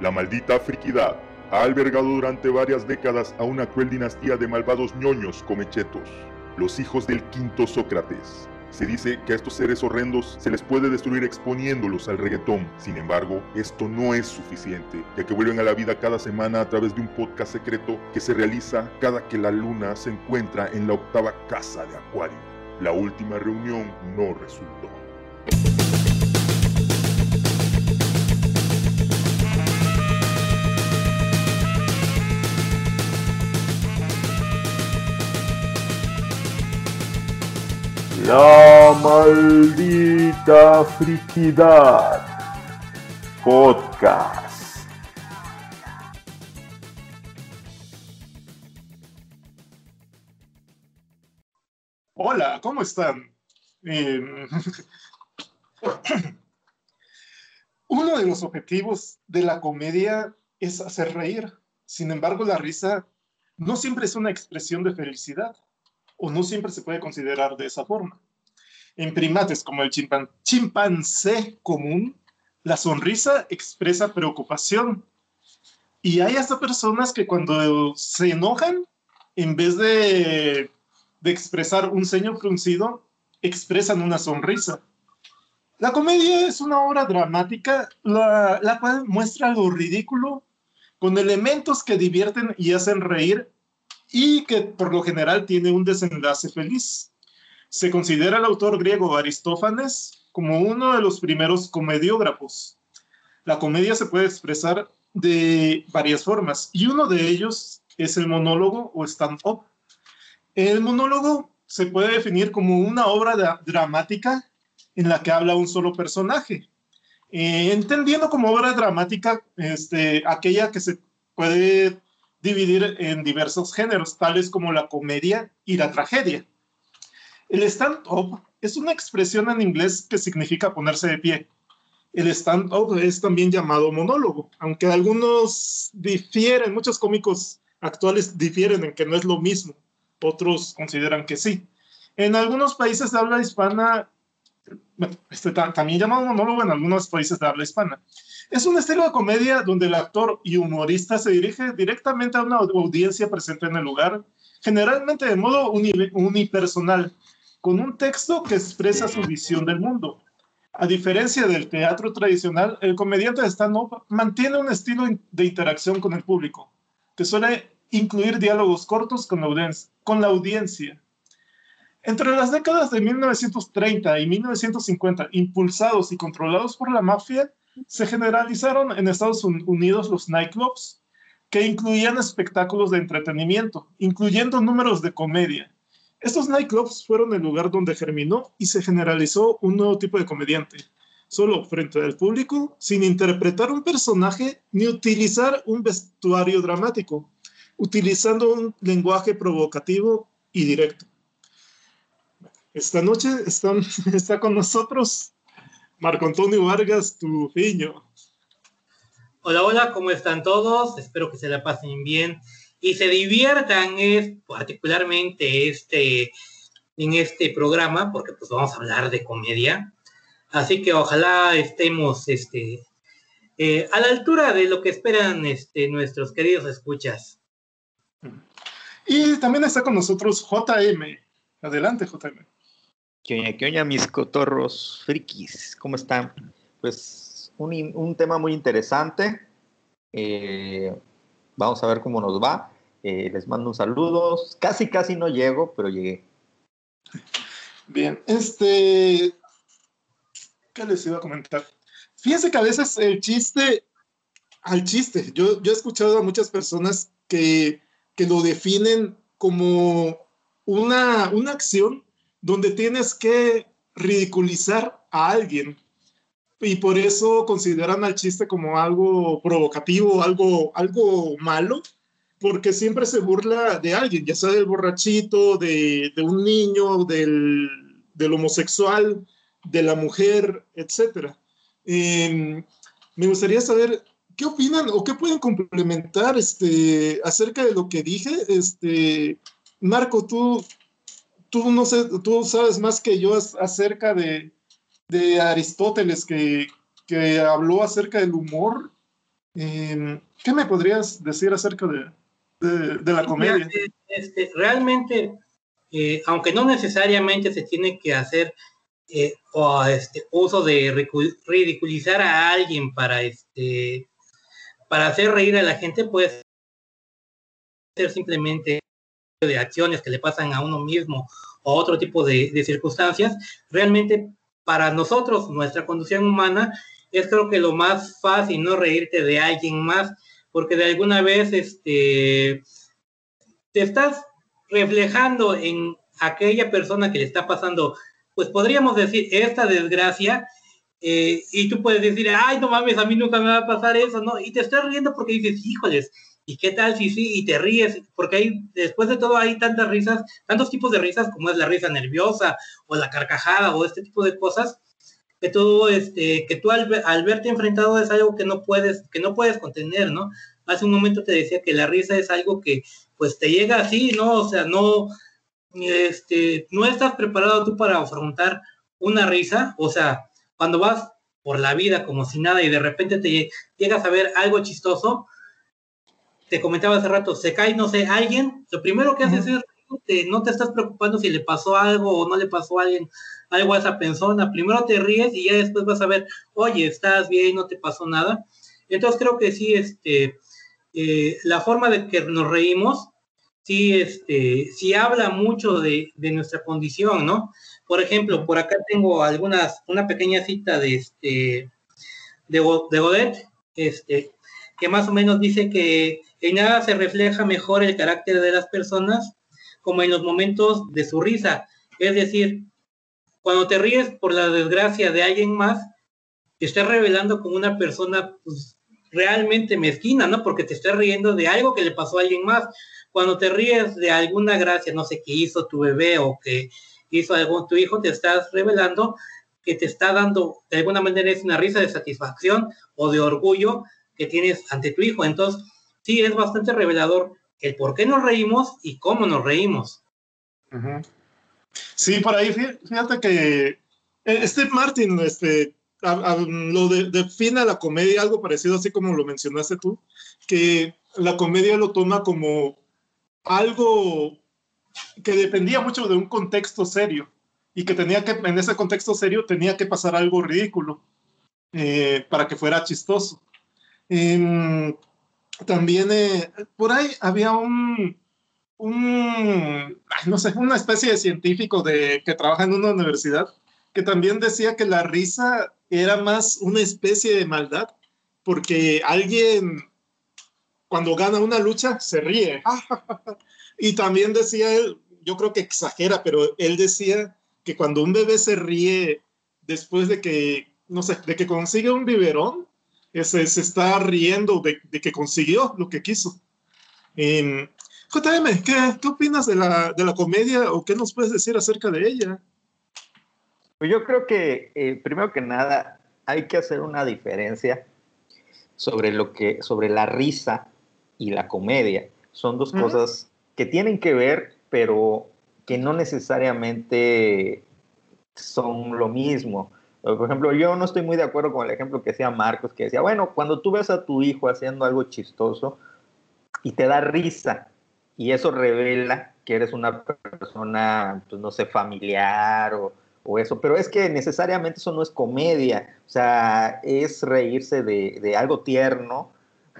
La maldita friquidad ha albergado durante varias décadas a una cruel dinastía de malvados ñoños comechetos, los hijos del quinto Sócrates. Se dice que a estos seres horrendos se les puede destruir exponiéndolos al reggaetón. Sin embargo, esto no es suficiente, ya que vuelven a la vida cada semana a través de un podcast secreto que se realiza cada que la luna se encuentra en la octava casa de Acuario. La última reunión no resultó. La maldita friquidad. Podcast. Hola, ¿cómo están? Eh, uno de los objetivos de la comedia es hacer reír. Sin embargo, la risa no siempre es una expresión de felicidad o no siempre se puede considerar de esa forma. En primates como el chimpan chimpancé común, la sonrisa expresa preocupación. Y hay hasta personas que cuando se enojan, en vez de, de expresar un ceño fruncido, expresan una sonrisa. La comedia es una obra dramática, la, la cual muestra lo ridículo con elementos que divierten y hacen reír y que por lo general tiene un desenlace feliz. Se considera el autor griego Aristófanes como uno de los primeros comediógrafos. La comedia se puede expresar de varias formas y uno de ellos es el monólogo o stand-up. El monólogo se puede definir como una obra dramática en la que habla un solo personaje. Eh, entendiendo como obra dramática este, aquella que se puede dividir en diversos géneros, tales como la comedia y la tragedia. El stand-up es una expresión en inglés que significa ponerse de pie. El stand-up es también llamado monólogo, aunque algunos difieren, muchos cómicos actuales difieren en que no es lo mismo, otros consideran que sí. En algunos países de habla hispana, este, también llamado monólogo en algunos países de habla hispana. Es un estilo de comedia donde el actor y humorista se dirige directamente a una audiencia presente en el lugar, generalmente de modo unipersonal, con un texto que expresa su visión del mundo. A diferencia del teatro tradicional, el comediante de stand-up mantiene un estilo de interacción con el público, que suele incluir diálogos cortos con la, con la audiencia. Entre las décadas de 1930 y 1950, impulsados y controlados por la mafia, se generalizaron en Estados Unidos los nightclubs, que incluían espectáculos de entretenimiento, incluyendo números de comedia. Estos nightclubs fueron el lugar donde germinó y se generalizó un nuevo tipo de comediante, solo frente al público, sin interpretar un personaje ni utilizar un vestuario dramático, utilizando un lenguaje provocativo y directo. Esta noche están, está con nosotros Marco Antonio Vargas, tu niño. Hola, hola, ¿cómo están todos? Espero que se la pasen bien y se diviertan es, particularmente este, en este programa, porque pues vamos a hablar de comedia. Así que ojalá estemos este, eh, a la altura de lo que esperan este, nuestros queridos escuchas. Y también está con nosotros JM. Adelante, JM. ¿Qué oña, qué oña, mis cotorros frikis? ¿Cómo están? Pues un, un tema muy interesante. Eh, vamos a ver cómo nos va. Eh, les mando un saludo. Casi, casi no llego, pero llegué. Bien, este. ¿Qué les iba a comentar? Fíjense que a veces el chiste, al chiste, yo, yo he escuchado a muchas personas que, que lo definen como una, una acción donde tienes que ridiculizar a alguien y por eso consideran al chiste como algo provocativo, algo, algo malo, porque siempre se burla de alguien, ya sea del borrachito, de, de un niño, del, del, homosexual, de la mujer, etc. Eh, me gustaría saber qué opinan o qué pueden complementar este, acerca de lo que dije. Este, Marco, tú, tú no sé, tú sabes más que yo acerca de, de Aristóteles que, que, habló acerca del humor Em, ¿Qué me podrías decir acerca de, de, la comedia? Este, realmente, eh, aunque no necesariamente se tiene que hacer eh, o este, uso de ridiculizar a alguien para, este, para hacer reír a la gente, puede ser simplemente de acciones que le pasan a uno mismo o otro tipo de, de circunstancias. Realmente, para nosotros, nuestra condición humana, es creo que lo más fácil, no reírte de alguien más, porque de alguna vez este, te estás reflejando en aquella persona que le está pasando, pues podríamos decir, esta desgracia, eh, y tú puedes decir, ay, no mames, a mí nunca me va a pasar eso, ¿no? Y te estás riendo porque dices, híjoles, ¿y qué tal si sí? Y te ríes, porque hay, después de todo hay tantas risas, tantos tipos de risas como es la risa nerviosa o la carcajada o este tipo de cosas, que tú, este, que tú al, verte enfrentado es algo que no puedes, que no puedes contener, ¿no? Hace un momento te decía que la risa es algo que pues te llega así, ¿no? O sea, no, este, no estás preparado tú para afrontar una risa, o sea, cuando vas por la vida como si nada y de repente te llegas a ver algo chistoso, te comentaba hace rato, se cae, no sé, alguien, lo primero que haces es no te estás preocupando si le pasó algo o no le pasó a alguien algo a esa persona. Primero te ríes y ya después vas a ver, oye, estás bien, no te pasó nada. Entonces creo que sí, este, eh, la forma de que nos reímos, sí, este, sí habla mucho de, nuestra condición, ¿no? Por ejemplo, por acá tengo algunas, una pequeña cita de este, de, de Godet, este, que más o menos dice que en nada se refleja mejor el carácter de las personas como en los momentos de su risa. Es decir, cuando te ríes por la desgracia de alguien más, te estás revelando como una persona pues, realmente mezquina, ¿no? Porque te estás riendo de algo que le pasó a alguien más. Cuando te ríes de alguna gracia, no sé, qué hizo tu bebé o que hizo algo tu hijo, te estás revelando que te está dando, de alguna manera es una risa de satisfacción o de orgullo que tienes ante tu hijo. Entonces, sí, es bastante revelador el por qué nos reímos y cómo nos reímos. Sí, por ahí, fíjate que eh, Steve Martin este, lo define la comedia algo parecido, así como lo mencionaste tú, que la comedia lo toma como algo que dependía mucho de un contexto serio y que tenía que, en ese contexto serio, tenía que pasar algo ridículo eh, para que fuera chistoso. Em, también eh, por ahí había un, un, no sé, una especie de científico de, que trabaja en una universidad que también decía que la risa era más una especie de maldad, porque alguien cuando gana una lucha se ríe. y también decía él, yo creo que exagera, pero él decía que cuando un bebé se ríe después de que, no sé, de que consigue un biberón, ese, se está riendo de, de, que consiguió lo que quiso. JM, ¿qué, ¿qué, opinas de la, de la comedia o qué nos puedes decir acerca de ella? Pues yo creo que, eh, primero que nada, hay que hacer una diferencia sobre, lo que, sobre la risa y la comedia. Son dos cosas que tienen que ver, pero que no necesariamente son lo mismo. Por ejemplo, yo no estoy muy de acuerdo con el ejemplo que decía Marcos, que decía, bueno, cuando tú ves a tu hijo haciendo algo chistoso y te da risa, y eso revela que eres una persona, pues no sé, familiar o, o eso, pero es que necesariamente eso no es comedia, o sea, es reírse de, de algo tierno,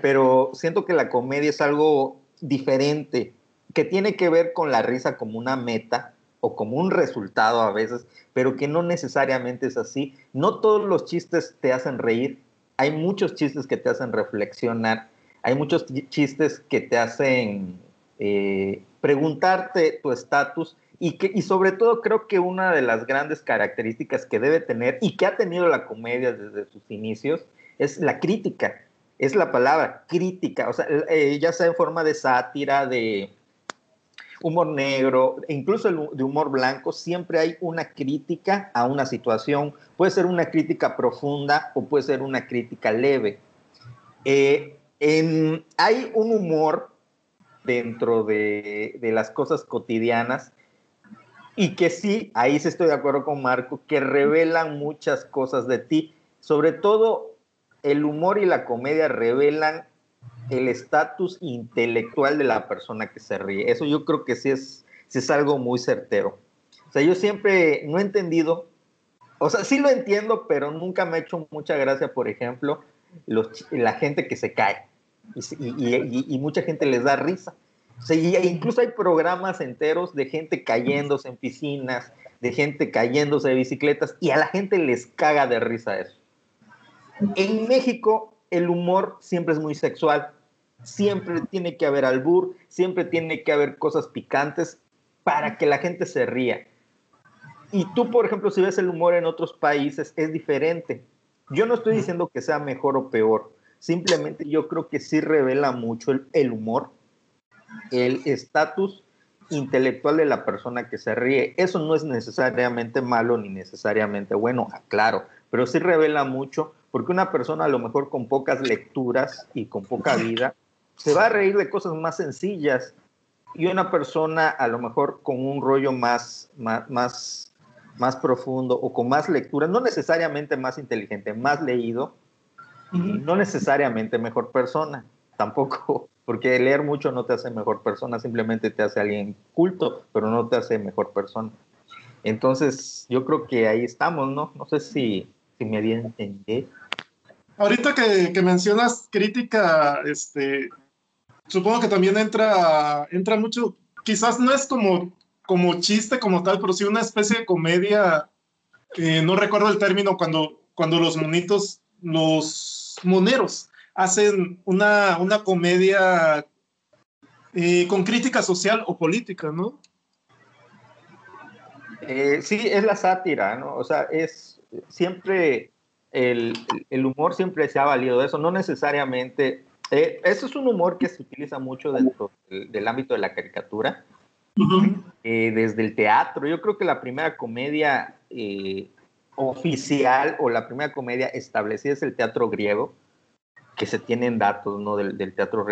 pero siento que la comedia es algo diferente, que tiene que ver con la risa como una meta o como un resultado a veces, pero que no necesariamente es así. No todos los chistes te hacen reír, hay muchos chistes que te hacen reflexionar, hay muchos chistes que te hacen eh, preguntarte tu estatus y, y sobre todo creo que una de las grandes características que debe tener y que ha tenido la comedia desde sus inicios es la crítica, es la palabra crítica, o sea, eh, ya sea en forma de sátira, de, humor negro, incluso de humor blanco, siempre hay una crítica a una situación. Puede ser una crítica profunda o puede ser una crítica leve. Eh, hay un humor dentro de, de, las cosas cotidianas y que sí, ahí sí estoy de acuerdo con Marco, que revelan muchas cosas de ti, sobre todo el humor y la comedia revelan el estatus intelectual de la persona que se ríe. Eso yo creo que sí es, sí es algo muy certero. O sea, yo siempre no he entendido, o sea, sí lo entiendo, pero nunca me ha hecho mucha gracia, por ejemplo, la gente que se cae. Y, mucha gente les da risa. O sea, incluso hay programas enteros de gente cayéndose en piscinas, de gente cayéndose de bicicletas, y a la gente les caga de risa eso. En México, el humor siempre es muy sexual. Siempre tiene que haber albur, siempre tiene que haber cosas picantes para que la gente se ría. Y tú, por ejemplo, si ves el humor en otros países, es diferente. Yo no estoy diciendo que sea mejor o peor, simplemente yo creo que sí revela mucho el, humor, el estatus intelectual de la persona que se ríe. Eso no es necesariamente malo ni necesariamente bueno, aclaro, pero sí revela mucho porque una persona a lo mejor con pocas lecturas y con poca vida se va a reír de cosas más sencillas y una persona a lo mejor con un rollo más, más, más más profundo o con más lectura, no necesariamente más inteligente, más leído, no necesariamente mejor persona, tampoco, porque leer mucho no te hace mejor persona, simplemente te hace alguien culto, pero no te hace mejor persona. Entonces, yo creo que ahí estamos, ¿no? No sé si, si me había entendido. Ahorita que, mencionas crítica, este, supongo que también entra, entra mucho, quizás no es como como chiste como tal, pero sí una especie de comedia, no recuerdo el término, cuando, cuando los monitos, los moneros hacen una, una comedia eh, con crítica social o política, ¿no? Eh, sí, es la sátira, ¿no? O sea, es siempre, el, el humor siempre se ha valido de eso, no necesariamente, eso es un humor que se utiliza mucho dentro del ámbito de la caricatura, eh, desde el teatro. Yo creo que la primera comedia eh, oficial o la primera comedia establecida es el teatro griego, que se tienen datos ¿no? del, teatro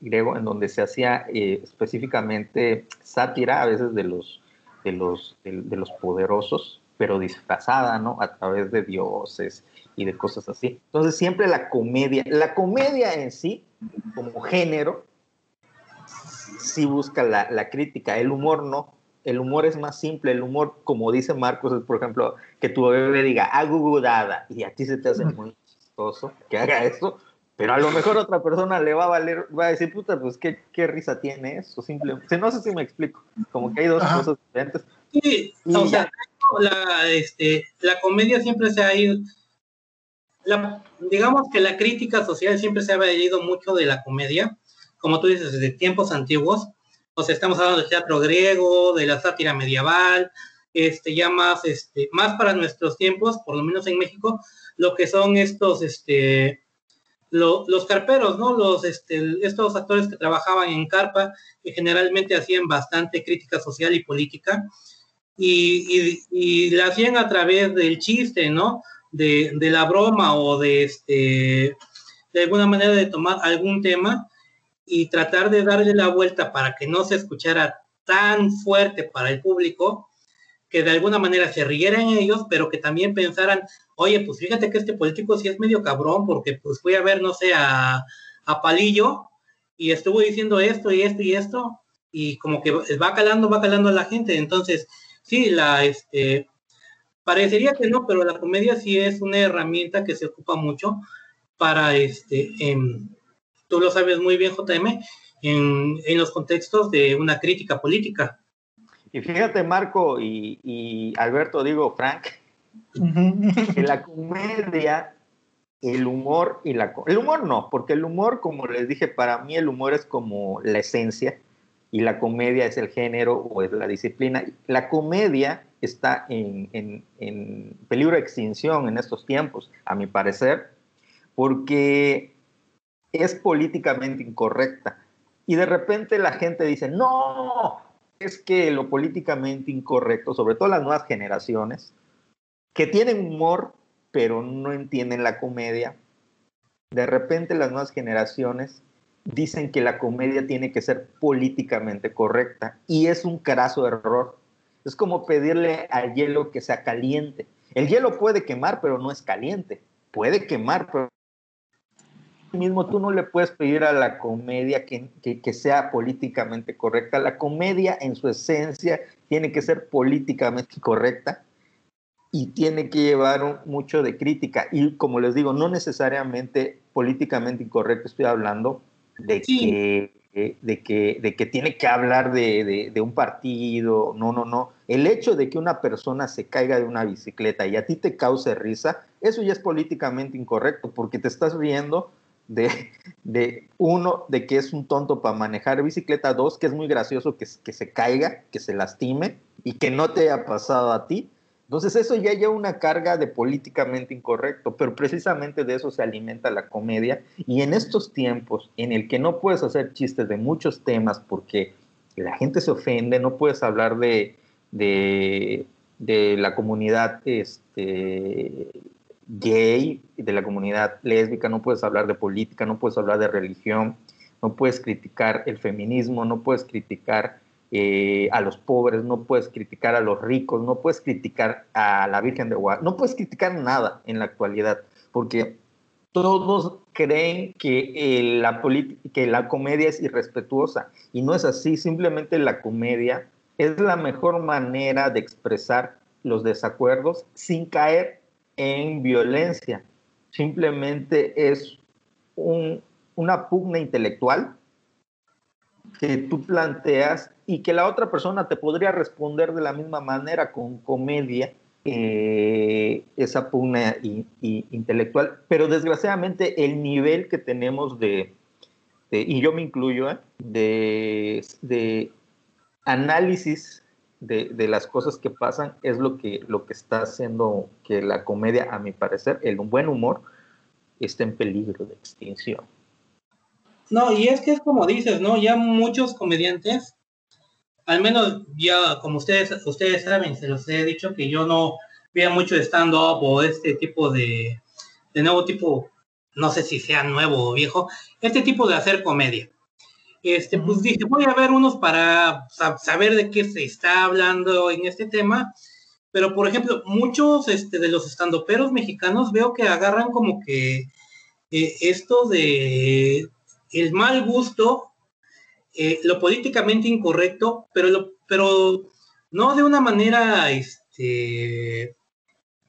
griego, en donde se hacía eh, específicamente sátira a veces de los, de, los, de, los poderosos, pero disfrazada ¿no? a través de dioses y de cosas así. Entonces siempre la comedia, la comedia en sí, como género, sí busca la, la, crítica, el humor no. El humor es más simple, el humor, como dice Marcos, es por ejemplo, que tu bebé diga agugudada y a ti se te hace muy chistoso que haga eso, pero a lo mejor otra persona le va a valer, va a decir, puta, pues qué, qué risa tiene eso, simplemente. No sé si me explico, como que hay dos cosas diferentes. Sí, o sea, la, este, la comedia siempre se ha ido, la, digamos que la crítica social siempre se ha ido mucho de la comedia, como tú dices, desde tiempos antiguos. O sea, estamos hablando del teatro griego, de la sátira medieval, este, ya más, este, más para nuestros tiempos, por lo menos en México, lo que son estos, este, los carperos, ¿no? Los, este, estos actores que trabajaban en carpa, que generalmente hacían bastante crítica social y política, y, y, la hacían a través del chiste, ¿no? De, de la broma o de, este, de alguna manera de tomar algún tema y tratar de darle la vuelta para que no se escuchara tan fuerte para el público, que de alguna manera se rieran ellos, pero que también pensaran, oye, pues fíjate que este político sí es medio cabrón, porque pues fui a ver, no sé, a, a Palillo y estuvo diciendo esto y esto y esto, y como que va calando, va calando a la gente. Entonces, sí, la, este, parecería que no, pero la comedia sí es una herramienta que se ocupa mucho para, este, em, tú lo sabes muy bien, JM, en, en los contextos de una crítica política. Y fíjate, Marco y, Alberto, digo, Frank, que la comedia, el humor y la... El humor no, porque el humor, como les dije, para mí el humor es como la esencia y la comedia es el género o es la disciplina. La comedia está en, peligro de extinción en estos tiempos, a mi parecer, porque es políticamente incorrecta. Y de repente la gente dice, no, es que lo políticamente incorrecto, sobre todo las nuevas generaciones, que tienen humor, pero no entienden la comedia, de repente las nuevas generaciones dicen que la comedia tiene que ser políticamente correcta y es un craso error. Es como pedirle al hielo que sea caliente. El hielo puede quemar, pero no es caliente. Puede quemar, pero mismo tú no le puedes pedir a la comedia que, que, sea políticamente correcta. La comedia en su esencia tiene que ser políticamente correcta y tiene que llevar mucho de crítica. Y como les digo, no necesariamente políticamente incorrecto estoy hablando de que de que, de que tiene que hablar de, de, un partido, no, no, no. El hecho de que una persona se caiga de una bicicleta y a ti te cause risa, eso ya es políticamente incorrecto, porque te estás riendo de, de uno, de que es un tonto para manejar bicicleta, dos, que es muy gracioso que, se caiga, que se lastime y que no te haya pasado a ti, entonces eso ya lleva una carga de políticamente incorrecto, pero precisamente de eso se alimenta la comedia. Y en estos tiempos en el que no puedes hacer chistes de muchos temas porque la gente se ofende, no puedes hablar de, de, la comunidad este, gay, de la comunidad lésbica, no puedes hablar de política, no puedes hablar de religión, no puedes criticar el feminismo, no puedes criticar eh, a los pobres, no puedes criticar a los ricos, no puedes criticar a la Virgen de Guadalupe, no puedes criticar nada en la actualidad, porque todos creen que, eh, que la comedia es irrespetuosa y no es así, simplemente la comedia es la mejor manera de expresar los desacuerdos sin caer en violencia, simplemente es una pugna intelectual que tú planteas y que la otra persona te podría responder de la misma manera con comedia, esa pugna intelectual, pero desgraciadamente el nivel que tenemos de, y yo me incluyo, ¿eh? de, análisis de, las cosas que pasan es lo que, lo que está haciendo que la comedia, a mi parecer, el buen humor, esté en peligro de extinción. No, y es que es como dices, ¿no? Ya muchos comediantes, al menos ya como ustedes, ustedes saben, se los he dicho que yo no veo mucho stand-up o este tipo de, de nuevo tipo, no sé si sea nuevo o viejo, este tipo de hacer comedia. Este, pues dije, voy a ver unos para saber de qué se está hablando en este tema. Pero, por ejemplo, muchos este, de los estandoperos mexicanos veo que agarran como que eh, esto de el mal gusto, eh, lo políticamente incorrecto, pero, pero no de una manera, este,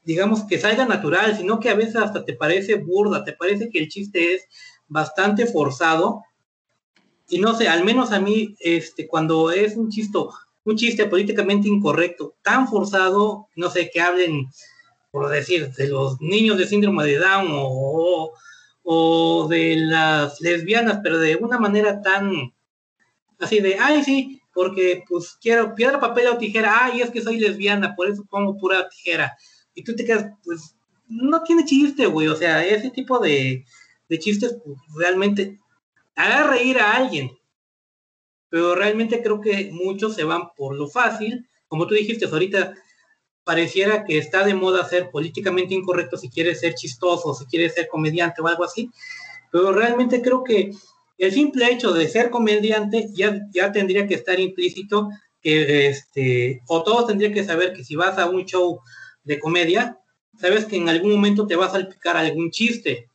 digamos, que salga natural, sino que a veces hasta te parece burda, te parece que el chiste es bastante forzado. Y no sé, al menos a mí, este, cuando es un chiste, un chiste políticamente incorrecto, tan forzado, no sé, que hablen, por decir, de los niños de síndrome de Down o, o de las lesbianas, pero de una manera tan así de, ay, sí, porque pues quiero piedra, papel o tijera, ay, es que soy lesbiana, por eso pongo pura tijera. Y tú te quedas, pues, no tiene chiste, güey, o sea, ese tipo de, de chistes pues, realmente haga reír a alguien. Pero realmente creo que muchos se van por lo fácil. Como tú dijiste ahorita, pareciera que está de moda ser políticamente incorrecto si quieres ser chistoso, si quieres ser comediante o algo así, pero realmente creo que el simple hecho de ser comediante ya, ya tendría que estar implícito que este, o todos tendrían que saber que si vas a un show de comedia, sabes que en algún momento te vas a salpicar algún chiste,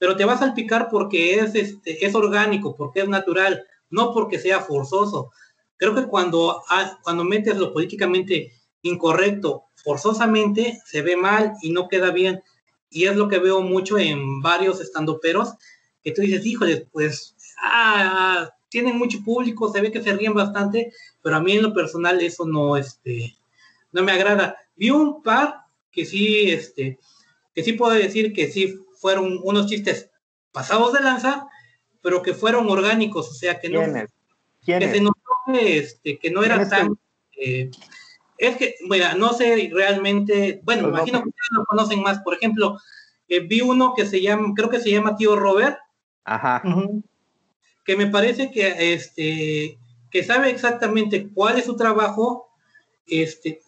pero te vas a salpicar porque es, este, es orgánico, porque es natural, no porque sea forzoso. Creo que cuando, cuando metes lo políticamente incorrecto forzosamente se ve mal y no queda bien. Y es lo que veo mucho en varios estandoperos, que tú dices, híjole, pues, ah, tienen mucho público, se ve que se ríen bastante, pero a mí en lo personal eso no, este, no me agrada. Vi un par que sí, este, que sí puedo decir que sí fueron unos chistes pasados de lanza, pero que fueron orgánicos, o sea, que no, que se notó que, este, que no era tan, eh, es que, mira, no sé realmente, bueno, me pues imagino que ustedes lo conocen más. Por ejemplo, eh, vi uno que se llama, creo que se llama Tío Robert. Ajá. Que me parece que este que sabe exactamente cuál es su trabajo. Este,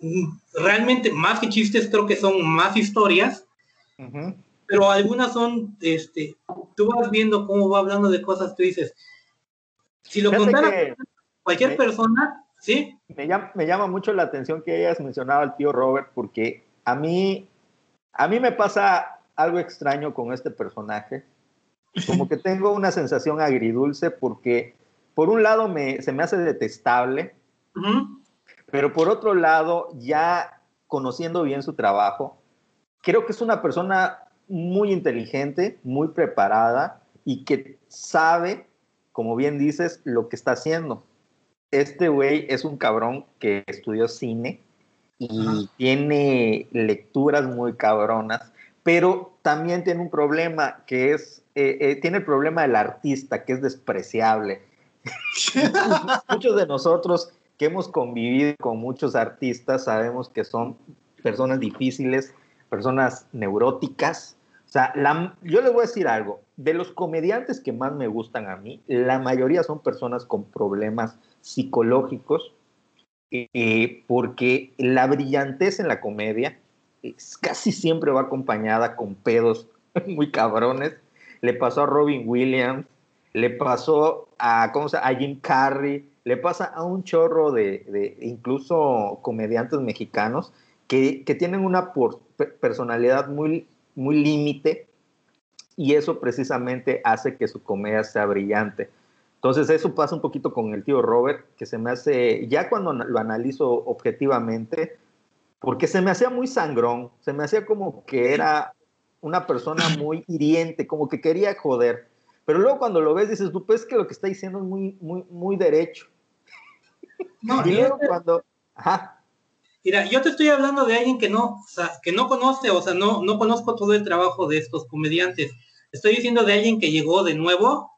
realmente más que chistes, creo que son más historias. Pero algunas son, este, tú vas viendo cómo va hablando de cosas, tú dices, si lo contara cualquier persona, Sí. Me llama, me llama mucho la atención que hayas mencionado al tío Robert porque a mí, a mí me pasa algo extraño con este personaje Como que tengo una sensación agridulce porque por un lado me, se me hace detestable, pero por otro lado, ya conociendo bien su trabajo, creo que es una persona muy inteligente, muy preparada y que sabe, como bien dices, lo que está haciendo. Este güey es un cabrón que estudió cine y tiene lecturas muy cabronas, pero también tiene un problema que es, eh, eh, tiene el problema del artista, que es despreciable. Muchos de nosotros que hemos convivido con muchos artistas sabemos que son personas difíciles, personas neuróticas. O sea, yo les voy a decir algo, de los comediantes que más me gustan a mí, la mayoría son personas con problemas psicológicos, eh, porque la brillantez en la comedia casi siempre va acompañada con pedos muy cabrones. Le pasó a Robin Williams, le pasó a, ¿cómo se a Jim Carrey, le pasa a un chorro de, incluso comediantes mexicanos que, tienen una personalidad muy, muy límite y eso precisamente hace que su comedia sea brillante. Entonces eso pasa un poquito con el tío Robert, que se me hace, ya cuando lo analizo objetivamente, porque se me hacía muy sangrón, se me hacía como que era una persona muy hiriente, como que quería joder. Pero luego cuando lo ves dices, pues que lo que está diciendo es muy, muy, muy derecho. y luego cuando... Mira, yo te estoy hablando de alguien que no, que no conoce, o sea, no, no conozco todo el trabajo de estos comediantes. Estoy diciendo de alguien que llegó de nuevo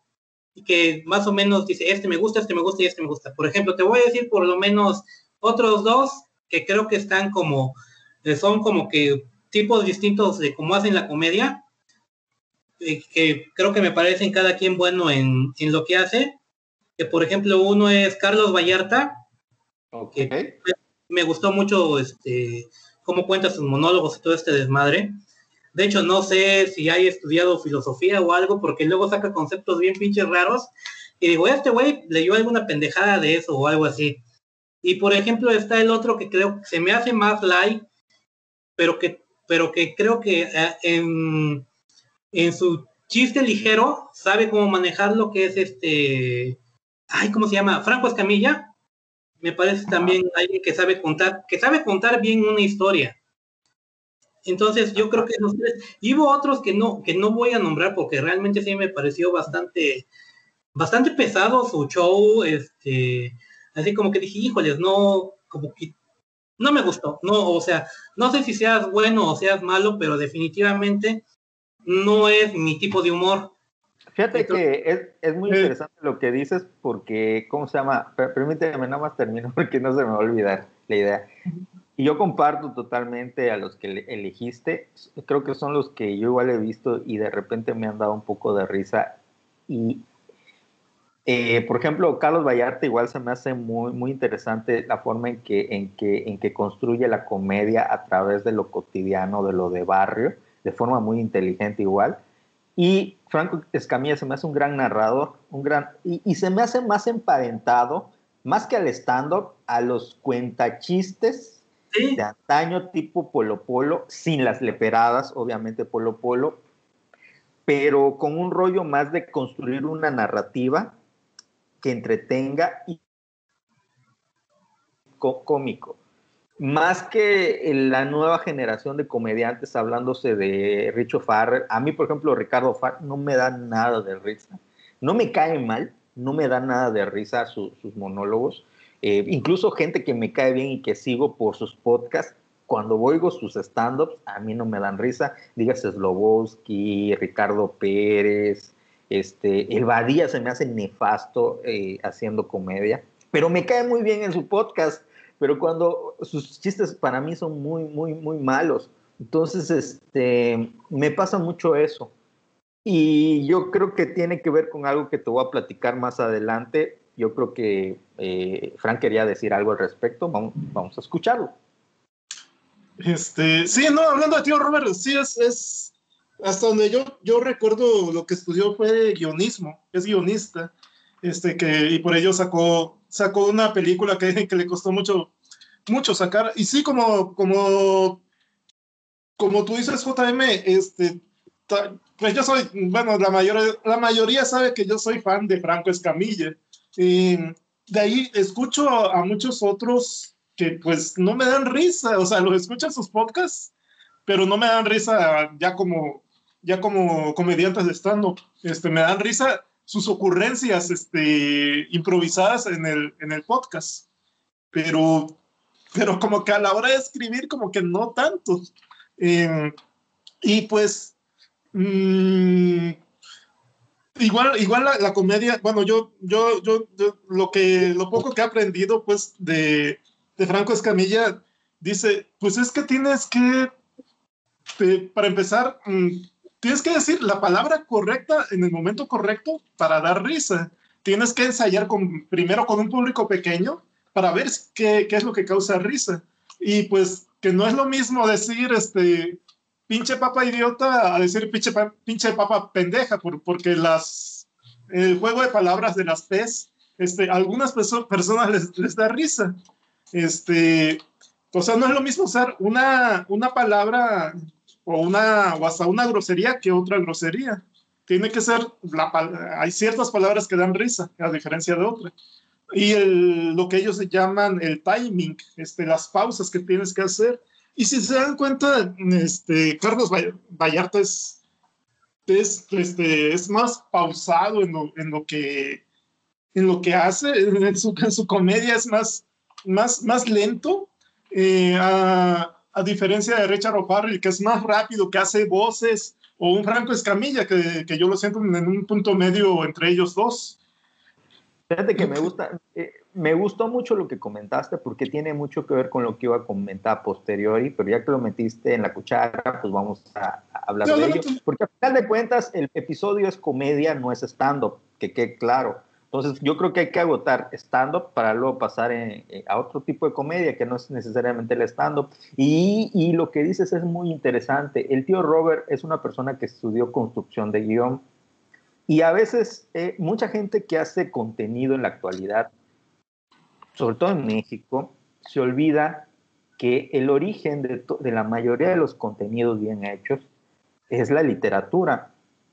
y que más o menos dice, este me gusta, este me gusta y este me gusta. Por ejemplo, te voy a decir por lo menos otros dos que creo que están como, eh, son como que tipos distintos de cómo hacen la comedia que creo que me parecen cada quien bueno en, lo que hace. Que por ejemplo uno es Carlos Vallarta. Que me, gustó mucho este cómo cuenta sus monólogos y todo este desmadre. De hecho, no sé si hay estudiado filosofía o algo, porque luego saca conceptos bien pinches raros. Y digo, este güey leyó alguna pendejada de eso o algo así. Y por ejemplo, está el otro que creo que se me hace más light, pero que, pero que creo que eh, en, en su chiste ligero sabe cómo manejar lo que es este, ay, ¿cómo se llama? Franco Escamilla. Me parece también alguien que sabe contar, que sabe contar bien una historia. Entonces yo creo que los tres, y hubo otros que no, que no voy a nombrar porque realmente sí me pareció bastante, bastante pesado su show, este, así como que dije, híjoles, no, como que no me gustó, no, o sea, no sé si seas bueno o seas malo, pero definitivamente no es mi tipo de humor. Fíjate que es, muy interesante lo que dices porque, ¿cómo se llama? Permíteme, nada más termino porque no se me va a olvidar la idea. Y yo comparto totalmente a los que elegiste. Creo que son los que yo igual he visto y de repente me han dado un poco de risa. Y, eh, por ejemplo, Carlos Vallarta igual se me hace muy, muy interesante la forma en que, en, que, en que construye la comedia a través de lo cotidiano, de lo de barrio de forma muy inteligente igual. Y Franco Escamilla se me hace un gran narrador, un gran, y, se me hace más emparentado, más que al stand-up, a los cuentachistes de antaño tipo Polo Polo, sin las leperadas, obviamente Polo Polo, pero con un rollo más de construir una narrativa que entretenga y cómico más que la nueva generación de comediantes hablándose de Richo Farrer, a mí, por ejemplo, Ricardo Farrer no me da nada de risa. No me cae mal, no me da nada de risa sus monólogos. Eh, incluso gente que me cae bien y que sigo por sus podcasts, cuando oigo sus stand-ups, a mí no me dan risa. Dígase Slobowski, Ricardo Pérez, este, el Badía se me hace nefasto eh, haciendo comedia, pero me cae muy bien en su podcast pero cuando sus chistes para mí son muy, muy, muy malos. Entonces, este, me pasa mucho eso. Y yo creo que tiene que ver con algo que te voy a platicar más adelante. Yo creo que eh, Frank quería decir algo al respecto. Vamos, vamos a escucharlo. Este, sí, no, hablando de tío Robert, sí, es, es hasta donde yo, yo recuerdo lo que estudió fue guionismo, es guionista, este, que, y por ello sacó sacó una película que, que le costó mucho, mucho sacar. Y sí, como, como, como tú dices, JM, este, pues yo soy, bueno, la, mayor, la mayoría sabe que yo soy fan de Franco Escamilla. Y de ahí escucho a muchos otros que pues no me dan risa, o sea, los escucho en sus podcasts, pero no me dan risa ya como, ya como comediantes de stand-up. Este, me dan risa sus ocurrencias este, improvisadas en el, en el podcast. Pero, pero como que a la hora de escribir, como que no tanto. Eh, y pues, mmm, igual, igual la, la, comedia, bueno, yo, yo, yo, yo, lo, que, lo poco que he aprendido, pues, de, de Franco Escamilla, dice, pues es que tienes que, te, para empezar, mmm, tienes que decir la palabra correcta en el momento correcto para dar risa. Tienes que ensayar con, primero con un público pequeño para ver qué, qué, es lo que causa risa. Y pues que no es lo mismo decir, este, pinche papa idiota a decir pinche, pinche papa pendeja, por, porque las, el juego de palabras de las P's, este, algunas perso personas les, les, da risa. Este, o sea, no es lo mismo usar una, una palabra o, una, o hasta una grosería que otra grosería. Tiene que ser, la, hay ciertas palabras que dan risa, a diferencia de otras. Y el, lo que ellos llaman el timing, este, las pausas que tienes que hacer. Y si se dan cuenta, este, Carlos Vallarta es, es, este, es más pausado en lo, en lo, que, en lo que hace, en su, en su comedia es más, más, más lento. Eh, a, a diferencia de Richard O'Farrell, que es más rápido, que hace voces, o un Franco Escamilla, que, que yo lo siento en un punto medio entre ellos dos. Fíjate que me gusta, eh, me gustó mucho lo que comentaste porque tiene mucho que ver con lo que iba a comentar posteriori, pero ya que lo metiste en la cuchara, pues vamos a, a hablar no, de no, ello. No, porque al final de cuentas, el episodio es comedia, no es stand-up, que quede claro. Entonces, yo creo que hay que agotar stand-up para luego pasar en, en, a otro tipo de comedia que no es necesariamente el stand-up. Y, y, lo que dices es muy interesante. El tío Robert es una persona que estudió construcción de guion. Y a veces, eh, mucha gente que hace contenido en la actualidad, sobre todo en México, se olvida que el origen de, la mayoría de los contenidos bien hechos es la literatura.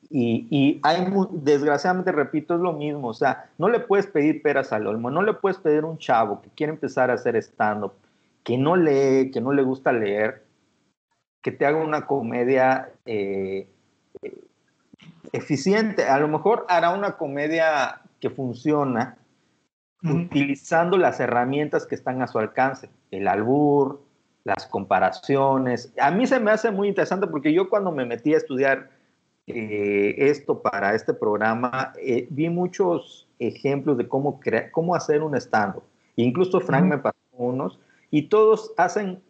Y, hay, desgraciadamente, repito, es lo mismo, o sea, no le puedes pedir peras al olmo, no le puedes pedir un chavo que quiere empezar a hacer stand-up, que no lee, que no le gusta leer, que te haga una comedia eh, eficiente. A lo mejor hará una comedia que funciona uh -huh. utilizando las herramientas que están a su alcance, el albur, las comparaciones. A mí se me hace muy interesante porque yo cuando me metí a estudiar eh, esto para este programa, eh, vi muchos ejemplos de cómo, crear, cómo hacer un stand-up. Incluso Frank uh -huh. me pasó unos y todos hacen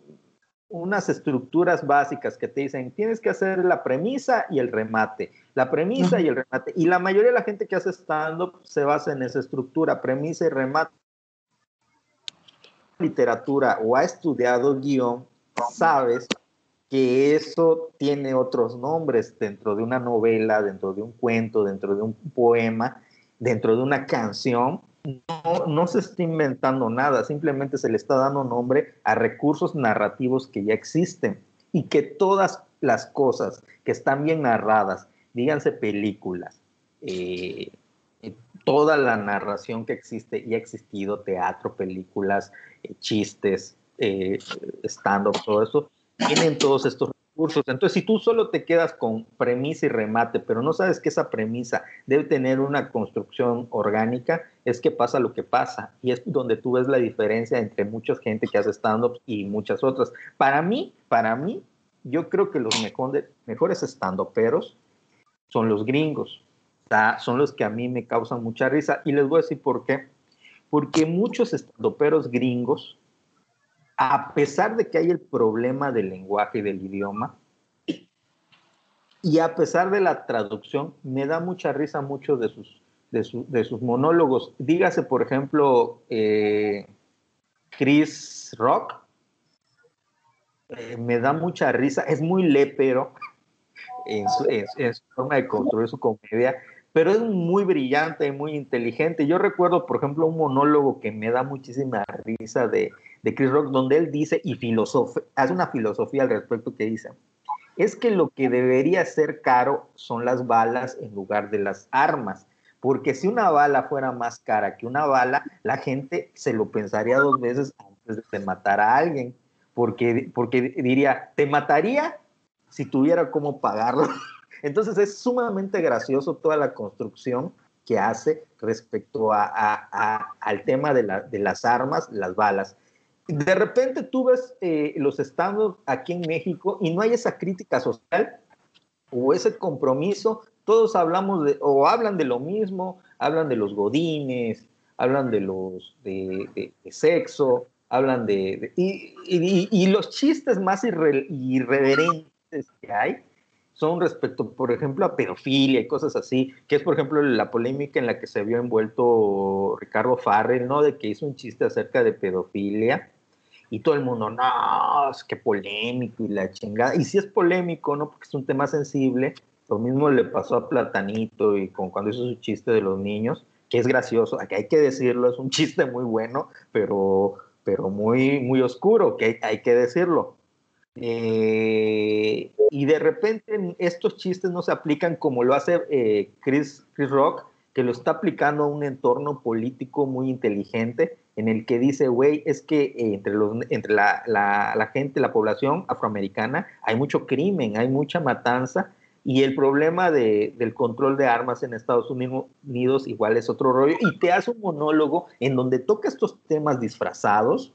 unas estructuras básicas que te dicen, tienes que hacer la premisa y el remate, la premisa uh -huh. y el remate. Y la mayoría de la gente que hace stand-up se basa en esa estructura, premisa y remate. Literatura o ha estudiado guion, sabes que eso tiene otros nombres dentro de una novela, dentro de un cuento, dentro de un poema, dentro de una canción. No, no, se está inventando nada, simplemente se le está dando nombre a recursos narrativos que ya existen y que todas las cosas que están bien narradas, díganse películas, eh, toda la narración que existe y ha existido, teatro, películas, eh, chistes, eh, stand-up, todo eso, tienen todos estos recursos. Entonces, si tú solo te quedas con premisa y remate, pero no sabes que esa premisa debe tener una construcción orgánica, es que pasa lo que pasa. Y es donde tú ves la diferencia entre mucha gente que hace stand-up y muchas otras. Para mí, para mí, yo creo que los mejor, mejores stand-uperos son los gringos. O son los que a mí me causan mucha risa. Y les voy a decir por qué. Porque muchos stand-uperos gringos a pesar de que hay el problema del lenguaje y del idioma, y a pesar de la traducción, me da mucha risa muchos de sus, de, de sus monólogos. Dígase, por ejemplo, eh, Chris Rock, eh, me da mucha risa, es muy lépero en su forma de construir su comedia, pero es muy brillante y muy inteligente. Yo recuerdo, por ejemplo, un monólogo que me da muchísima risa de, de Chris Rock, donde él dice y hace una filosofía al respecto que dice, es que lo que debería ser caro son las balas en lugar de las armas. Porque si una bala fuera más cara que una bala, la gente se lo pensaría dos veces antes de matar a alguien. Porque, porque diría, te mataría si tuviera cómo pagarlo. Entonces es sumamente gracioso toda la construcción que hace respecto a, al tema de, de, las armas, las balas. De repente tú ves eh, los estados aquí en México y no hay esa crítica social o ese compromiso. Todos hablamos de, o hablan de lo mismo, hablan de los godines, hablan de los de, sexo, hablan de... y, y, los chistes más irreverentes que hay son respecto, por ejemplo, a pedofilia y cosas así, que es, por ejemplo, la polémica en la que se vio envuelto Ricardo Farrell, ¿no? De que hizo un chiste acerca de pedofilia y todo el mundo, no, es que polémico y la chingada. Y si es polémico, ¿no? Porque es un tema sensible. Lo mismo le pasó a Platanito y con cuando hizo su chiste de los niños, que es gracioso, aquí hay que decirlo, es un chiste muy bueno, pero, pero muy, muy oscuro, que hay, hay que decirlo. Eh, y de repente estos chistes no se aplican como lo hace eh, Chris, Chris Rock, que lo está aplicando a un entorno político muy inteligente, en el que dice, güey, es que eh, entre, los, entre la, la, la, gente, la población afroamericana, hay mucho crimen, hay mucha matanza, y el problema de, del control de armas en Estados Unidos igual es otro rollo, y te hace un monólogo en donde toca estos temas disfrazados,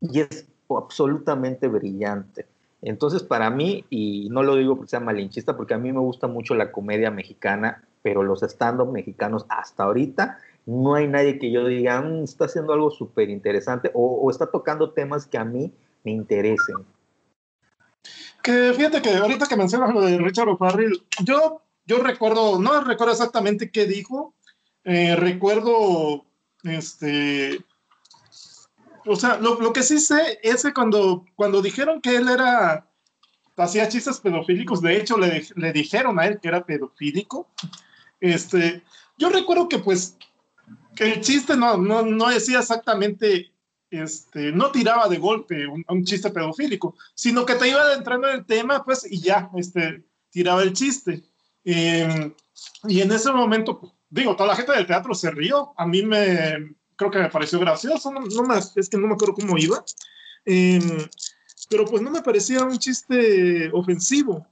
y es absolutamente brillante. Entonces, para mí, y no lo digo porque sea malinchista, porque a mí me gusta mucho la comedia mexicana, pero los stand-up mexicanos hasta ahorita, no hay nadie que yo diga, mm, está haciendo algo súper interesante o, está tocando temas que a mí me interesen. Que fíjate que ahorita que mencionas lo de Richard O'Farrill, yo, yo recuerdo, no recuerdo exactamente qué dijo, eh, recuerdo este, o sea, lo, que sí sé es que cuando, cuando dijeron que él era, hacía chistes pedofílicos, de hecho le, le dijeron a él que era pedofílico, este, yo recuerdo que pues, que el chiste no, no, no decía exactamente, este, no tiraba de golpe un, un chiste pedofílico, sino que te iba adentrando en el tema, pues, y ya, este, tiraba el chiste. Em, y en ese momento, digo, toda la gente del teatro se rió, a mí me, creo que me pareció gracioso, no, no más, es que no me acuerdo cómo iba, em, pero pues no me parecía un chiste ofensivo.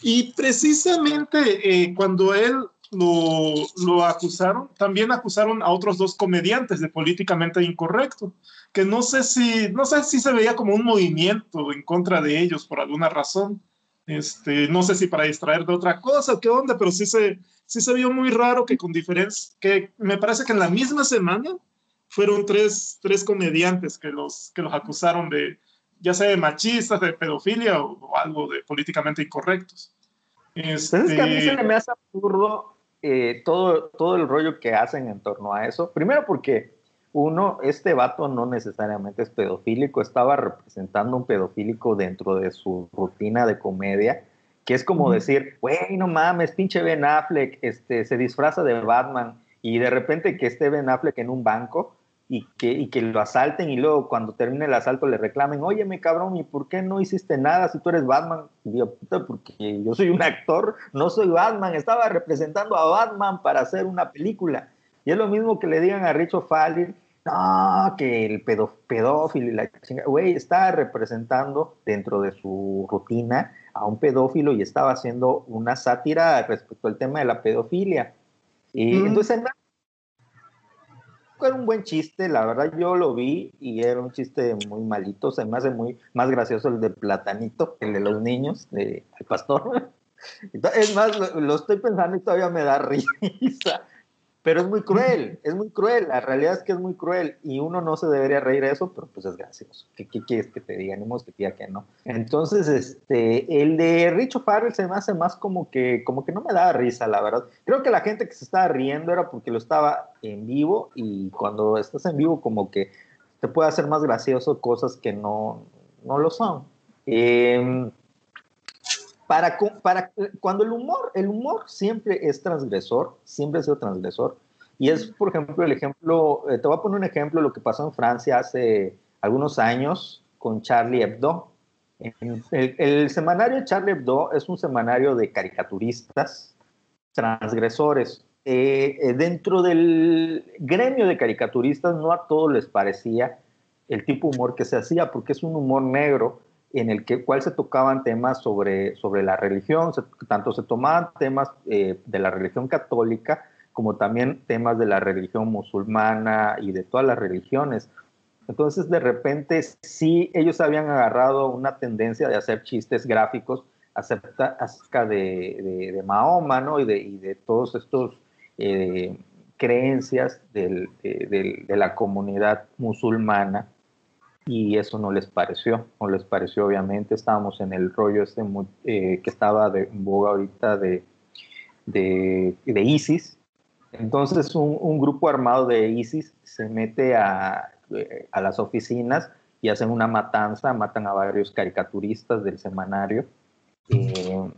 Y precisamente eh, cuando él lo, lo, acusaron, también acusaron a otros dos comediantes de políticamente incorrecto, que no sé si, no sé si se veía como un movimiento en contra de ellos por alguna razón. Este, no sé si para distraer de otra cosa, qué onda, pero sí se, sí se vio muy raro que con diferencia, que me parece que en la misma semana fueron tres, tres comediantes que los, que los acusaron de, ya sea de machistas, de pedofilia o, algo de políticamente incorrectos. Este... es que a mí se me hace absurdo eh, todo, todo el rollo que hacen en torno a eso. Primero porque, uno, este vato no necesariamente es pedofílico, estaba representando un pedofílico dentro de su rutina de comedia, que es como decir, güey, no mames, pinche Ben Affleck este, se disfraza de Batman y de repente que esté Ben Affleck en un banco y que, y que lo asalten y luego cuando termine el asalto le reclamen, oye, mi cabrón, ¿y por qué no hiciste nada si tú eres Batman? Y digo, puta, porque yo soy un actor, no soy Batman, estaba representando a Batman para hacer una película. Y es lo mismo que le digan a Richo Fallin, no, que el pedófilo y la chinga, güey, está representando dentro de su rutina a un pedófilo y estaba haciendo una sátira respecto al tema de la pedofilia. Y mm. entonces era un buen chiste, la verdad yo lo vi y era un chiste muy malito, se me hace muy más gracioso el de Platanito, el de los niños, de el pastor. Es más, lo, estoy pensando y todavía me da risa, pero es muy cruel, es muy cruel, la realidad es que es muy cruel y uno no se debería reír de eso, pero pues es gracioso. ¿Qué, quieres que te diga? Ni que diga que no. Entonces, este, el de Richo Farrell se me hace más como que, como que no me da risa, la verdad. Creo que la gente que se estaba riendo era porque lo estaba en vivo y cuando estás en vivo como que te puede hacer más gracioso cosas que no, no lo son. Eh, para, para, cuando el humor, el humor siempre es transgresor, siempre ha sido transgresor, y es, por ejemplo, el ejemplo, eh, te voy a poner un ejemplo de lo que pasó en Francia hace algunos años con Charlie Hebdo. El, semanario Charlie Hebdo es un semanario de caricaturistas transgresores. Eh, eh, dentro del gremio de caricaturistas no a todos les parecía el tipo de humor que se hacía, porque es un humor negro en el que, cual se tocaban temas sobre, sobre la religión, tanto se tomaban temas eh, de la religión católica como también temas de la religión musulmana y de todas las religiones. Entonces, de repente, sí, ellos habían agarrado una tendencia de hacer chistes gráficos acerca de, de, Mahoma, ¿no? Y de, y de todos estos eh, creencias del, de, la comunidad musulmana y eso no les pareció, no les pareció obviamente, estábamos en el rollo este eh, que estaba de en boga ahorita de, de, ISIS, entonces un, un, grupo armado de ISIS se mete a, eh, a las oficinas y hacen una matanza, matan a varios caricaturistas del semanario eh,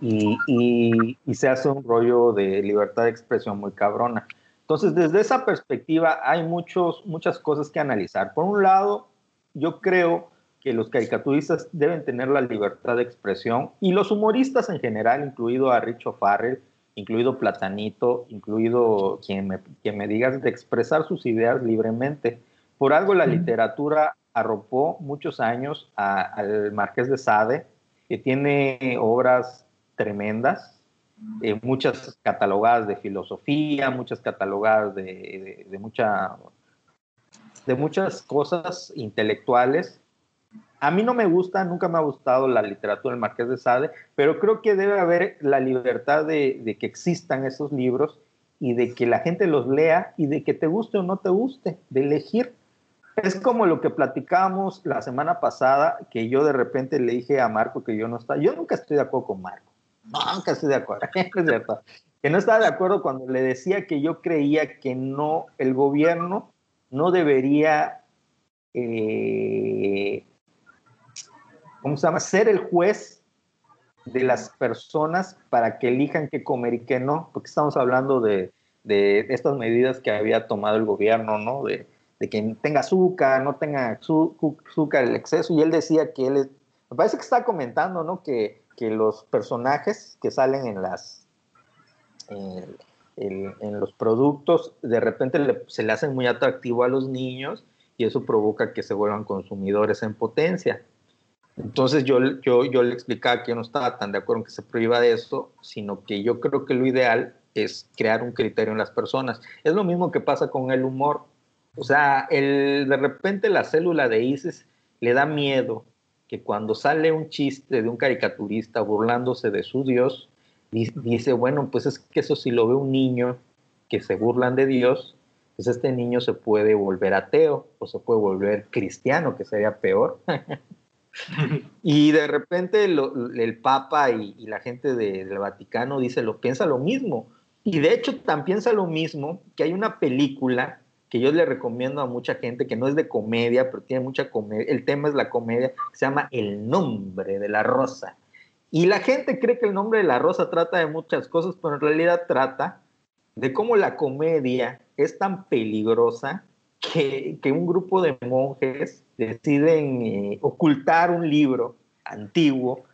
y, y, se hace un rollo de libertad de expresión muy cabrona. Entonces, desde esa perspectiva hay muchos, muchas cosas que analizar. Por un lado, yo creo que los caricaturistas deben tener la libertad de expresión y los humoristas en general, incluido a Richo Farrell, incluido Platanito, incluido quien me, quien me digas, de expresar sus ideas libremente. Por algo la literatura arropó muchos años al Marqués de Sade, que tiene obras tremendas, eh, muchas catalogadas de filosofía, muchas catalogadas de, de, mucha, de muchas cosas intelectuales a mí no me gusta, nunca me ha gustado la literatura del Marqués de Sade, pero creo que debe haber la libertad de, que existan esos libros y de que la gente los lea y de que te guste o no te guste, de elegir. Es como lo que platicábamos la semana pasada, que yo de repente le dije a Marco que yo no estaba, yo nunca estoy de acuerdo con Marco, nunca estoy de acuerdo, es cierto, que no estaba de acuerdo cuando le decía que yo creía que no, el gobierno no debería eh. Ser el juez de las personas para que elijan qué comer y qué no, porque estamos hablando de, estas medidas que había tomado el gobierno, ¿no? De, que tenga azúcar, no tenga azúcar, el exceso, y él decía que él, me parece que está comentando, ¿no? Que, los personajes que salen en las, en, los productos, de repente se le hacen muy atractivo a los niños y eso provoca que se vuelvan consumidores en potencia. Entonces yo, yo, yo le explicaba que yo no estaba tan de acuerdo en que se prohíba eso, sino que yo creo que lo ideal es crear un criterio en las personas. Es lo mismo que pasa con el humor. O sea, el, de repente la célula de ISIS le da miedo que cuando sale un chiste de un caricaturista burlándose de su Dios, dice, bueno, pues es que eso si lo ve un niño que se burlan de Dios, pues este niño se puede volver ateo o se puede volver cristiano, que sería peor. y de repente el Papa y, la gente del Vaticano dice, lo piensa lo mismo. Y de hecho también piensa lo mismo, que hay una película que yo le recomiendo a mucha gente, que no es de comedia, pero tiene mucha comedia, el tema es la comedia, se llama El nombre de la rosa. Y la gente cree que el nombre de la rosa trata de muchas cosas, pero en realidad trata de cómo la comedia es tan peligrosa que, que un grupo de monjes deciden eh, ocultar un libro antiguo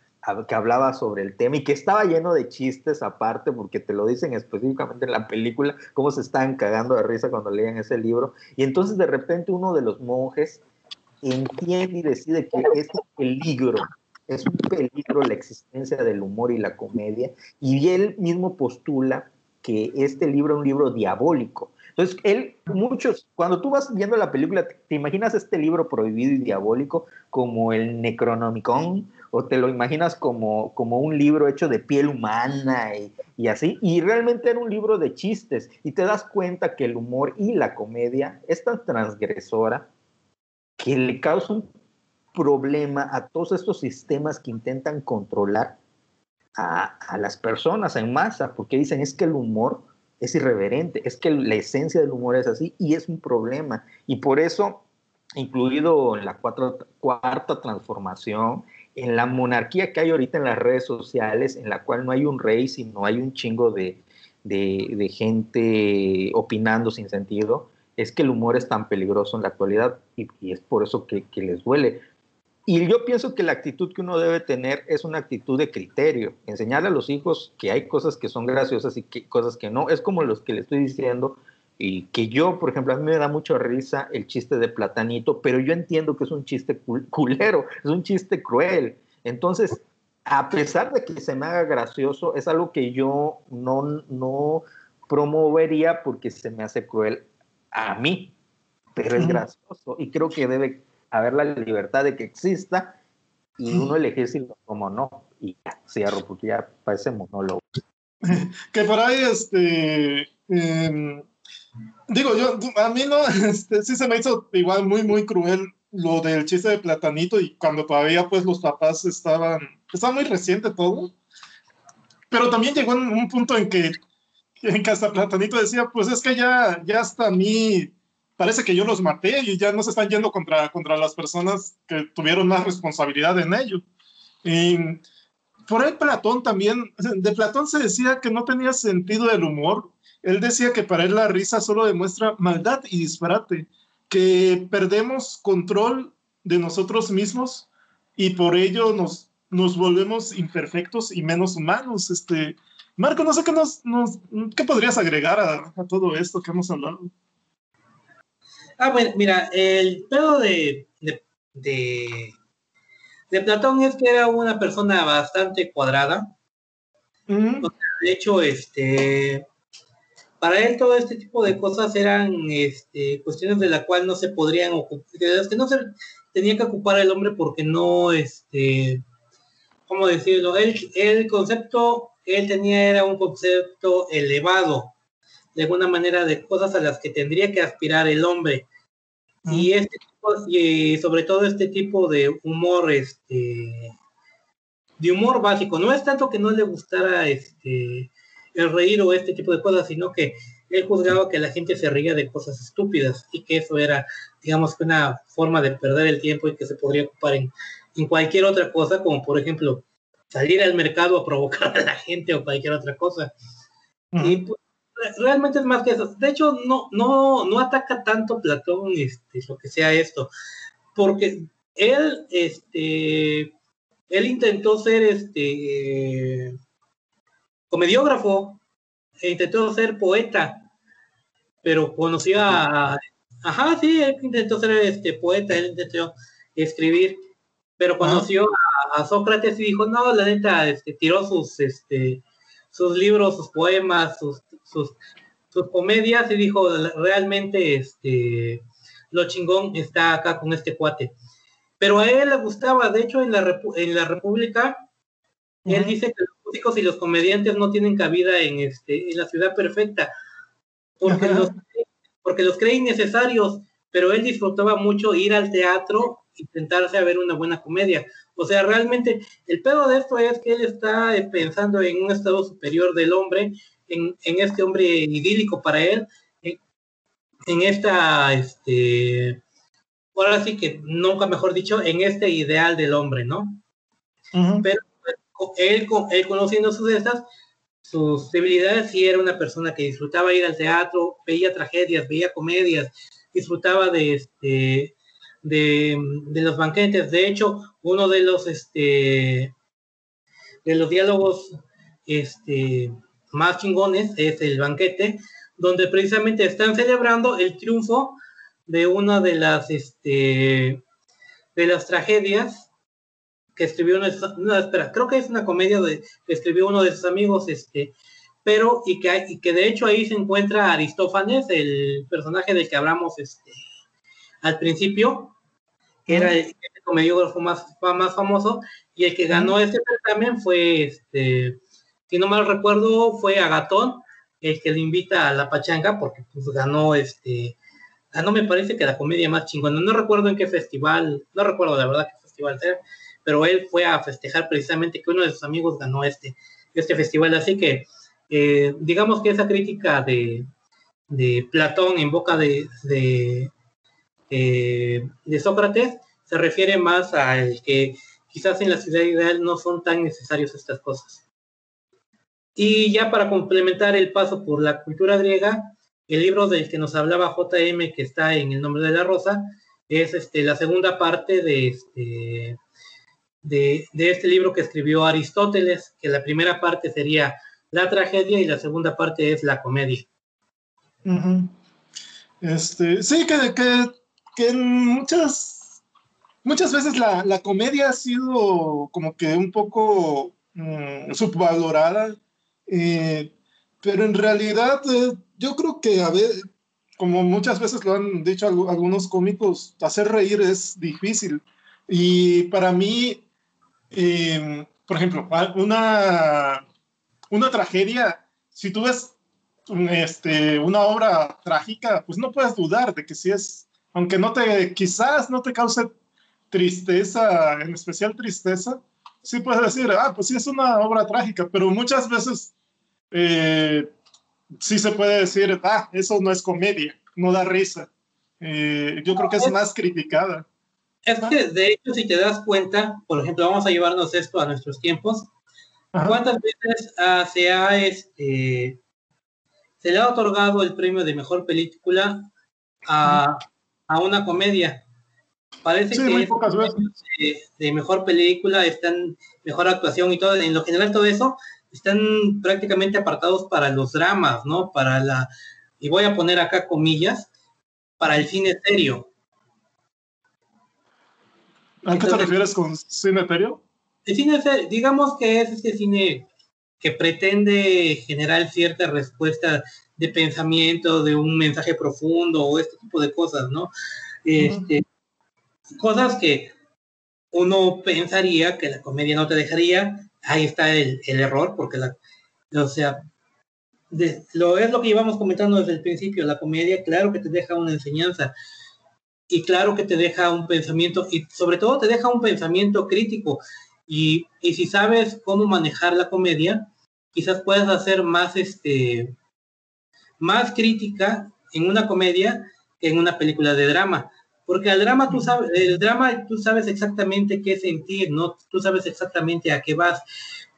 que hablaba sobre el tema y que estaba lleno de chistes aparte, porque te lo dicen específicamente en la película, cómo se estaban cagando de risa cuando leían ese libro. Y entonces de repente uno de los monjes entiende y decide que es un peligro, es un peligro la existencia del humor y la comedia, y él mismo postula que este libro es un libro diabólico, entonces, él, muchos, cuando tú vas viendo la película, te, imaginas este libro prohibido y diabólico como el Necronomicon, o te lo imaginas como, como un libro hecho de piel humana y, y, así, y realmente era un libro de chistes, y te das cuenta que el humor y la comedia es tan transgresora que le causa un problema a todos estos sistemas que intentan controlar a, a las personas en masa, porque dicen es que el humor es irreverente, es que la esencia del humor es así y es un problema. Y por eso, incluido en la cuarta transformación, en la monarquía que hay ahorita en las redes sociales, en la cual no hay un rey, sino hay un chingo de, gente opinando sin sentido, es que el humor es tan peligroso en la actualidad y, es por eso que, les duele. y yo pienso que la actitud que uno debe tener es una actitud de criterio, enseñarle a los hijos que hay cosas que son graciosas y que, cosas que no. Es como los que le estoy diciendo, y que yo, por ejemplo, a mí me da mucha risa el chiste de Platanito, pero yo entiendo que es un chiste culero, es un chiste cruel. Entonces, a pesar de que se me haga gracioso, es algo que yo no, no promovería porque se me hace cruel a mí, pero es gracioso y creo que debe haber la libertad de que exista y uno elegir si lo como no. Y ya, cierro porque ya parece monólogo. Que por ahí, este, em, Digo, yo, a mí no, este, sí se me hizo igual muy, muy cruel lo del chiste de Platanito y cuando todavía pues los papás estaban, estaba muy reciente todo. Pero también llegó en un punto en que, en que hasta Platanito decía, pues es que ya, ya hasta a mí parece que yo los maté y ya no se están yendo contra, contra las personas que tuvieron más responsabilidad en ello. Y por ahí Platón también, de Platón se decía que no tenía sentido del humor él decía que para él la risa solo demuestra maldad y disparate, que perdemos control de nosotros mismos y por ello nos, nos volvemos imperfectos y menos humanos. Este, Marco, no sé qué, nos, qué podrías agregar a, todo esto que hemos hablado. Ah, bueno, mira, el pedo de, de, de, Platón es que era una persona bastante cuadrada. de hecho, este, para él todo este tipo de cosas eran este, cuestiones de las cuales no se podrían ocupar, de las que no se tenía que ocupar el hombre porque no, este, ¿cómo decirlo? el concepto él tenía era un concepto elevado, de alguna manera, de cosas a las que tendría que aspirar el hombre. Y este y sobre todo este tipo de humor, este, de humor básico, no es tanto que no le gustara este el reír o este tipo de cosas, sino que él juzgaba que la gente se reía de cosas estúpidas y que eso era, digamos, una forma de perder el tiempo y que se podría ocupar en, en cualquier otra cosa, como por ejemplo salir al mercado a provocar a la gente o cualquier otra cosa. Y pues, realmente es más que eso. De hecho, no, no, no ataca tanto Platón este, lo que sea esto, porque él, este, él intentó ser este comediógrafo, e intentó ser poeta, pero conoció a... Ajá, sí, él intentó ser este poeta, él intentó escribir, pero conoció a, Sócrates y dijo, no, la neta, este, tiró sus, este, sus libros, sus poemas, sus, sus, sus comedias y dijo, realmente, este, lo chingón está acá con este cuate. Pero a él le gustaba, de hecho, en la, en la República, él dice que músicos y los comediantes no tienen cabida en, este, en la ciudad perfecta, porque los, porque los creen necesarios, pero él disfrutaba mucho ir al teatro y sentarse a ver una buena comedia. O sea, realmente el pedo de esto es que él está eh, pensando en un estado superior del hombre, en, en este hombre idílico para él, en, esta, este, ahora sí que nunca mejor dicho, en este ideal del hombre, ¿no? Pero él, él conociendo sus estas, sus debilidades, sí era una persona que disfrutaba ir al teatro, veía tragedias, veía comedias, disfrutaba de este de, los banquetes. De hecho, uno de los este de los diálogos este más chingones es el banquete, donde precisamente están celebrando el triunfo de una de las este de las tragedias que escribió una, espera, creo que es una comedia de, que escribió uno de sus amigos, este, pero y que, y que de hecho ahí se encuentra Aristófanes, el personaje del que hablamos este, al principio, que era el, comediógrafo más, más famoso, y el que ganó este certamen fue, este, si no mal recuerdo, fue Agatón, el que le invita a la pachanga, porque pues ganó este, ganó me parece que la comedia más chingona, no recuerdo en qué festival, no recuerdo la verdad qué festival era, pero él fue a festejar precisamente que uno de sus amigos ganó este, este festival. Así que eh, digamos que esa crítica de, Platón en boca de, eh, de, Sócrates se refiere más al que quizás en la ciudad ideal no son tan necesarios estas cosas. Y ya para complementar el paso por la cultura griega, el libro del que nos hablaba JM, que está en el nombre de la rosa, es este, la segunda parte de este, de, este libro que escribió Aristóteles, que la primera parte sería la tragedia y la segunda parte es la comedia. este, sí, que, que, que muchas, muchas veces la, la, comedia ha sido como que un poco mm, subvalorada, eh, pero en realidad eh, yo creo que a ver, como muchas veces lo han dicho algunos cómicos, hacer reír es difícil. Y para mí, em, por ejemplo, una, una tragedia, si tú ves este, una obra trágica, pues no puedes dudar de que si es, aunque no te, quizás no te cause tristeza, en especial tristeza, sí puedes decir, ah, pues sí es una obra trágica, pero muchas veces eh, sí se puede decir, ah, eso no es comedia, no da risa. Eh, yo creo que es, más criticada. Es que, de hecho, si te das cuenta, por ejemplo, vamos a llevarnos esto a nuestros tiempos, ¿cuántas veces ah, se ha este se le ha otorgado el premio de mejor película a, a una comedia? Parece que muy pocas veces. De, de, mejor película, están mejor actuación y todo, en lo general todo eso están prácticamente apartados para los dramas, ¿no? Para la, y voy a poner acá comillas, para el cine serio. ¿A qué te refieres con cine serio? El cine digamos que es este cine que pretende generar cierta respuesta de pensamiento, de un mensaje profundo o este tipo de cosas, ¿no? Este, Cosas que uno pensaría que la comedia no te dejaría, ahí está el, error, porque la, o sea, lo es lo que íbamos comentando desde el principio, la comedia, claro que te deja una enseñanza y claro que te deja un pensamiento y sobre todo te deja un pensamiento crítico y, y si sabes cómo manejar la comedia, quizás puedas hacer más este más crítica en una comedia que en una película de drama. Porque al drama tú sabes, el drama tú sabes exactamente qué sentir, ¿no? Tú sabes exactamente a qué vas.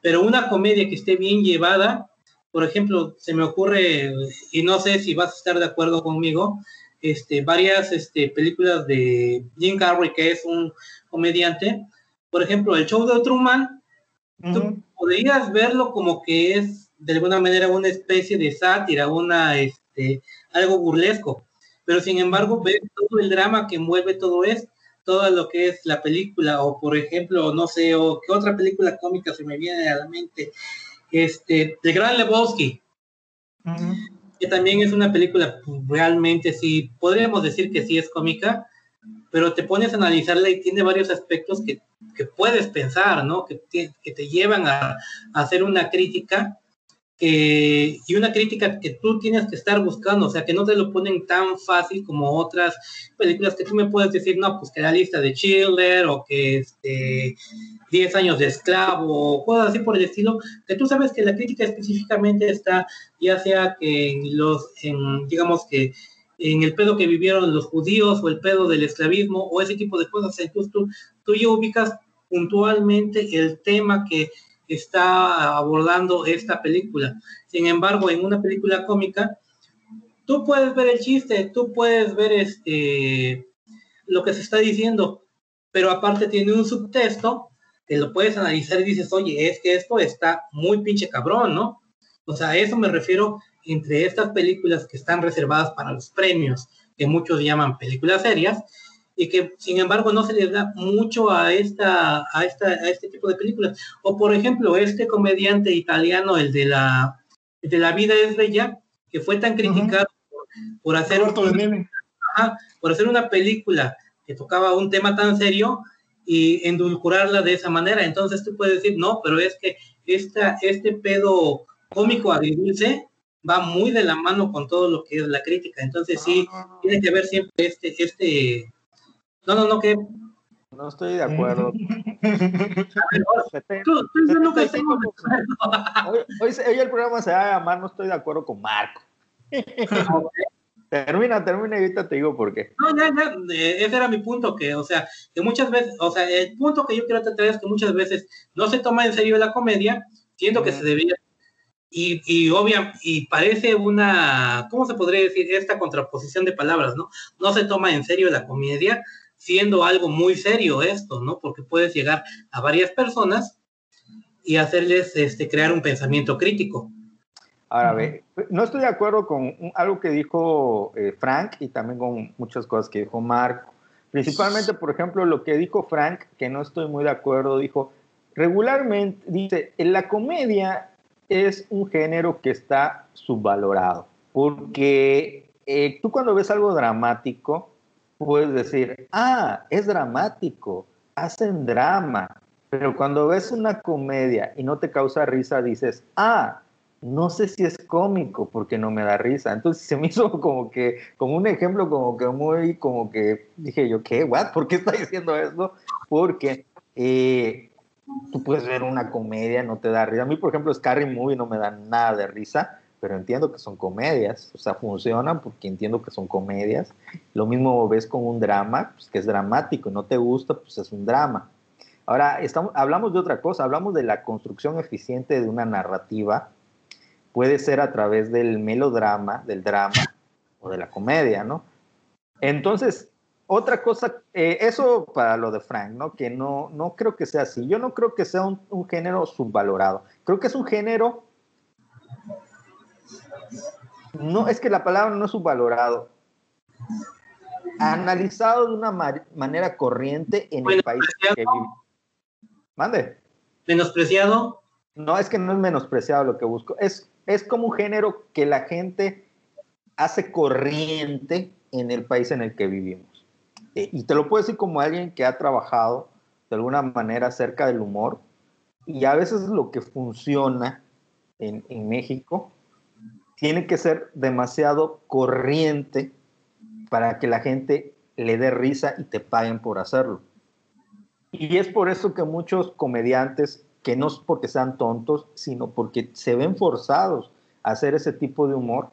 Pero una comedia que esté bien llevada, por ejemplo, se me ocurre, y no sé si vas a estar de acuerdo conmigo, este, varias este, películas de Jim Carrey, que es un comediante. Por ejemplo, el show de Truman, tú podrías verlo como que es de alguna manera una especie de sátira, una, este, algo burlesco. Pero sin embargo ves todo el drama que envuelve todo esto, todo lo que es la película, o por ejemplo, no sé, o qué otra película cómica se me viene a la mente, este, de Gran Lebowski, que también es una película realmente, sí, podríamos decir que sí es cómica, pero te pones a analizarla y tiene varios aspectos que, que puedes pensar, ¿no? Que te, que te llevan a hacer una crítica eh, y una crítica que tú tienes que estar buscando, o sea, que no te lo ponen tan fácil como otras películas que tú me puedes decir, no, pues que la lista de Chiller o que este, 10 años de esclavo o cosas así por el estilo, que tú sabes que la crítica específicamente está ya sea que en los, en, digamos que en el pedo que vivieron los judíos o el pedo del esclavismo o ese tipo de cosas, entonces tú, tú ya ubicas puntualmente el tema que está abordando esta película. Sin embargo, en una película cómica, tú puedes ver el chiste, tú puedes ver este lo que se está diciendo, pero aparte tiene un subtexto que lo puedes analizar y dices, oye, es que esto está muy pinche cabrón, ¿no? O sea, a eso me refiero entre estas películas que están reservadas para los premios, que muchos llaman películas serias, y que sin embargo no se les da mucho a esta, a esta, a este tipo de películas. O por ejemplo, este comediante italiano, el de la, de la vida es bella, que fue tan criticado por, hacer por hacer una película que tocaba un tema tan serio y endulcorarla de esa manera. Entonces tú puedes decir, no, pero es que esta, este pedo cómico agridulce va muy de la mano con todo lo que es la crítica. Entonces sí, ah. tiene que ver siempre este, este, no, no, no, que. No estoy de acuerdo. hoy, el programa se va a llamar No estoy de acuerdo con Marco. termina, termina y ahorita te digo por qué. No, ya, ya, ese era mi punto, que, o sea, que muchas veces, o sea, el punto que yo quiero tratar es que muchas veces no se toma en serio la comedia, siento que se debía, y, y obvia, y parece una, ¿cómo se podría decir? Esta contraposición de palabras, ¿no? No se toma en serio la comedia, siendo algo muy serio esto, ¿no? Porque puedes llegar a varias personas y hacerles este, crear un pensamiento crítico. Ahora, ve, no estoy de acuerdo con algo que dijo eh, Frank y también con muchas cosas que dijo Marco. Principalmente, por ejemplo, lo que dijo Frank, que no estoy muy de acuerdo, dijo, regularmente, dice, en la comedia es un género que está subvalorado, porque eh, tú cuando ves algo dramático, puedes decir, ah, es dramático, hacen drama, pero cuando ves una comedia y no te causa risa, dices, ah, no sé si es cómico porque no me da risa. Entonces se me hizo como que, como un ejemplo como que muy, como que dije yo, ¿qué? ¿What? ¿Por qué está diciendo eso? Porque eh, tú puedes ver una comedia, no te da risa. A mí, por ejemplo, Scary Movie no me da nada de risa, pero entiendo que son comedias, o sea, funcionan porque entiendo que son comedias. Lo mismo ves con un drama, pues que es dramático, no te gusta, pues es un drama. Ahora, estamos, hablamos de otra cosa, hablamos de la construcción eficiente de una narrativa puede ser a través del melodrama, del drama o de la comedia, ¿no? Entonces, otra cosa, eh, eso para lo de Frank, ¿no? Que no, no creo que sea así. Yo no creo que sea un género subvalorado. Creo que es un género... No, es que la palabra no es subvalorado. Analizado de una manera corriente en el país que vive. Mande. ¿Menospreciado? No, es que no es menospreciado lo que busco. Es es como un género que la gente hace corriente en el país en el que vivimos. Eh, y te lo puedo decir como alguien que ha trabajado de alguna manera acerca del humor y a veces lo que funciona en, en México tiene que ser demasiado corriente para que la gente le dé risa y te paguen por hacerlo. Y es por eso que muchos comediantes que no es porque sean tontos, sino porque se ven forzados a hacer ese tipo de humor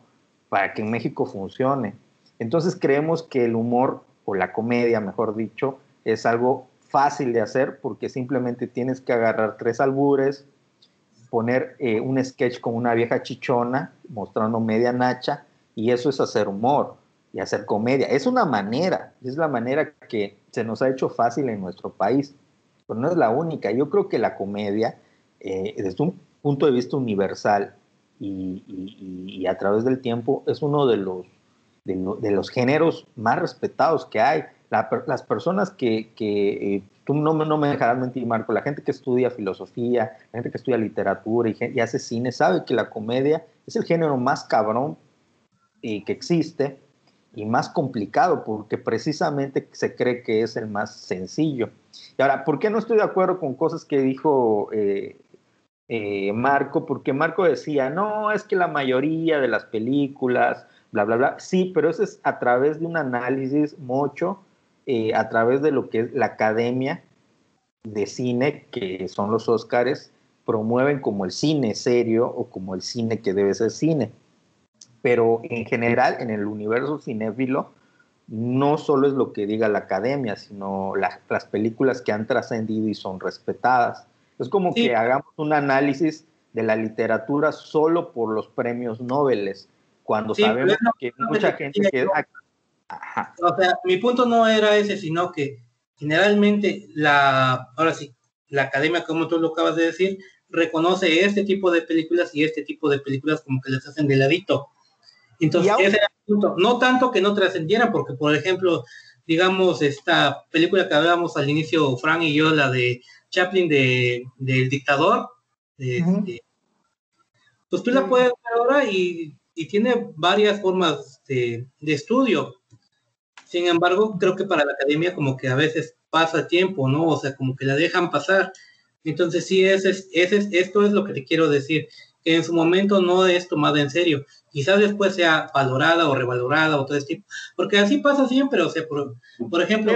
para que en México funcione. Entonces creemos que el humor, o la comedia, mejor dicho, es algo fácil de hacer porque simplemente tienes que agarrar tres albures, poner eh, un sketch con una vieja chichona mostrando media nacha y eso es hacer humor y hacer comedia. Es una manera, es la manera que se nos ha hecho fácil en nuestro país pero no es la única. Yo creo que la comedia, eh, desde un punto de vista universal y, a través del tiempo, es uno de los, de, los géneros más respetados que hay. las personas que, eh, tú no, no, me dejarás mentir, Marco, la gente que estudia filosofía, la gente que estudia literatura y, y hace cine, sabe que la comedia es el género más cabrón eh, que existe y más complicado porque precisamente se cree que es el más sencillo. Y ahora, ¿por qué no estoy de acuerdo con cosas que dijo eh, eh, Marco? Porque Marco decía, no, es que la mayoría de las películas, bla, bla, bla, sí, pero eso es a través de un análisis mucho, eh, a través de lo que es la academia de cine, que son los Óscares, promueven como el cine serio o como el cine que debe ser cine. Pero en general en el universo cinéfilo no solo es lo que diga la academia, sino las películas que han trascendido y son respetadas. Es como que hagamos un análisis de la literatura solo por los premios Nobel, cuando sabemos que mucha gente que... O sea, mi punto no era ese, sino que generalmente la, ahora sí, la academia, como tú lo acabas de decir, reconoce este tipo de películas y este tipo de películas como que les hacen de ladito. Entonces, ese era el punto. No tanto que no trascendiera, porque, por ejemplo, digamos, esta película que hablábamos al inicio, Frank y yo, la de Chaplin de, del dictador, pues tú la puedes ver ahora y, tiene varias formas de, estudio. Sin embargo, creo que para la academia como que a veces pasa tiempo, ¿no? O sea, como que la dejan pasar. Entonces, sí, ese, ese, esto es lo que te quiero decir que en su momento no es tomada en serio. Quizás después sea valorada o revalorada o todo este tipo, porque así pasa siempre, o sea, por, ejemplo...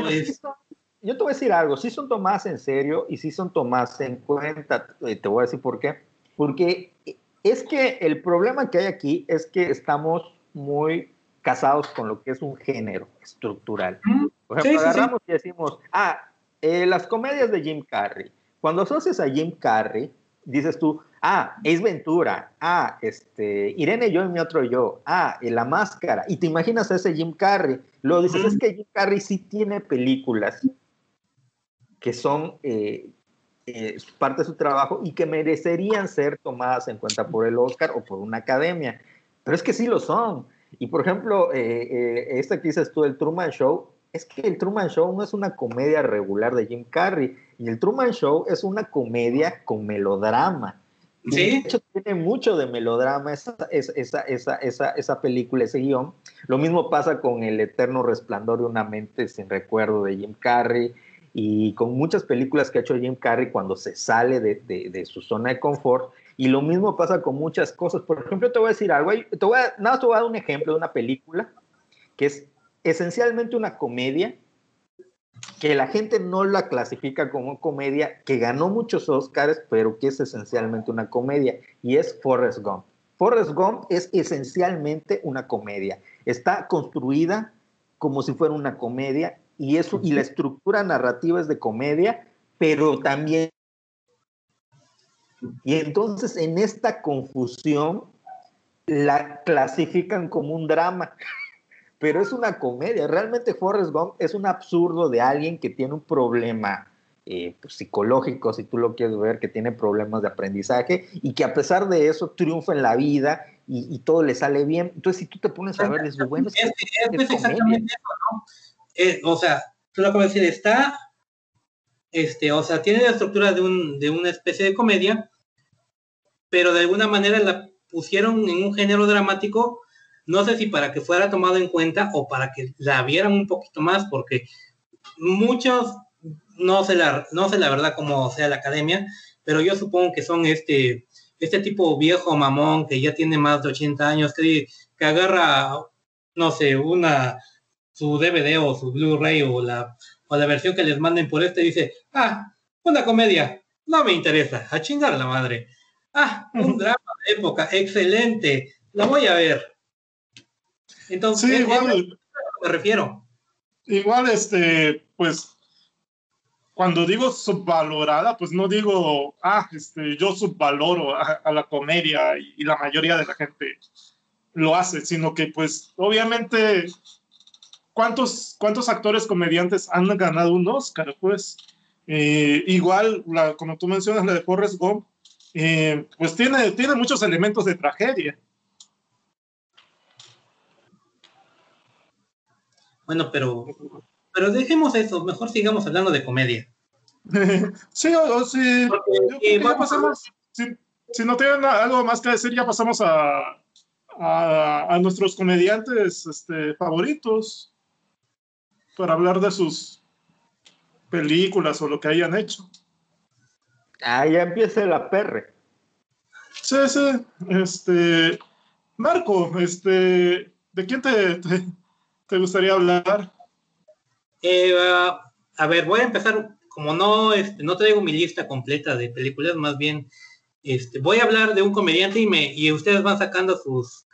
yo te voy a decir algo, sí son tomadas en serio y sí son tomadas en cuenta, eh, te voy a decir por qué. Porque es que el problema que hay aquí es que estamos muy casados con lo que es un género estructural. Por ejemplo, agarramos y decimos, ah, eh, las comedias de Jim Carrey. Cuando asocias a Jim Carrey, dices tú, ah, es Ventura, ah, este, Irene yo y mi otro yo, ah, La Máscara, y te imaginas a ese Jim Carrey. Luego dices, es que Jim Carrey sí tiene películas que son eh, eh, parte de su trabajo y que merecerían ser tomadas en cuenta por el Oscar o por una academia. Pero es que sí lo son. Y por ejemplo, eh, esta que dices tú, el Truman Show, es que el Truman Show no es una comedia regular de Jim Carrey, y el Truman Show es una comedia con melodrama. ¿Sí? De hecho, tiene mucho de melodrama esa, esa, esa, esa, esa película, ese guion. Lo mismo pasa con El Eterno Resplandor de una mente sin recuerdo de Jim Carrey y con muchas películas que ha hecho Jim Carrey cuando se sale de, de, su zona de confort. Y lo mismo pasa con muchas cosas. Por ejemplo, te voy a decir algo. Te voy a, nada, te voy a dar un ejemplo de una película que es esencialmente una comedia que la gente no la clasifica como comedia, que ganó muchos Oscars, pero que es esencialmente una comedia, y es Forrest Gump. Forrest Gump es esencialmente una comedia. Está construida como si fuera una comedia y, eso, y la estructura narrativa es de comedia, pero también... Y entonces en esta confusión la clasifican como un drama pero es una comedia. Realmente Forrest Gump es un absurdo de alguien que tiene un problema eh, pues, psicológico, si tú lo quieres ver, que tiene problemas de aprendizaje y que a pesar de eso triunfa en la vida y, todo le sale bien. Entonces, si tú te pones a ver, es bueno. Es, es, exactamente eso, ¿no? Eh, o sea, tú lo acabas de decir, está, este, o sea, tiene la estructura de, un, de una especie de comedia, pero de alguna manera la pusieron en un género dramático no sé si para que fuera tomado en cuenta o para que la vieran un poquito más, porque muchos, no sé la, no sé la verdad cómo sea la academia, pero yo supongo que son este, este tipo viejo mamón que ya tiene más de 80 años, que, que agarra, no sé, una, su DVD o su Blu-ray o la, o la versión que les manden por este, dice, ah, una comedia, no me interesa, a chingar la madre. Ah, un drama de época, excelente, la voy a ver. Entonces, sí, igual, me refiero. Igual, este, pues, cuando digo subvalorada, pues no digo, ah, este, yo subvaloro a, la comedia y, la mayoría de la gente lo hace, sino que, pues, obviamente, ¿cuántos, cuántos actores comediantes han ganado un Oscar? Pues, eh, igual, la, como tú mencionas, la de Forrest Gump, eh, pues tiene, tiene muchos elementos de tragedia. Bueno, pero, pero dejemos eso, mejor sigamos hablando de comedia. sí, o, sí. pasamos, si, no tienen algo más que decir, ya pasamos a, a, nuestros comediantes este, favoritos para hablar de sus películas o lo que hayan hecho. Ah, ya empieza la perre. Sí, sí. Este, Marco, este, ¿de quién te, te gustaría hablar? Eh, a ver, voy a empezar, como no, este, no traigo mi lista completa de películas, más bien este, voy a hablar de un comediante y, me, y ustedes van sacando sus,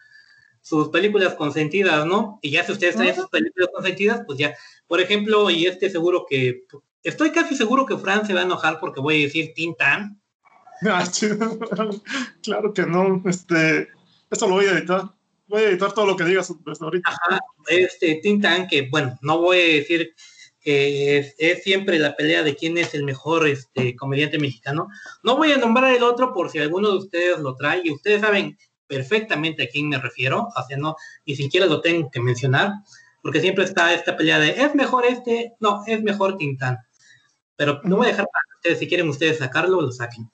sus películas consentidas, ¿no? Y ya si ustedes traen sus películas consentidas, pues ya, por ejemplo, y este seguro que, estoy casi seguro que Fran se va a enojar porque voy a decir Tintan. Ah, claro que no, este, esto lo voy a editar voy a editar todo lo que digas desde ahorita. este Tintan, que bueno, no voy a decir que es, siempre la pelea de quién es el mejor este, comediante mexicano. No voy a nombrar el otro por si alguno de ustedes lo trae y ustedes saben perfectamente a quién me refiero, o sea, no, ni siquiera lo tengo que mencionar, porque siempre está esta pelea de es mejor este, no, es mejor Tintán. Pero no voy a dejar para ustedes, si quieren ustedes sacarlo, lo saquen.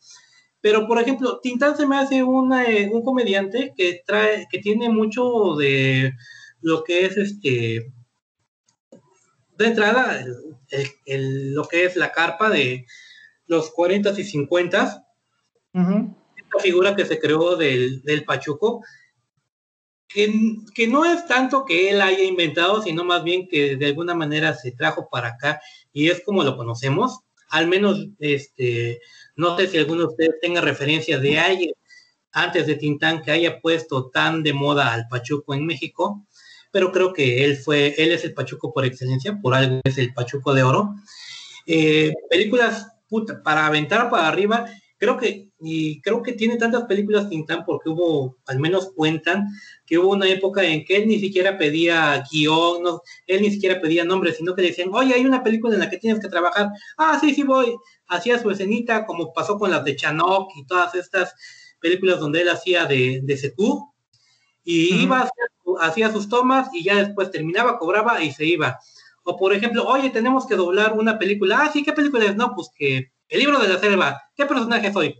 Pero, por ejemplo, Tintán se me hace eh, un comediante que trae, que tiene mucho de lo que es este, de entrada, lo que es la carpa de los 40 y 50. Esta figura que se creó del, Pachuco, que, que, no es tanto que él haya inventado, sino más bien que de alguna manera se trajo para acá y es como lo conocemos. Al menos este, no sé si alguno de ustedes tenga referencia de alguien antes de Tintán que haya puesto tan de moda al Pachuco en México, pero creo que él fue, él es el Pachuco por excelencia, por algo es el Pachuco de Oro. Eh, películas para aventar para arriba, creo que y creo que tiene tantas películas Tintán porque hubo, al menos cuentan, que hubo una época en que él ni siquiera pedía guion, no, él ni siquiera pedía nombre, sino que decían, oye, hay una película en la que tienes que trabajar. Ah, sí, sí voy. Hacía su escenita, como pasó con las de Chanok y todas estas películas donde él hacía de, de Secu, y iba, hacía sus tomas y ya después terminaba, cobraba y se iba. O por ejemplo, oye, tenemos que doblar una película. Ah, sí, ¿qué película es? No, pues que el libro de la selva. ¿Qué personaje soy?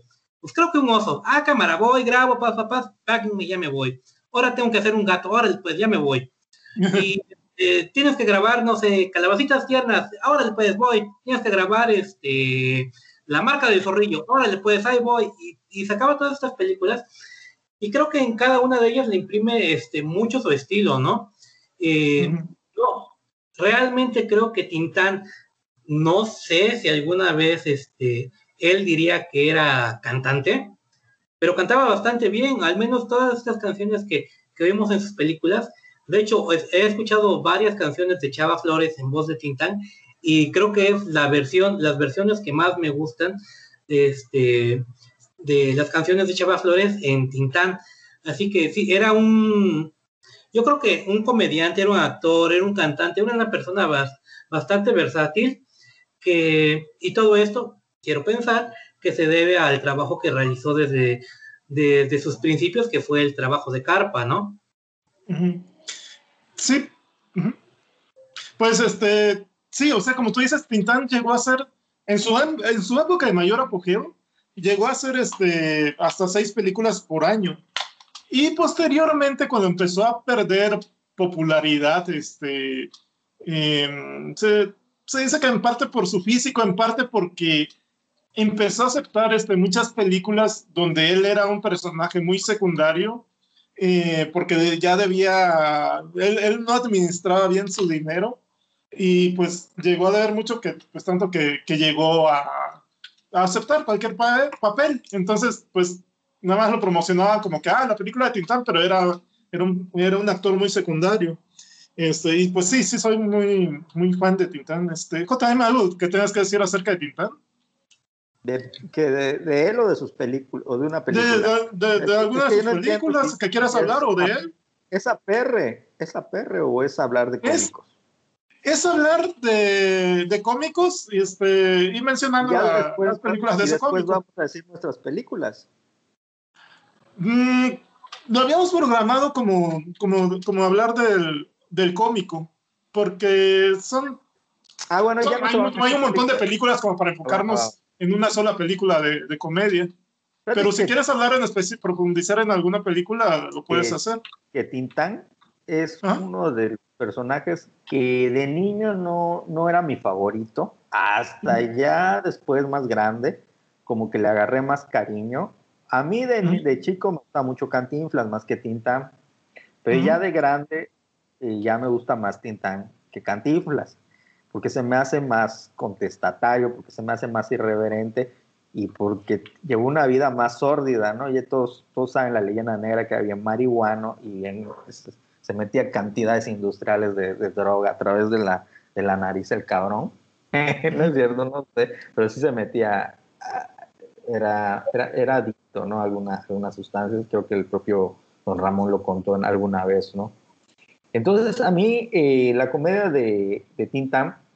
Pues creo que un oso. Ah, cámara, voy, grabo, paz, paz, paz, y ya me voy. Ahora tengo que hacer un gato, ahora después ya me voy. Y eh, tienes que grabar, no sé, calabacitas tiernas, ahora después voy. Tienes que grabar este la marca del zorrillo, ahora después ahí voy. Y, y sacaba todas estas películas. Y creo que en cada una de ellas le imprime este, mucho su estilo, ¿no? Eh, realmente creo que Tintán, no sé si alguna vez este, él diría que era cantante, pero cantaba bastante bien, al menos todas estas canciones que, que vemos en sus películas. De hecho, he escuchado varias canciones de Chava Flores en voz de Tintán y creo que es la versión, las versiones que más me gustan de, este, de las canciones de Chava Flores en Tintán. Así que sí, era un, yo creo que un comediante, era un actor, era un cantante, era una persona bastante versátil, que, y todo esto, quiero pensar, que se debe al trabajo que realizó desde, sus principios, que fue el trabajo de Carpa, ¿no? Sí. Pues este, sí, o sea, como tú dices, Tintán llegó a ser, en su, en su época de mayor apogeo, llegó a ser este, hasta seis películas por año. Y posteriormente, cuando empezó a perder popularidad, este, em, se, se, dice que en parte por su físico, en parte porque empezó a aceptar este, muchas películas donde él era un personaje muy secundario, eh, porque ya debía, él, él, no administraba bien su dinero y pues llegó a ver mucho que, pues tanto que, que llegó a, a, aceptar cualquier papel. Entonces, pues nada más lo promocionaba como que, ah, la película de Tintán, pero era, era, un, era un actor muy secundario. Este, y pues sí, sí, soy muy, muy fan de Tintán. Este, JM, ¿algo que tengas que decir acerca de Tintán? De, que de, él o de sus películas, o de una película. De, de, alguna de sus películas que quieras hablar o de él. ¿Es APR? ¿Es APR o es hablar de cómicos? Es, hablar de, de cómicos y, este, y mencionando las películas de ese cómic. Después vamos a decir nuestras películas. Mm, lo habíamos programado como, como, como hablar del, del cómico, porque son... Ah, bueno, ya no hay, un montón de películas como para enfocarnos en una sola película de, de comedia. Pero si quieres hablar en profundizar en alguna película, lo puedes hacer. Que Tintán es uno de los personajes que de niño no, no era mi favorito, hasta ya después más grande, como que le agarré más cariño. A mí de, de, chico me gusta mucho Cantinflas más que Tintán, pero ya de grande eh, ya me gusta más Tintán que Cantinflas, porque se me hace más contestatario, porque se me hace más irreverente y porque llevó una vida más sórdida, ¿no? Y todos, todos saben la leyenda negra que había marihuano y se metía cantidades industriales de, droga a través de la, de la nariz el cabrón. no es cierto, no sé, pero sí se metía, era, era, era ¿no? Algunas, algunas sustancias, creo que el propio don Ramón lo contó en alguna vez, ¿no? Entonces, a mí eh, la comedia de, de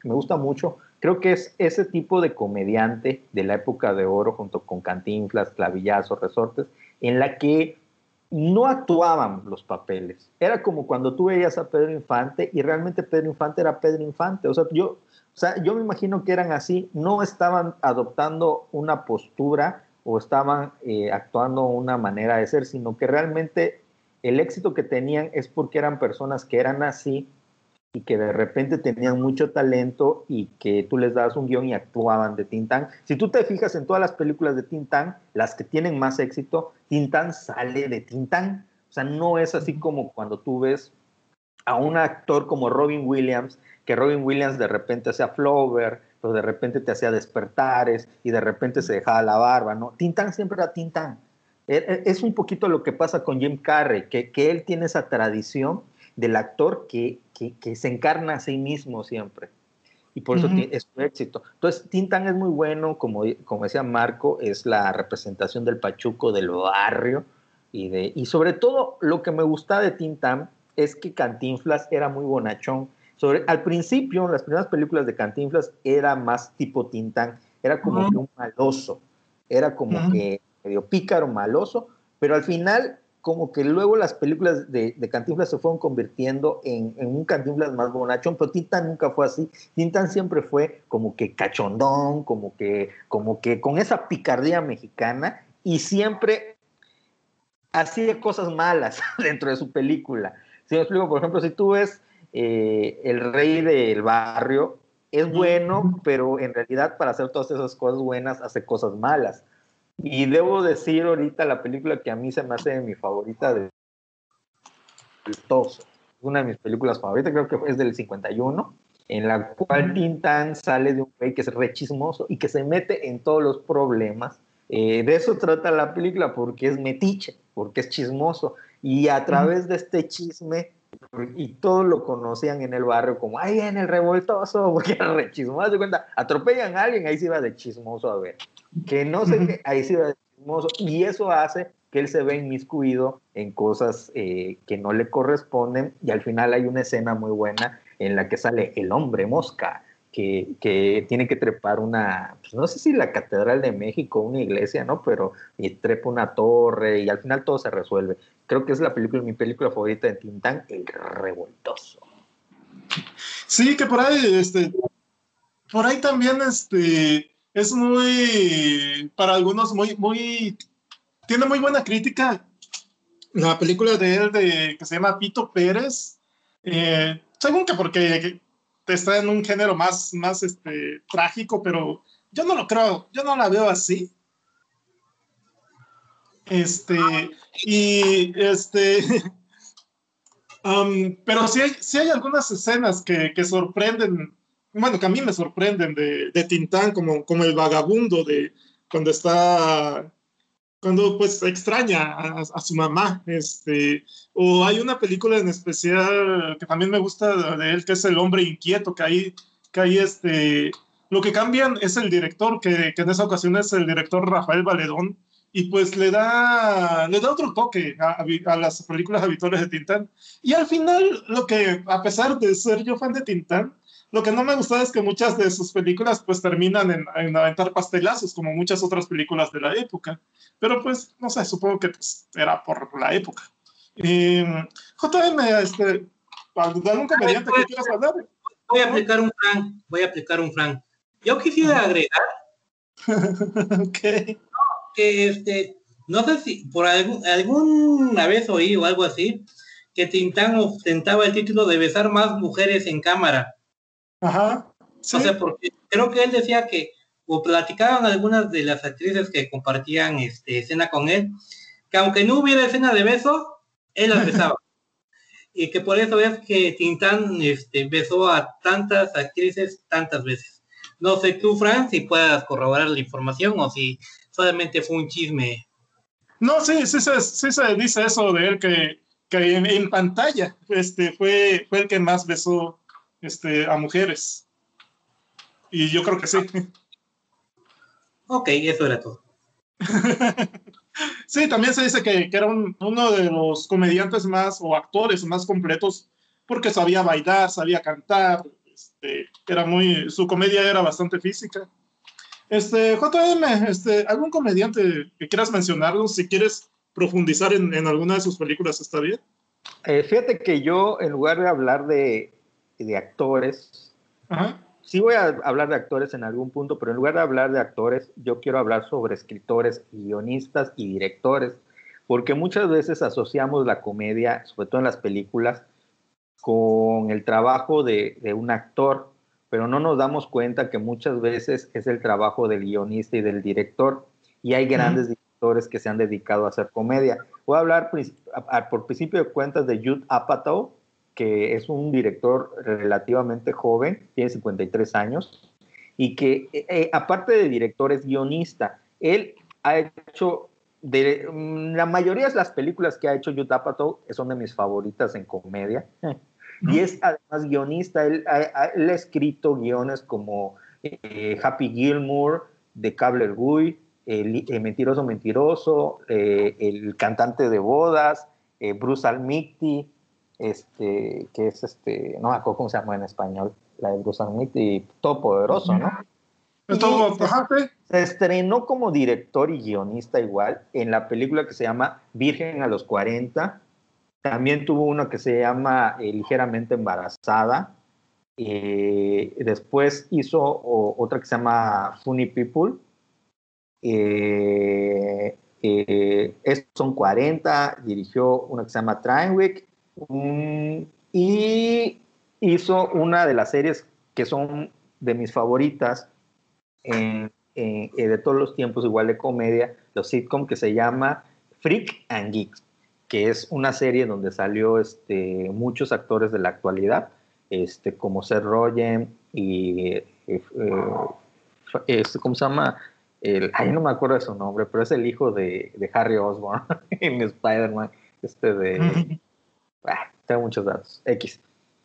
me gusta mucho. Creo que es ese tipo de comediante de la época de oro, junto con Cantinflas, Clavillazos, Resortes, en la que no actuaban los papeles. Era como cuando tú veías a Pedro Infante y realmente Pedro Infante era Pedro Infante. O sea, yo, o sea, yo me imagino que eran así, no estaban adoptando una postura o estaban eh, actuando una manera de ser, sino que realmente el éxito que tenían es porque eran personas que eran así y que de repente tenían mucho talento y que tú les dabas un guion y actuaban de Tintán. Si tú te fijas en todas las películas de Tintán, las que tienen más éxito, Tintán sale de Tintán. O sea, no es así como cuando tú ves a un actor como Robin Williams, que Robin Williams de repente hacía Flower, pero de repente te hacía despertares y de repente se dejaba la barba, ¿no? Tintán siempre era Tintán. E, e, es un poquito lo que pasa con Jim Carrey, que, que él tiene esa tradición del actor que, que, que, se encarna a sí mismo siempre. y por eso es su éxito. Entonces, Tintán es muy bueno, como, como decía Marco, es la representación del pachuco del barrio y, de, y sobre todo lo que me gusta de Tintán es que Cantinflas era muy bonachón. Sobre, al principio, en las primeras películas de Cantinflas era más tipo Tintán, era como que un maloso, era como que medio pícaro, maloso, pero al final como que luego las películas de, de Cantinflas se fueron convirtiendo en, un Cantinflas más bonachón, pero Tintan nunca fue así. Tintan siempre fue como que cachondón, como que, como que con esa picardía mexicana y siempre hacía cosas malas dentro de su película. Si me explico, por ejemplo, si tú ves eh, El Rey del Barrio, es bueno, pero en realidad para hacer todas esas cosas buenas hace cosas malas. Y debo decir ahorita la película que a mí se me hace mi favorita de Toso. Una de mis películas favoritas, creo que es del 51, en la cual Tintán sale de un güey que es re chismoso y que se mete en todos los problemas. Eh, de eso trata la película, porque es metiche, porque es chismoso. Y a través de este chisme, y todos lo conocían en el barrio como, ay, en el revoltoso, porque era re chismoso. De cuenta, atropellan a alguien, ahí se iba de chismoso a ver que no sé qué, ahí sí hermoso, y eso hace que él se ve inmiscuido en cosas eh, que no le corresponden, y al final hay una escena muy buena en la que sale el hombre mosca, que, tiene que trepar una, pues no sé si la Catedral de México, una iglesia, ¿no? Pero y trepa una torre y al final todo se resuelve. Creo que es la película, mi película favorita de Tintán, El Revoltoso. Sí, que por ahí, este, por ahí también, este, es muy, para algunos, muy, muy, tiene muy buena crítica. La película de él, de, que se llama Pito Pérez, eh, según que porque está en un género más, más este, trágico, pero yo no lo creo, yo no la veo así. Este, y este, um, pero sí hay, sí hay algunas escenas que, que sorprenden bueno, que a mí me sorprenden de, de Tintán, como, como el vagabundo de cuando está, cuando pues extraña a, su mamá, este, o hay una película en especial que también me gusta de él, que es El hombre inquieto, que ahí, que ahí este, lo que cambian es el director, que, que en esa ocasión es el director Rafael Valedón, y pues le da, le da otro toque a, a, las películas habituales de Tintán. Y al final, lo que, a pesar de ser yo fan de Tintán, lo que no me gusta es que muchas de sus películas pues terminan en, aventar pastelazos, como muchas otras películas de la época. Pero pues, no sé, supongo que pues, era por la época. JM, este, ¿algún comediante que quieras hablar? Voy a aplicar un Frank, voy a aplicar un Frank. Yo quisiera agregar ok. que este, no sé si por algún, alguna vez oí o algo así, que Tintán ostentaba el título de besar más mujeres en cámara. Ajá. ¿sí? O sea, porque creo que él decía que, o platicaban algunas de las actrices que compartían este, escena con él, que aunque no hubiera escena de beso, él las besaba. y que por eso es que Tintán este, besó a tantas actrices tantas veces. No sé tú, Fran, si puedas corroborar la información o si solamente fue un chisme. No, sí, sí, sí, se dice eso de él, que, que en, en, pantalla este, fue, fue el que más besó este, a mujeres. Y yo creo que sí. Ok, eso era todo. sí, también se dice que, que era uno de los comediantes más o actores más completos porque sabía bailar, sabía cantar, este, era muy, su comedia era bastante física. Este, JM, este, ¿algún comediante que quieras mencionarnos? Si quieres profundizar en, en alguna de sus películas, ¿está bien? Eh, fíjate que yo, en lugar de hablar de de actores. Sí voy a hablar de actores en algún punto, pero en lugar de hablar de actores, yo quiero hablar sobre escritores, guionistas y directores, porque muchas veces asociamos la comedia, sobre todo en las películas, con el trabajo de, un actor, pero no nos damos cuenta que muchas veces es el trabajo del guionista y del director, y hay grandes directores que se han dedicado a hacer comedia. Voy a hablar por principio de cuentas de Jude Apatow, que es un director relativamente joven, tiene 53 años, y que eh, eh, aparte de director es guionista. Él ha hecho, de, mm, la mayoría de las películas que ha hecho Yuta son de mis favoritas en comedia. y es además guionista. Él, ha, escrito guiones como eh, Happy Gilmore, de Cable Guy, el, Mentiroso Mentiroso, eh, el cantante de bodas, eh, Bruce Almighty, este, que es este, no me acuerdo cómo se llama en español, la de Bruce Almighty, Todopoderoso, ¿no? se estrenó como director y guionista igual en la película que se llama Virgen a los 40. También tuvo uno que se llama eh, Ligeramente Embarazada. Eh, después hizo otra que se llama Funny People. Eh, son 40. Dirigió una que se llama Trainwick. y hizo una de las series que son de mis favoritas, eh, de todos los tiempos, igual de comedia, los sitcom que se llama Freak and Geeks, que es una serie donde salió este, muchos actores de la actualidad, este, como Seth Rogen y, eh, eh, este, ¿cómo se llama? El, ay, no me acuerdo de su nombre, pero es el hijo de, de Harry Osborn en Spider-Man, este de... ah, tengo muchos datos. X.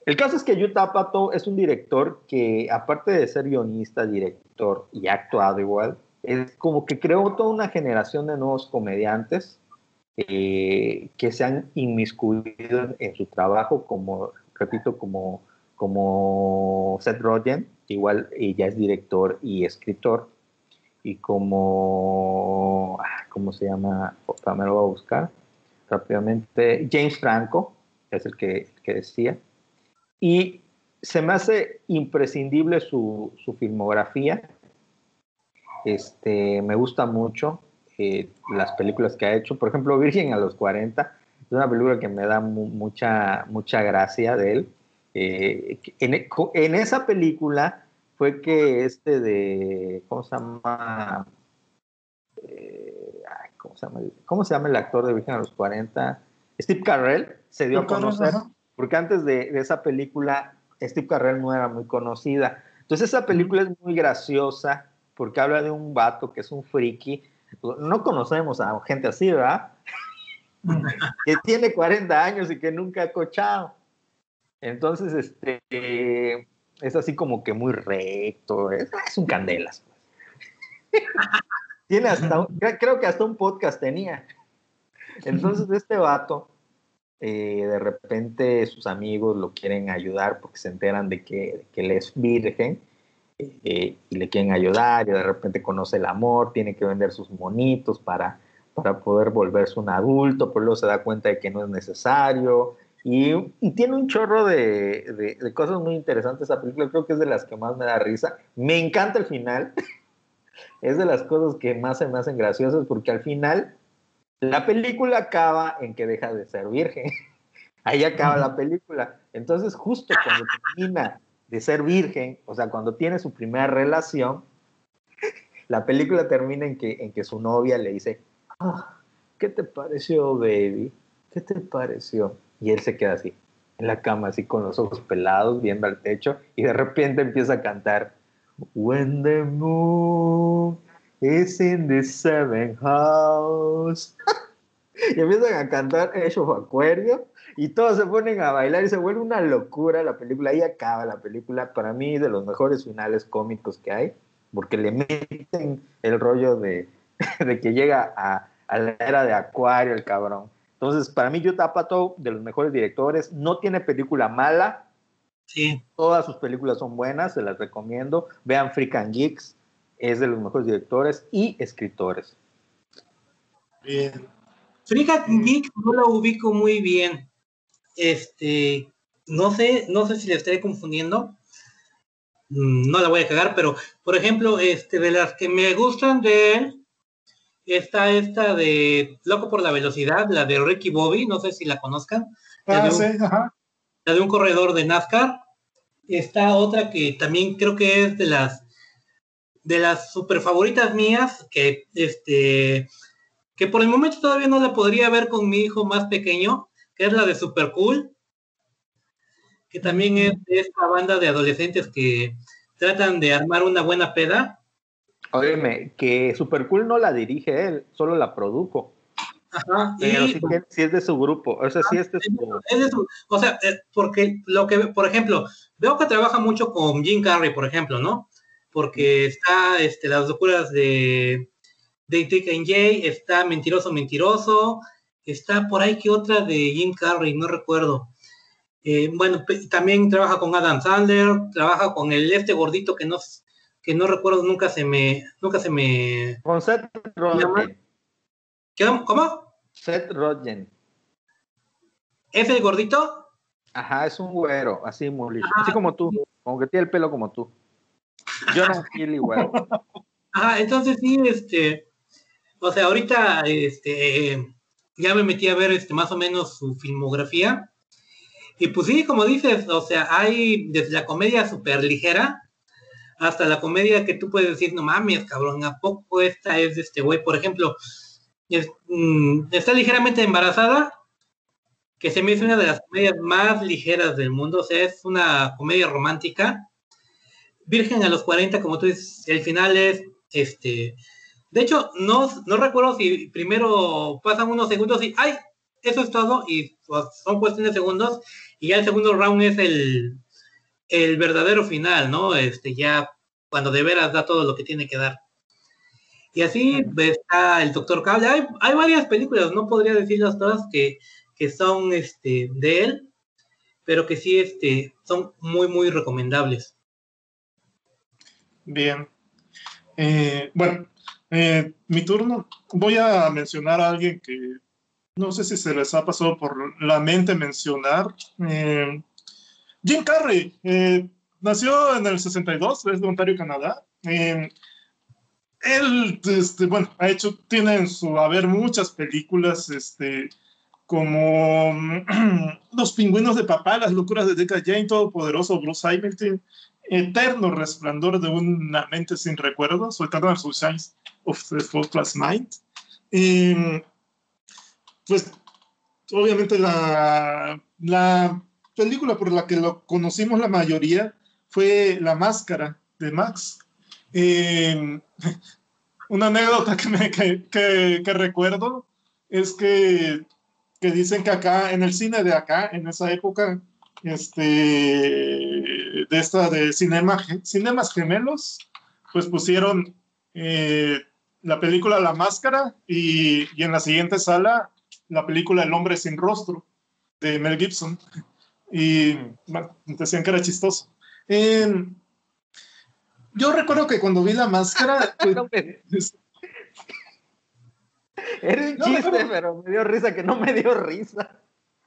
El caso es que Yu Pato es un director que, aparte de ser guionista, director y actuado igual, es como que creó toda una generación de nuevos comediantes eh, que se han inmiscuido en su trabajo, como, repito, como, como Seth Rogen, igual ya es director y escritor, y como, ah, ¿cómo se llama? Me lo voy a buscar rápidamente. James Franco, es el que, que decía y se me hace imprescindible su, su filmografía. Este, me gusta mucho eh, las películas que ha hecho. Por ejemplo, Virgen a los 40 es una película que me da mucha, mucha gracia de él. Eh, en, en, esa película fue que este de, ¿cómo se llama? Eh, ¿cómo, se llama ¿Cómo se llama el actor de Virgen a los 40? Steve Carell se dio a conocer porque antes de, esa película Steve Carrell no era muy conocida. Entonces esa película es muy graciosa porque habla de un vato que es un friki. No conocemos a gente así, ¿verdad? que tiene 40 años y que nunca ha cochado. Entonces, este, es así como que muy recto, es, un candelas. tiene hasta, creo que hasta un podcast tenía. Entonces, este vato eh, de repente sus amigos lo quieren ayudar porque se enteran de que, que él es virgen eh, y le quieren ayudar y de repente conoce el amor, tiene que vender sus monitos para, para poder volverse un adulto, pero luego se da cuenta de que no es necesario y, y tiene un chorro de, de, cosas muy interesantes esa película, creo que es de las que más me da risa, me encanta el final, es de las cosas que más se me hacen graciosas porque al final la película acaba en que deja de ser virgen. Ahí acaba la película. Entonces, justo cuando termina de ser virgen, o sea, cuando tiene su primera relación, la película termina en que, en que su novia le dice, ah, ¿qué te pareció, baby? ¿Qué te pareció? Y él se queda así, en la cama, así con los ojos pelados, viendo al techo, y de repente empieza a cantar, When the moon Is in the seven house. y empiezan a cantar ellos Acuario y todos se ponen a bailar y se vuelve una locura la película. Ahí acaba la película. Para mí, de los mejores finales cómicos que hay, porque le meten el rollo de, de que llega a, a, la era de Acuario el cabrón. Entonces, para mí, Yuta Pato, de los mejores directores, no tiene película mala. Sí. Todas sus películas son buenas, se las recomiendo. Vean Freak and Geeks es de los mejores directores y escritores. Bien. Frika Geek no la ubico muy bien. Este, no sé, no sé si le estaré confundiendo. Mm, no la voy a cagar, pero por ejemplo, este, de las que me gustan de él, está esta de Loco por la Velocidad, la de Ricky Bobby, no sé si la conozcan. la, de un, la de un corredor de NASCAR. Está otra que también creo que es de las de las super favoritas mías, que este que por el momento todavía no la podría ver con mi hijo más pequeño, que es la de Super Cool, que también es de esta banda de adolescentes que tratan de armar una buena peda. Óyeme, que Super Cool no la dirige él, solo la produjo. Ajá, Pero y- sí, que- sí es de su grupo. O sea, sí es de su. es de su- o sea, porque lo que, por ejemplo, veo que trabaja mucho con Jim Carrey, por ejemplo, ¿no? Porque está este, las locuras de, de Dick and Jay, está Mentiroso, Mentiroso, está por ahí que otra de Jim Carrey, no recuerdo. Eh, bueno, también trabaja con Adam Sandler, trabaja con el este gordito que no, que no recuerdo, nunca se me, nunca se me... Con Seth Rogen. ¿Qué- ¿Cómo? Seth Rogen. ¿Es el gordito? Ajá, es un güero, así muy liso. Así como tú, como que tiene el pelo como tú. Jonah Hill igual. Ajá, entonces sí, este, o sea, ahorita, este, ya me metí a ver, este, más o menos su filmografía. Y pues sí, como dices, o sea, hay desde la comedia súper ligera hasta la comedia que tú puedes decir, no mames, cabrón, ¿a poco esta es de este güey? Por ejemplo, mm, está ligeramente embarazada, que se me hace una de las comedias más ligeras del mundo, o sea, es una comedia romántica. Virgen a los 40, como tú dices, el final es, este, de hecho, no, no recuerdo si primero pasan unos segundos y, ay, eso es todo, y pues, son cuestiones de segundos, y ya el segundo round es el, el verdadero final, ¿no? Este, ya cuando de veras da todo lo que tiene que dar. Y así está el Doctor Cable. Hay, hay varias películas, no podría decirlas todas que, que son este, de él, pero que sí este, son muy, muy recomendables. Bien. Eh, bueno, eh, mi turno. Voy a mencionar a alguien que no sé si se les ha pasado por la mente mencionar. Eh, Jim Carrey nació en el 62, es de Ontario, Canadá. Él, este, bueno, ha hecho, tiene en su haber muchas películas, este, como Los pingüinos de papá, Las locuras de Deca Jane, Todopoderoso, Bruce Hamilton, Eterno resplandor de una mente sin recuerdos, o Eternal Sunshine of the Faultless Mind. Y, pues, obviamente la, la película por la que lo conocimos la mayoría fue La Máscara de Max. Una anécdota que, me, que, que, que recuerdo es que, dicen que acá, en el cine de acá, en esa época, este, de esta de cinema, Cinemas Gemelos, pues pusieron eh, la película La Máscara y, y, en la siguiente sala la película El Hombre Sin Rostro de Mel Gibson. Y bueno, decían que era chistoso. Eh, yo recuerdo que cuando vi la máscara. Pues, Era un no, chiste, pero... pero me dio risa que no me dio risa.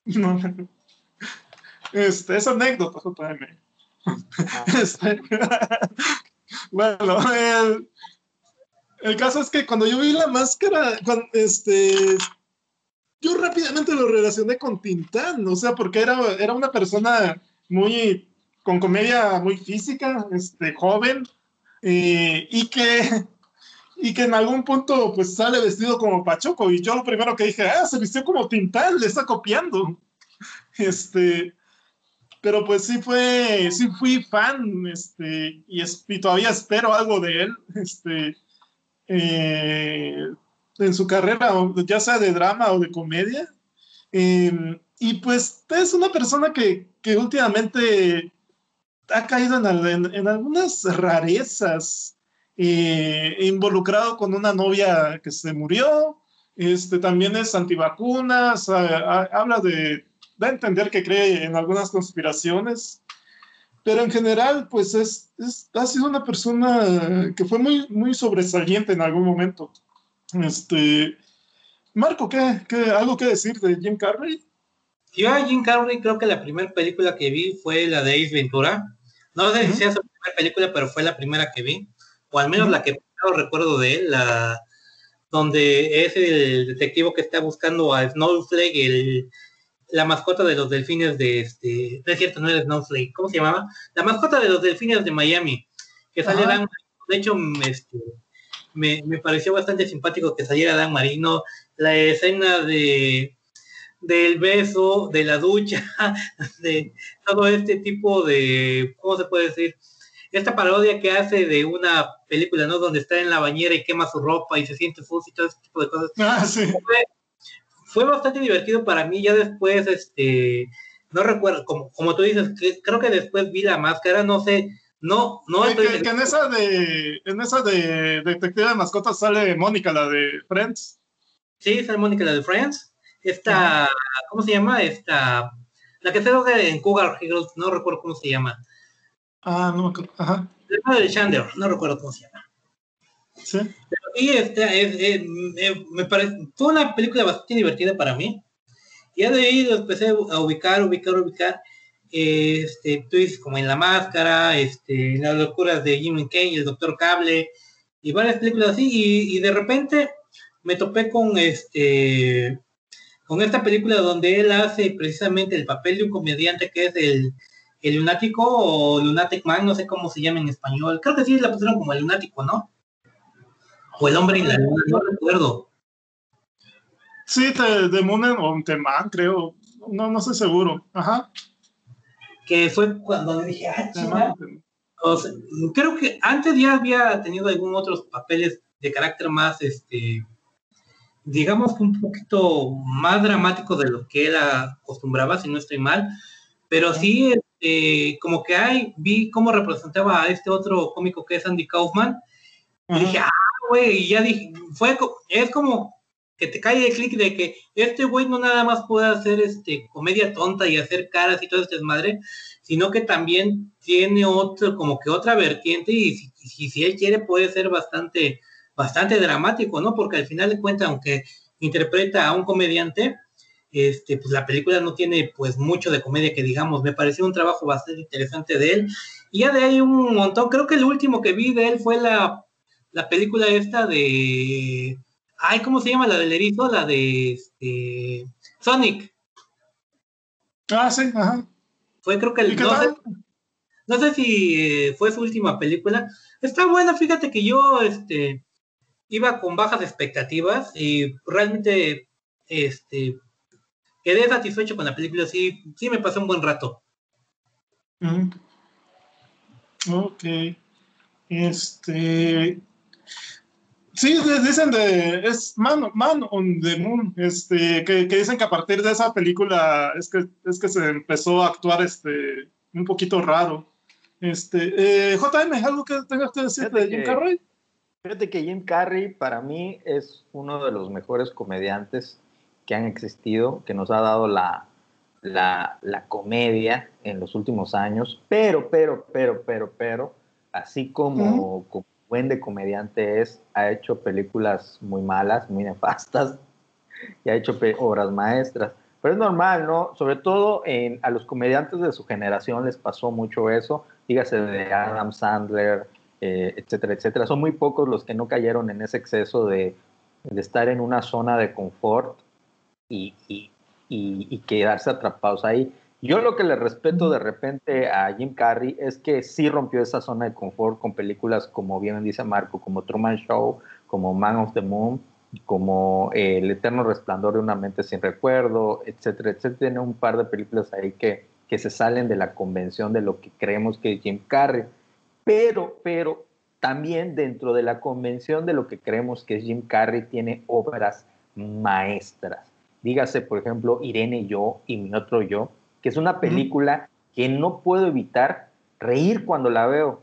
No, este, es anécdota, JM. Este, bueno, el, el, caso es que cuando yo vi la máscara, cuando, este, yo rápidamente lo relacioné con Tintán, o sea, porque era, era una persona muy, con comedia muy física, este, joven, eh, y que y que en algún punto pues sale vestido como Pachoco y yo lo primero que dije, ah, se vistió como Tintán, le está copiando. Este, pero pues sí fue, sí fui fan, este, y, es, y todavía espero algo de él, este, eh, en su carrera, ya sea de drama o de comedia. Eh, y pues es una persona que, que últimamente ha caído en, en, en algunas rarezas, eh, involucrado con una novia que se murió, este, también es antivacunas, a, habla de, da a entender que cree en algunas conspiraciones, pero en general, pues es, es, ha sido una persona que fue muy, muy sobresaliente en algún momento. Este, Marco, ¿qué, qué, algo que decir de Jim Carrey? Yo a Jim Carrey creo que la primera película que vi fue la de Ace Ventura. No sé si sea su primera película, pero fue la primera que vi o al menos uh -huh. la que recuerdo de él, la donde es el detectivo que está buscando a Snowflake, el, la mascota de los delfines de este, no es cierto, no es Snowflake, ¿cómo se llamaba? La mascota de los delfines de Miami, que sale Dan, de hecho, este, me, me, pareció bastante simpático que saliera Dan Marino, la escena de del beso, de la ducha, de todo este tipo de, ¿cómo se puede decir? esta parodia que hace de una película, ¿no? Donde está en la bañera y quema su ropa y se siente full y todo ese tipo de cosas. Ah, sí. fue, fue bastante divertido para mí. Ya después, este, no recuerdo, como, como tú dices, creo que después vi la máscara, no sé, no, no estoy... que, en esa de, en esa de Detective de Mascotas sale Mónica, la de Friends. Sí, sale Mónica, la de Friends. Esta, ¿cómo se llama? Esta, la que se ve en Cougar Heroes, no recuerdo cómo se llama. Ah, no, ajá. La de Chandler, no recuerdo cómo se llama. Sí. Pero este, me parece, fue una película bastante divertida para mí. Ya de ahí empecé a ubicar, ubicar, ubicar. Este, twists como en La Máscara, este, Las locuras de Jimmy Kane, El Doctor Cable, y varias películas así, y, y de repente me topé con este con esta película donde él hace precisamente el papel de un comediante que es el, el lunático o lunatic man, no sé cómo se llama en español. Creo que sí la pusieron como el lunático, ¿no? O el hombre en la luna, no recuerdo. Sí, de, de Moon o Man, creo. No, no estoy seguro. Ajá. Que fue cuando dije, ah, creo que antes ya había tenido algún otros papeles de carácter más, este, digamos que un poquito más dramático de lo que él acostumbraba, si no estoy mal, pero sí, este, como que hay, vi cómo representaba a este otro cómico que es Andy Kaufman, y dije, ah, güey, y ya dije, fue, es como que te cae el clic de que este güey no nada más puede hacer este comedia tonta y hacer caras y todo este desmadre, sino que también tiene otro, como que otra vertiente, y si, si él quiere puede ser bastante bastante dramático, ¿no? Porque al final de cuentas, aunque interpreta a un comediante, este, pues la película no tiene pues mucho de comedia que digamos, me pareció un trabajo bastante interesante de él. Y ya de ahí un montón, creo que el último que vi de él fue la, la película esta de... Ay, ¿cómo se llama la del erizo? La de este, Sonic. Ah, sí, ajá. Fue creo que el... No sé, no sé, si eh, fue su última película. Está buena, fíjate que yo, este, iba con bajas expectativas y realmente este quedé satisfecho con la película, sí, sí me pasó un buen rato. Ok. Este. Sí, dicen de. Es Man, Man on the Moon. Este, que, dicen que a partir de esa película es que, es que se empezó a actuar este, un poquito raro. Este, eh, JM, ¿algo que tengas que decir de Jim Carrey? Fíjate que Jim Carrey para mí es uno de los mejores comediantes que han existido, que nos ha dado la, la, comedia en los últimos años, pero, pero, pero, pero, pero, así como, buen de comediante es, ha hecho películas muy malas, muy nefastas, y ha hecho obras maestras. Pero es normal, ¿no? Sobre todo en, a los comediantes de su generación les pasó mucho eso, dígase de Adam Sandler, eh, etcétera, etcétera. Son muy pocos los que no cayeron en ese exceso de, estar en una zona de confort y, quedarse atrapados ahí. Yo lo que le respeto de repente a Jim Carrey es que sí rompió esa zona de confort con películas como bien dice Marco, como Truman Show, como Man of the Moon, como eh, El Eterno Resplandor de una mente sin recuerdo, etcétera, etcétera. Tiene un par de películas ahí que, que se salen de la convención de lo que creemos que es Jim Carrey pero, pero también dentro de la convención de lo que creemos que es Jim Carrey tiene obras maestras. Dígase, por ejemplo, Irene y yo y mi otro yo, que es una película que no puedo evitar reír cuando la veo.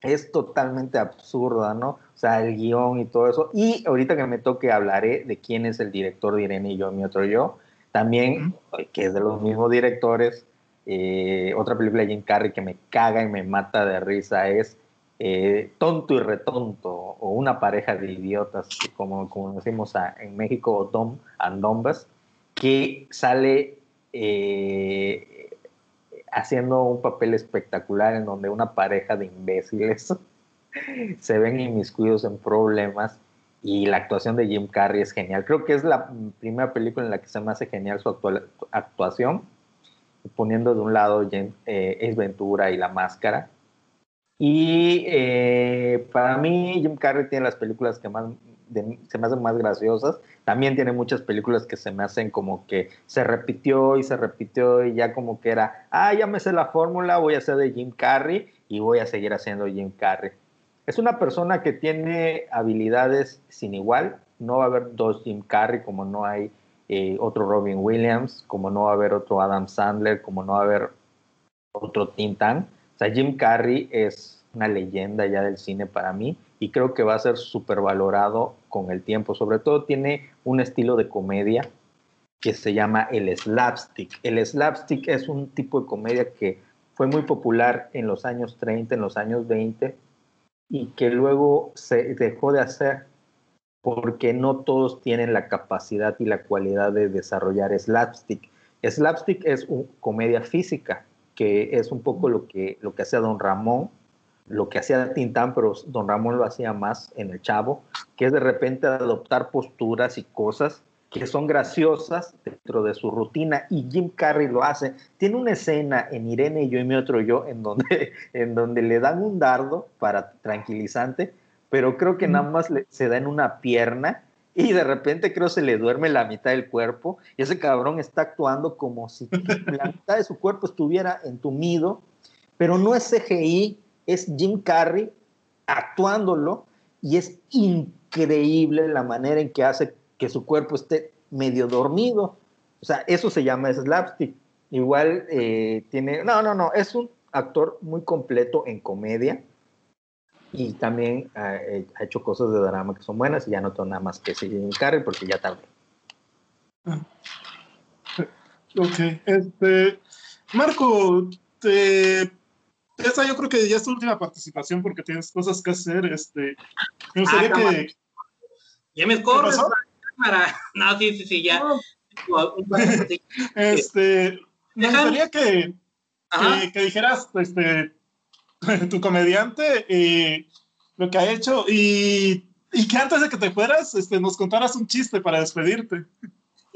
Es totalmente absurda, ¿no? O sea, el guion y todo eso. Y ahorita que me toque hablaré de quién es el director de Irene y yo, mi otro yo. También, que es de los mismos directores, eh, otra película de Jim Carrey que me caga y me mata de risa es eh, Tonto y Retonto, o Una pareja de idiotas, como, como decimos en México, Dom and Dombas, que sale eh, haciendo un papel espectacular en donde una pareja de imbéciles se ven inmiscuidos en problemas y la actuación de Jim Carrey es genial. Creo que es la primera película en la que se me hace genial su actuación poniendo de un lado eh, Ventura y La Máscara. Y eh, para mí Jim Carrey tiene las películas que más se me hacen más graciosas. También tiene muchas películas que se me hacen como que se repitió y se repitió y ya como que era, ah, ya me sé la fórmula, voy a hacer de Jim Carrey y voy a seguir haciendo Jim Carrey. Es una persona que tiene habilidades sin igual. No va a haber dos Jim Carrey como no hay eh, otro Robin Williams, como no va a haber otro Adam Sandler, como no va a haber otro Tintán. O sea, Jim Carrey es una leyenda ya del cine para mí y creo que va a ser súper valorado con el tiempo. Sobre todo tiene un estilo de comedia que se llama el slapstick. El slapstick es un tipo de comedia que fue muy popular en los años 30, en los años 20 y que luego se dejó de hacer porque no todos tienen la capacidad y la cualidad de desarrollar slapstick. Slapstick es una comedia física, que es un poco lo que, lo que hacía Don Ramón, lo que hacía Tintán, pero Don Ramón lo hacía más en el Chavo, que es de repente adoptar posturas y cosas que son graciosas dentro de su rutina y Jim Carrey lo hace. Tiene una escena en Irene y yo y mi otro yo en donde, en donde le dan un dardo para tranquilizante, pero creo que nada más se da en una pierna y de repente creo se le duerme la mitad del cuerpo y ese cabrón está actuando como si la mitad de su cuerpo estuviera entumido, pero no es CGI, es Jim Carrey actuándolo y es increíble la manera en que hace que su cuerpo esté medio dormido. O sea, eso se llama slapstick. Igual eh, tiene, no, no, no, es un actor muy completo en comedia y también eh, ha hecho cosas de drama que son buenas y ya no tengo nada más que seguir en Carrey porque ya tarde. Ok, este, Marco, te, esta yo creo que ya es tu última participación porque tienes cosas que hacer. Este, me gustaría Ah, que. Ya me corres para. No, sí, sí, sí, ya. No, este, me gustaría que, que, que dijeras este, tu comediante y lo que ha hecho y, y que antes de que te fueras este, nos contaras un chiste para despedirte.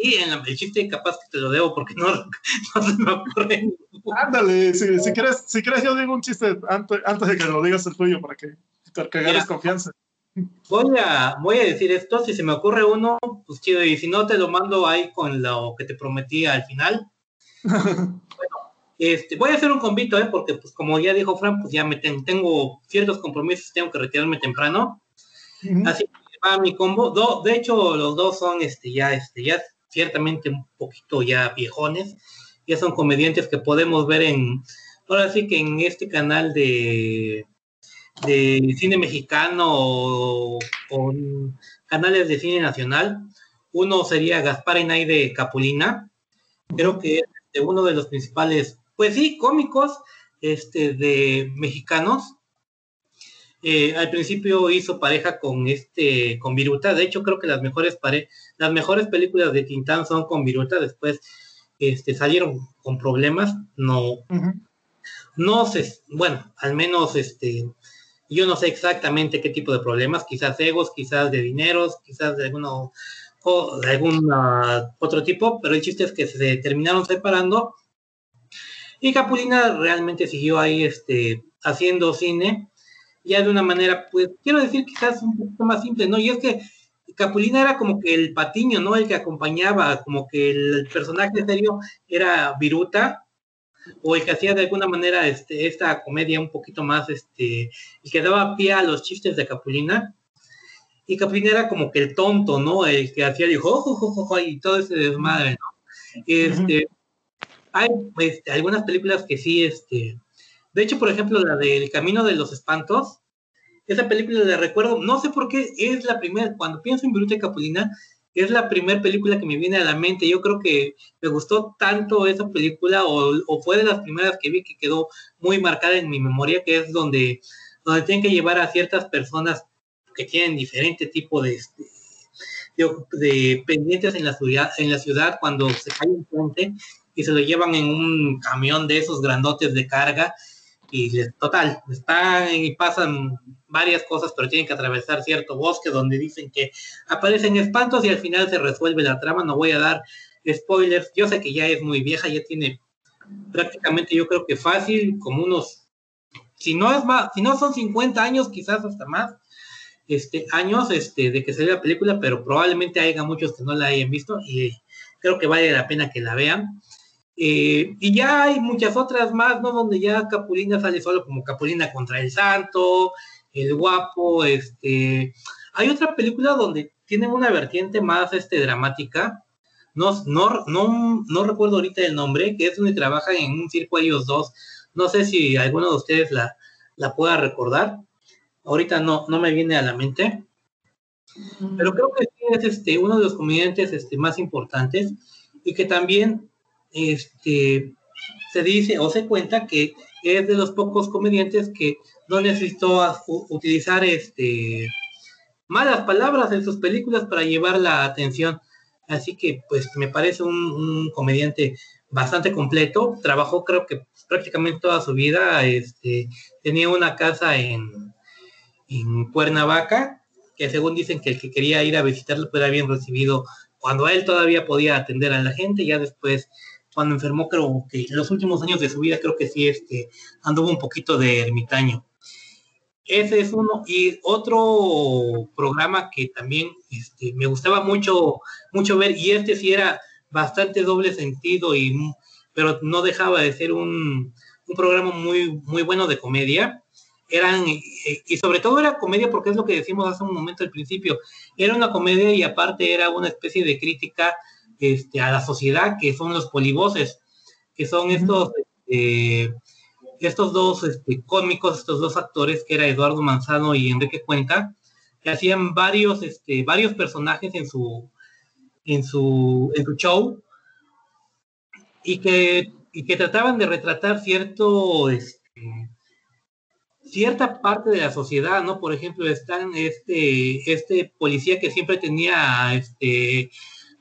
Y en la- el chiste capaz que te lo debo porque no, no se me ocurre. Ándale, si, si quieres, si quieres yo digo un chiste antes, antes de que lo digas el tuyo para que, para que ganes confianza. Voy a, voy a decir esto, si se me ocurre uno, pues chido, y si no te lo mando ahí con lo que te prometí al final. Este, voy a hacer un convito, ¿eh? porque pues como ya dijo Fran, pues ya me ten- tengo ciertos compromisos, tengo que retirarme temprano. Así que va mi combo. Do- de hecho, los dos son este, ya, este, ya ciertamente un poquito ya viejones. Ya son comediantes que podemos ver en, ahora sí que en este canal de, de cine mexicano o, canales de cine nacional. Uno sería Gaspar Enaide Capulina. Creo que es este, uno de los principales, pues sí, cómicos este, de mexicanos. Eh, al principio hizo pareja con este con Viruta. De hecho, creo que las mejores pare las mejores películas de Tintán son con Viruta. Después este, salieron con problemas. No, no sé, bueno, al menos este, yo no sé exactamente qué tipo de problemas, quizás egos, quizás de dineros, quizás de alguno o de algún otro tipo, pero el chiste es que se terminaron separando y Capulina realmente siguió ahí este, haciendo cine, ya de una manera, pues quiero decir quizás un poquito más simple, ¿no? Y es que Capulina era como que el patiño, ¿no? El que acompañaba, como que el personaje serio era Viruta, o el que hacía de alguna manera este, esta comedia un poquito más, este, el que daba pie a los chistes de Capulina. Y Capulina era como que el tonto, ¿no? El que hacía el jo, jo, jo, jo, jo, y todo ese desmadre, ¿no? Este, hay este, algunas películas que sí, este, de hecho, por ejemplo, la del Camino de los Espantos, esa película la recuerdo, no sé por qué, es la primera, cuando pienso en Viruta y Capulina, es la primera película que me viene a la mente. Yo creo que me gustó tanto esa película, o, o fue de las primeras que vi que quedó muy marcada en mi memoria, que es donde, donde tienen que llevar a ciertas personas que tienen diferente tipo de, este, de, de pendientes en la ciudad, en la ciudad cuando se cae un puente y se lo llevan en un camión de esos grandotes de carga y total, están y pasan varias cosas, pero tienen que atravesar cierto bosque donde dicen que aparecen espantos y al final se resuelve la trama. No voy a dar spoilers. Yo sé que ya es muy vieja, ya tiene prácticamente yo creo que fácil, como unos, si no es más, si no son 50 años, quizás hasta más, este, años este, de que salió la película, pero probablemente haya muchos que no la hayan visto y creo que vale la pena que la vean. Eh, y ya hay muchas otras más, ¿no? Donde ya Capulina sale solo como Capulina contra el Santo, el Guapo, este... Hay otra película donde tienen una vertiente más este, dramática, no, no, no, no recuerdo ahorita el nombre, que es donde trabajan en un circo ellos dos. No sé si alguno de ustedes la, la pueda recordar. Ahorita no, no me viene a la mente. Pero creo que es este, uno de los comediantes este, más importantes y que también este, se dice o se cuenta que es de los pocos comediantes que no necesitó utilizar este, malas palabras en sus películas para llevar la atención. Así que pues me parece un, comediante bastante completo. Trabajó creo que prácticamente toda su vida. Este, tenía una casa en, en Cuernavaca, que según dicen que el que quería ir a visitarlo fuera bien recibido cuando él todavía podía atender a la gente, ya después cuando enfermó creo que en los últimos años de su vida creo que sí este anduvo un poquito de ermitaño. Ese es uno. Y otro programa que también este, me gustaba mucho, mucho ver, y este sí era bastante doble sentido, y, pero no dejaba de ser un, un programa muy, muy bueno de comedia. Eran, eh, y sobre todo era comedia porque es lo que decimos hace un momento al principio, era una comedia y aparte era una especie de crítica este, a la sociedad, que son los polivoces, que son estos... Eh, estos dos este, cómicos, estos dos actores, que era Eduardo Manzano y Enrique Cuenca, que hacían varios, este, varios personajes en su, en su, en su show y que, y que trataban de retratar cierto, este, cierta parte de la sociedad, ¿no? Por ejemplo, están este, este policía que siempre tenía este,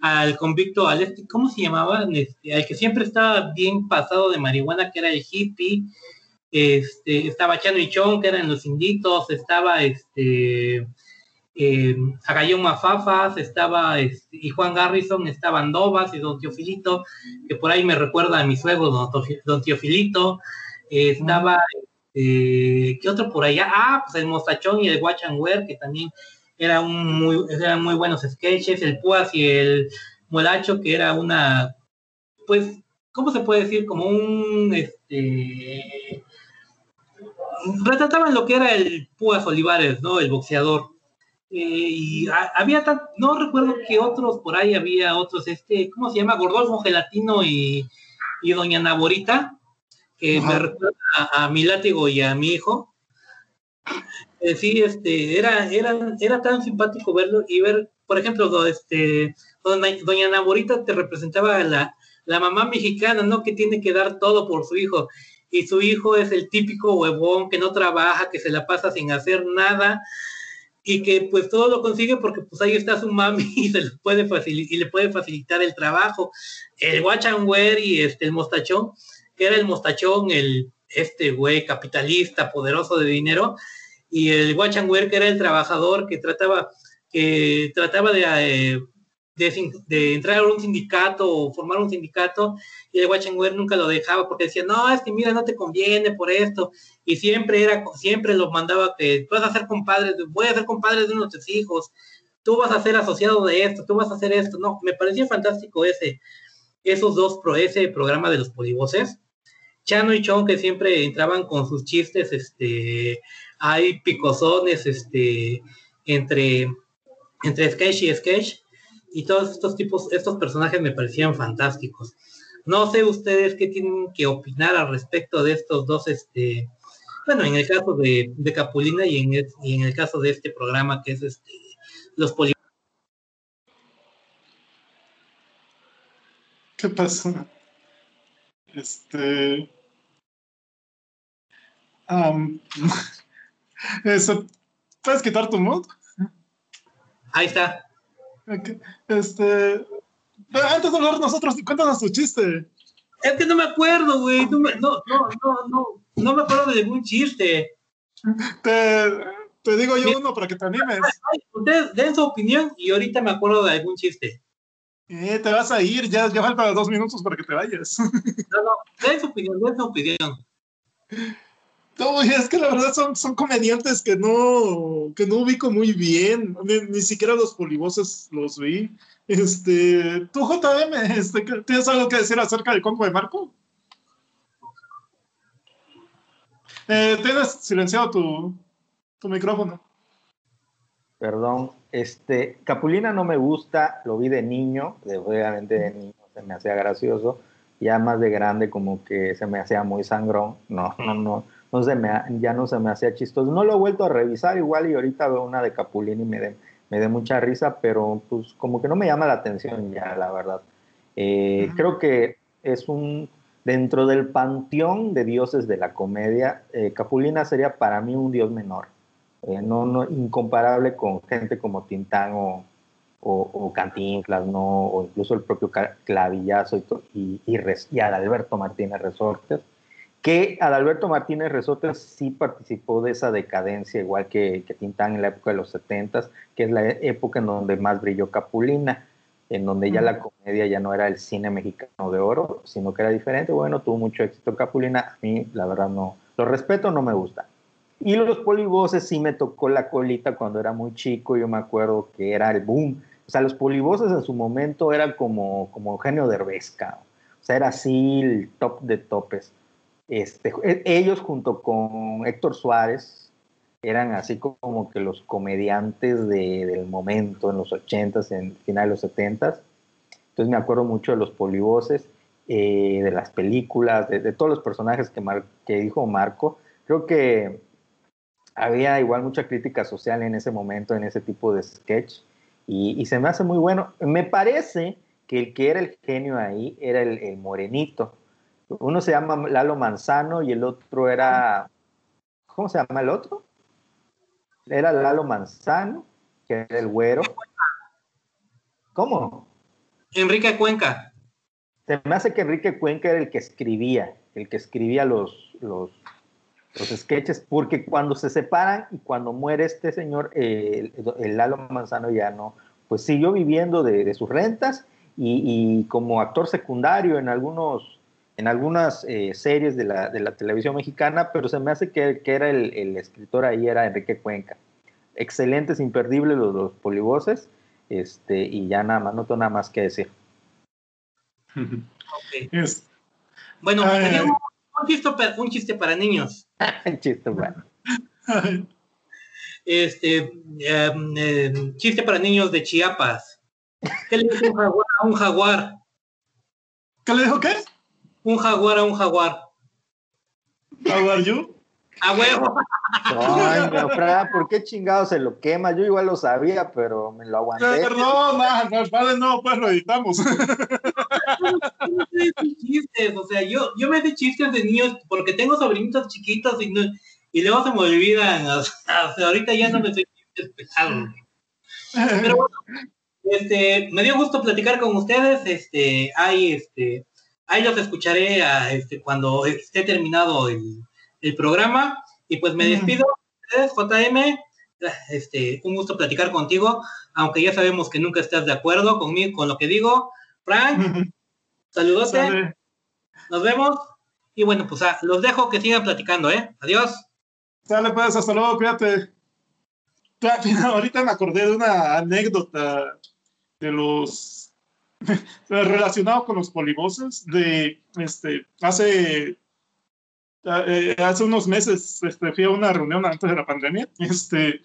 al convicto, al este, ¿cómo se llamaba? Este, al que siempre estaba bien pasado de marihuana, que era el hippie, este, estaba Chano y Chon, que eran los inditos, estaba este eh, Agayón Mafafas, estaba este, y Juan Garrison, estaban Dobas y Don Teofilito, que por ahí me recuerda a mi suegro, Don, Teofilito, eh, estaba, eh, ¿qué otro por allá? Ah, pues el Mostachón y el Watch que también eran muy, eran muy buenos sketches, el Puas y el Molacho, que era una, pues, ¿cómo se puede decir? Como un, este, retrataban lo que era el Puas Olivares, ¿no? El boxeador. Eh, y había, tan, no recuerdo que otros por ahí había otros, este, ¿cómo se llama? Gordolfo Gelatino y, y Doña Naborita, que me recuerda a, mi látigo y a mi hijo. Eh, sí, este, era, era, era tan simpático verlo y ver, por ejemplo, este, doña, Naborita te representaba la, la mamá mexicana, ¿no? Que tiene que dar todo por su hijo. Y su hijo es el típico huevón que no trabaja, que se la pasa sin hacer nada y que pues todo lo consigue porque pues ahí está su mami y se le puede y le puede facilitar el trabajo. El Wachanwer y este el mostachón, que era el mostachón, el este güey capitalista, poderoso de dinero, y el Wachanwer, que era el trabajador que trataba, que trataba de, eh, de, entrar a un sindicato o formar un sindicato, y el Wachanwer nunca lo dejaba porque decía, no, es que mira, no te conviene por esto, y siempre era, siempre lo mandaba que tú vas a ser compadre, voy a ser compadre de uno de tus hijos, tú vas a ser asociado de esto, tú vas a hacer esto, no, me parecía fantástico ese, esos dos, pro, ese programa de los polivoces, Chano y Chon que siempre entraban con sus chistes, este, hay picosones, este, entre, entre sketch y sketch, y todos estos tipos, estos personajes me parecían fantásticos. No sé ustedes qué tienen que opinar al respecto de estos dos, este, bueno, en el caso de, Capulina y en, el, y en el caso de este programa que es este, los poli ¿Qué pasó? Este. eso. ¿Puedes quitar tu mod? Ahí está. Este. Antes de hablar nosotros, cuéntanos tu chiste. Es que no me acuerdo, güey. No, no, no, no, no, me acuerdo de ningún chiste. Te, te digo yo uno para que te animes. Ustedes den su opinión y ahorita me acuerdo de algún chiste. Eh, te vas a ir, ya, ya falta dos minutos para que te vayas. No, no, den su opinión, den su opinión. No, es que la verdad son, son comediantes que no, que no ubico muy bien. Ni, siquiera los polivoces los vi. Este, tú, JM, este, ¿tienes algo que decir acerca del Congo de Marco? Eh, tienes silenciado tu, tu micrófono. Perdón. Este, Capulina no me gusta, lo vi de niño, de, obviamente de niño se me hacía gracioso, ya más de grande como que se me hacía muy sangrón, no, no, no, no se me, ya no se me hacía chistoso. No lo he vuelto a revisar igual y ahorita veo una de Capulina y me dé me de mucha risa, pero pues como que no me llama la atención ya, la verdad. Eh, creo que es un, dentro del panteón de dioses de la comedia, eh, Capulina sería para mí un dios menor, eh, no, no, incomparable con gente como Tintán o, o, Cantinflas, ¿no? o incluso el propio Clavillazo y, y, y, Adalberto Martínez Resortes, que Adalberto Martínez Resortes sí participó de esa decadencia, igual que, que Tintán en la época de los 70, que es la época en donde más brilló Capulina en donde ya la comedia ya no era el cine mexicano de oro, sino que era diferente. Bueno, tuvo mucho éxito Capulina, a mí la verdad no, lo respeto, no me gusta. Y los polivoces sí me tocó la colita cuando era muy chico, yo me acuerdo que era el boom. O sea, los polivoces en su momento eran como, como Eugenio Derbez, o sea, era así el top de topes. Este, e, ellos junto con Héctor Suárez, eran así como que los comediantes del momento, en los 80s, en final de los 70s. Entonces me acuerdo mucho de los polivoces, eh, de las películas, de, todos los personajes que, dijo Marco. Creo que había igual mucha crítica social en ese momento, en ese tipo de sketch, y, se me hace muy bueno. Me parece que el que era el genio ahí era el morenito. Uno se llama Lalo Manzano y el otro era... ¿Cómo se llama el otro? era Lalo Manzano, que era el güero. ¿Cómo? Enrique Cuenca. Se me hace que Enrique Cuenca era el que escribía, el que escribía los, los, los sketches, porque cuando se separan y cuando muere este señor, el, Lalo Manzano ya no, pues siguió viviendo de, sus rentas y, y, como actor secundario en algunos en algunas eh, series de la, de la, televisión mexicana, pero se me hace que, que era el, el, escritor ahí, era Enrique Cuenca. Excelentes, imperdibles los, los polivoces, este, y ya nada más, no tengo nada más que decir. Bueno, un, un, chiste, un, chiste, para niños. un chiste, bueno. este, eh, chiste para niños de Chiapas. ¿Qué le dijo un jaguar a un jaguar? ¿Qué le dijo qué? Un jaguar a un jaguar. ¿Jaguar you? A huevo. Ay, no, Fra, ¿por qué chingado se lo quema? Yo igual lo sabía, pero me lo aguanté. Perdón, no, padre, no, pues lo editamos. chistes, o sea, yo, yo me sé chistes de niños porque tengo sobrinitos chiquitos y, y luego se me olvidan. O sea, ahorita ya no me sé chistes pesados. Pero bueno, este, me dio gusto platicar con ustedes. Este, hay este Ahí los escucharé a, este, cuando esté terminado el, el, programa. Y pues me despido. JM, este, un gusto platicar contigo, aunque ya sabemos que nunca estás de acuerdo conmigo, con lo que digo. Frank, saludos. Nos vemos. Y bueno, pues ah, los dejo que sigan platicando, ¿eh? Adiós. Sale pues, hasta luego, cuídate. Ahorita me acordé de una anécdota de los relacionado con los polivoces de este hace eh, hace unos meses este, fui a una reunión antes de la pandemia este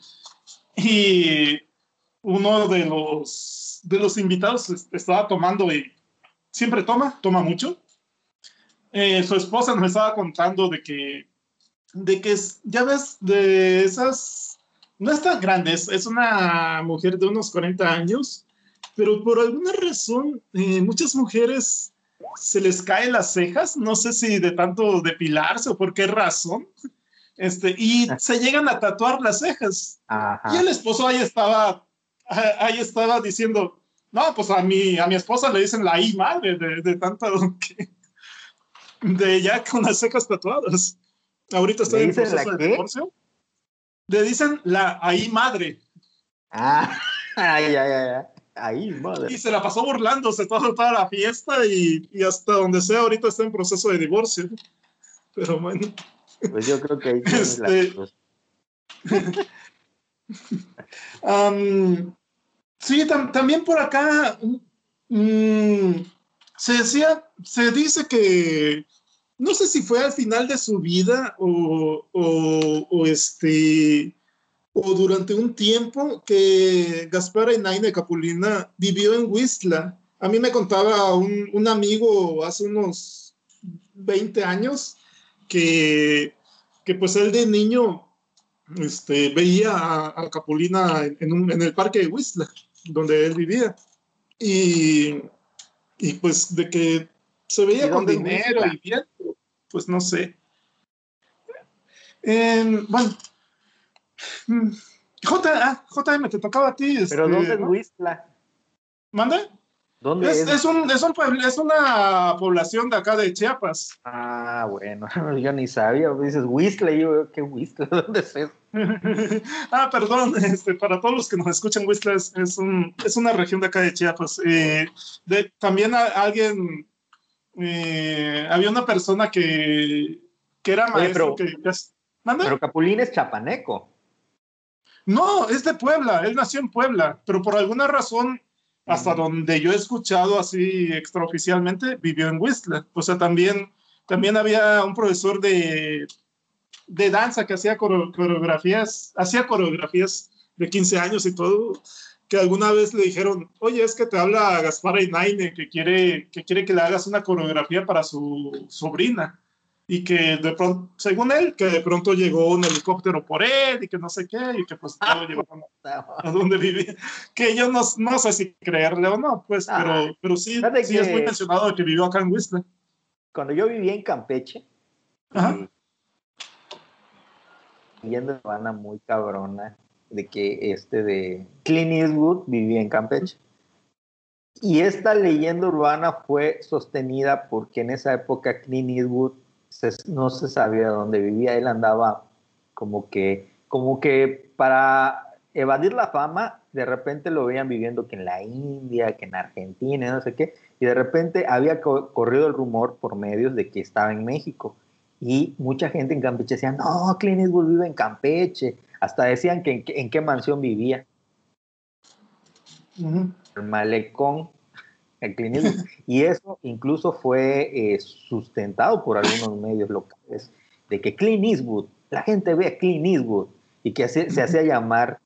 y uno de los de los invitados estaba tomando y siempre toma toma mucho. Eh, su esposa nos estaba contando de que de que ya ves de esas no es tan grande es, es una mujer de unos 40 años pero por alguna razón, eh, muchas mujeres se les caen las cejas, no sé si de tanto depilarse o por qué razón, este, y se llegan a tatuar las cejas. Y el esposo ahí estaba, ahí estaba diciendo, no, pues a mi, a mi esposa le dicen la I madre de, de tanto que, de ya con las cejas tatuadas. Ahorita estoy en proceso de divorcio. Le dicen la ahí madre. Ah, ay, ay, ay. Ahí, madre. Y se la pasó burlándose toda, toda la fiesta y, y, hasta donde sea, ahorita está en proceso de divorcio. Pero bueno. Pues yo creo que ahí este... um, sí, tam también por acá um, se decía, se dice que no sé si fue al final de su vida o, o, o este o durante un tiempo que Gaspar Enaine Capulina vivió en Whistler. A mí me contaba un, un amigo hace unos 20 años que, que pues él de niño este, veía a, Capulina en, un, en, el parque de Whistler, donde él vivía. Y, y pues de que se veía con dinero y bien, pues no sé. bueno, mm, J, JM, te tocaba a ti. Pero ¿dónde es Whistler? ¿Mande? ¿Dónde es? Es, un, es, un es, una población de acá de Chiapas. Ah, bueno, yo ni sabía. Dices Whistler, yo, ¿qué Whistler? ¿Dónde es eso? ah, perdón, este, para todos los que nos escuchan, Whistler es, es, un, es una región de acá de Chiapas. Eh, de, también alguien, eh, había una persona que, que era maestro. pero, que, pero Capulín es chapaneco. No, es de Puebla, él nació en Puebla, pero por alguna razón hasta donde yo he escuchado así extraoficialmente, vivió en Whistler. O sea, también, también había un profesor de, de danza que hacía coreografías, hacía coreografías de 15 años y todo, que alguna vez le dijeron, oye, es que te habla Gaspar Einaine, que quiere, que quiere que le hagas una coreografía para su sobrina y que de pronto, según él, que de pronto llegó un helicóptero por él y que no sé qué, y que pues todo llevó a, donde vivía. Que yo no, no, sé si creerle o no, pues, pero, ah, pero sí, sí es muy mencionado que vivió acá en Whistler. Cuando yo vivía en Campeche, Ajá. leyenda urbana muy cabrona de que este de Clint Eastwood vivía en Campeche. Y esta leyenda urbana fue sostenida porque en esa época Clint Eastwood no se sabía dónde vivía, él andaba como que, como que para evadir la fama, de repente lo veían viviendo que en la India, que en Argentina, no sé qué, y de repente había corrido el rumor por medios de que estaba en México. Y mucha gente en Campeche decía, no, Clint Eastwood vive en Campeche. Hasta decían que en, qué mansión vivía. El malecón y eso incluso fue eh, sustentado por algunos medios locales, de que Clint Eastwood, la gente ve a Clint Eastwood, y que se, hacía llamar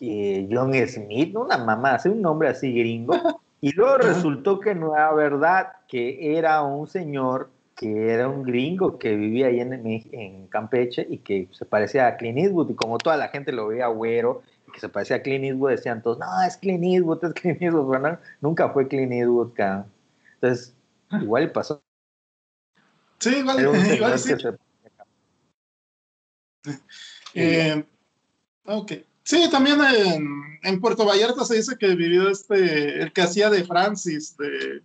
eh, John Smith, una mamá, hace un nombre así gringo, y luego resultó que no era verdad, que era un señor que era un gringo que vivía ahí en, en Campeche y que se parecía a Clint Eastwood, y como toda la gente lo veía güero que se parecía a Clint Eastwood, decían todos, no, es Clint Eastwood, es Clint Eastwood, bueno, nunca fue Clint Eastwood, acá. Entonces, igual pasó. Sí, igual, igual sí. Eh, ok. Sí, también en, en, Puerto Vallarta se dice que vivió este, el que hacía de Francis, de,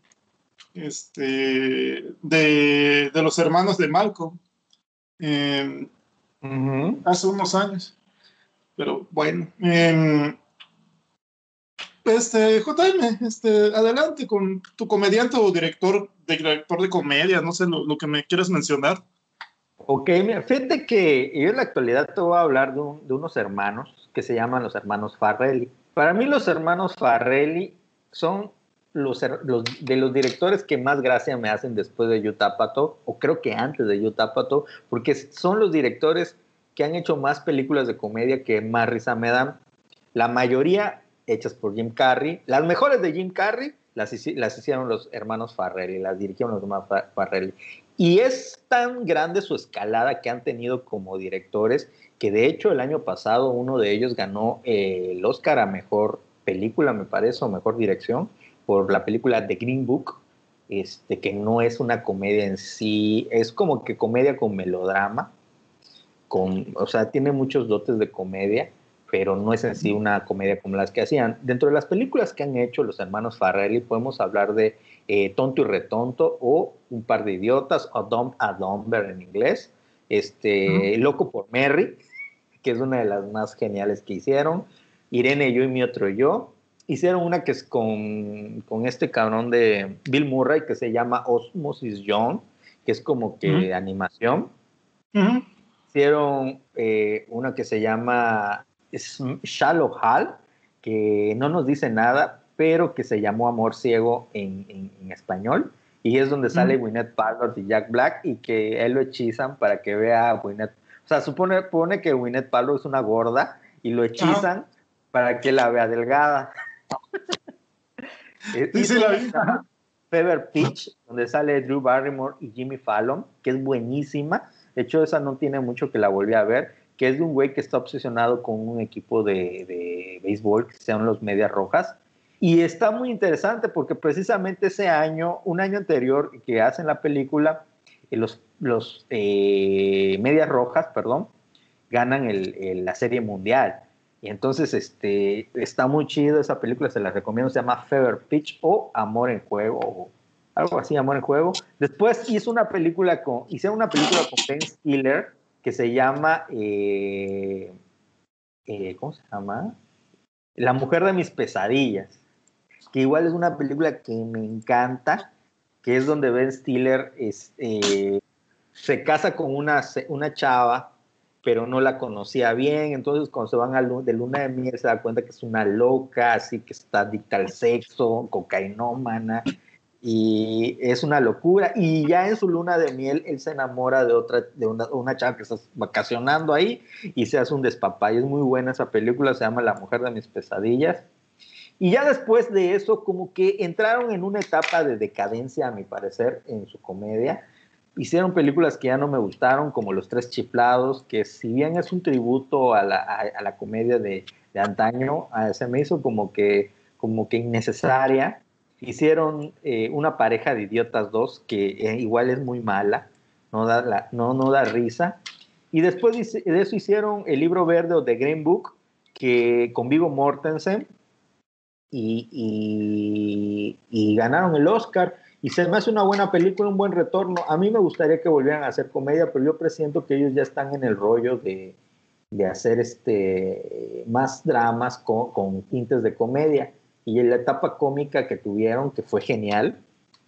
este, de, de los hermanos de Malcolm, eh, hace unos años. Pero bueno. Eh, este, JM, este, adelante con tu comediante o director, de, director de comedia, no sé lo, que me quieres mencionar. Ok, mira, fíjate que yo en la actualidad te voy a hablar de, unos hermanos que se llaman los hermanos Farrelly. Para mí los hermanos Farrelly son los, de los directores que más gracia me hacen después de Yutapato, o creo que antes de Yutapato, porque son los directores que han hecho más películas de comedia que más risa. La mayoría hechas por Jim Carrey. Las mejores de Jim Carrey las, las hicieron los hermanos Farrelly, las dirigieron los hermanos Farrelly. Y es tan grande su escalada que han tenido como directores que de hecho el año pasado uno de ellos ganó eh, el Oscar a Mejor Película, me parece, o Mejor Dirección, por la película The Green Book, este, que no es una comedia en sí, es como que comedia con melodrama, o sea, tiene muchos dotes de comedia, pero no es en sí una comedia como las que hacían. Dentro de las películas que han hecho los hermanos Farrelly, podemos hablar de eh, Tonto y Retonto o Un par de idiotas, o Dumb a Dumber en inglés, este, Loco por Mary, que es una de las más geniales que hicieron, Irene, yo y mi otro yo. Hicieron una que es con, con este cabrón de Bill Murray que se llama Osmosis John, que es como que animación hicieron eh, una que se llama Shallow Hall, que no nos dice nada, pero que se llamó Amor Ciego en, en, español. Y es donde sale mm. Gwyneth Paltrow y Jack Black y que él lo hechizan para que vea a Gwyneth O sea, supone, supone que Gwyneth Paltrow es una gorda y lo hechizan para que la vea delgada. Dice la Fever Pitch, donde sale Drew Barrymore y Jimmy Fallon, que es buenísima. De hecho, esa no tiene mucho que la volví a ver, que es de un güey que está obsesionado con un equipo de, de béisbol que se llaman los Medias Rojas. Y está muy interesante porque precisamente ese año, un año anterior que hacen la película, eh, los, los eh, Medias Rojas, perdón, ganan el, la serie mundial. Y entonces este, está muy chido esa película, se la recomiendo, se llama Fever Pitch o Amor en Juego, algo así, Amor en Juego. Después hizo una película con, hicieron una película con Ben Stiller que se llama, eh, eh, ¿cómo se llama? La mujer de mis pesadillas, que igual es una película que me encanta, que es donde Ben Stiller eh, se casa con una, una chava pero no la conocía bien, entonces cuando se van a de luna de miel se da cuenta que es una loca, así que está adicta al sexo, cocainómana, y es una locura, y ya en su luna de miel él se enamora de otra, de una, una chava que está vacacionando ahí, y se hace un despapay, es muy buena esa película, se llama La mujer de mis pesadillas, y ya después de eso, como que entraron en una etapa de decadencia, a mi parecer, en su comedia, hicieron películas que ya no me gustaron, como Los Tres Chiflados, que si bien es un tributo a la, a, la comedia de, de antaño, se me hizo como que, como que innecesaria. Hicieron eh, una pareja de idiotas dos, que eh, igual es muy mala, no da, la, no, no da risa. Y después de eso hicieron el libro verde o The Green Book, que con Vigo Mortensen, y, y, y ganaron el Oscar y se me hace una buena película, un buen retorno. A mí me gustaría que volvieran a hacer comedia, pero yo presiento que ellos ya están en el rollo de, de hacer este, más dramas con, con, tintes de comedia. Y en la etapa cómica que tuvieron, que fue genial,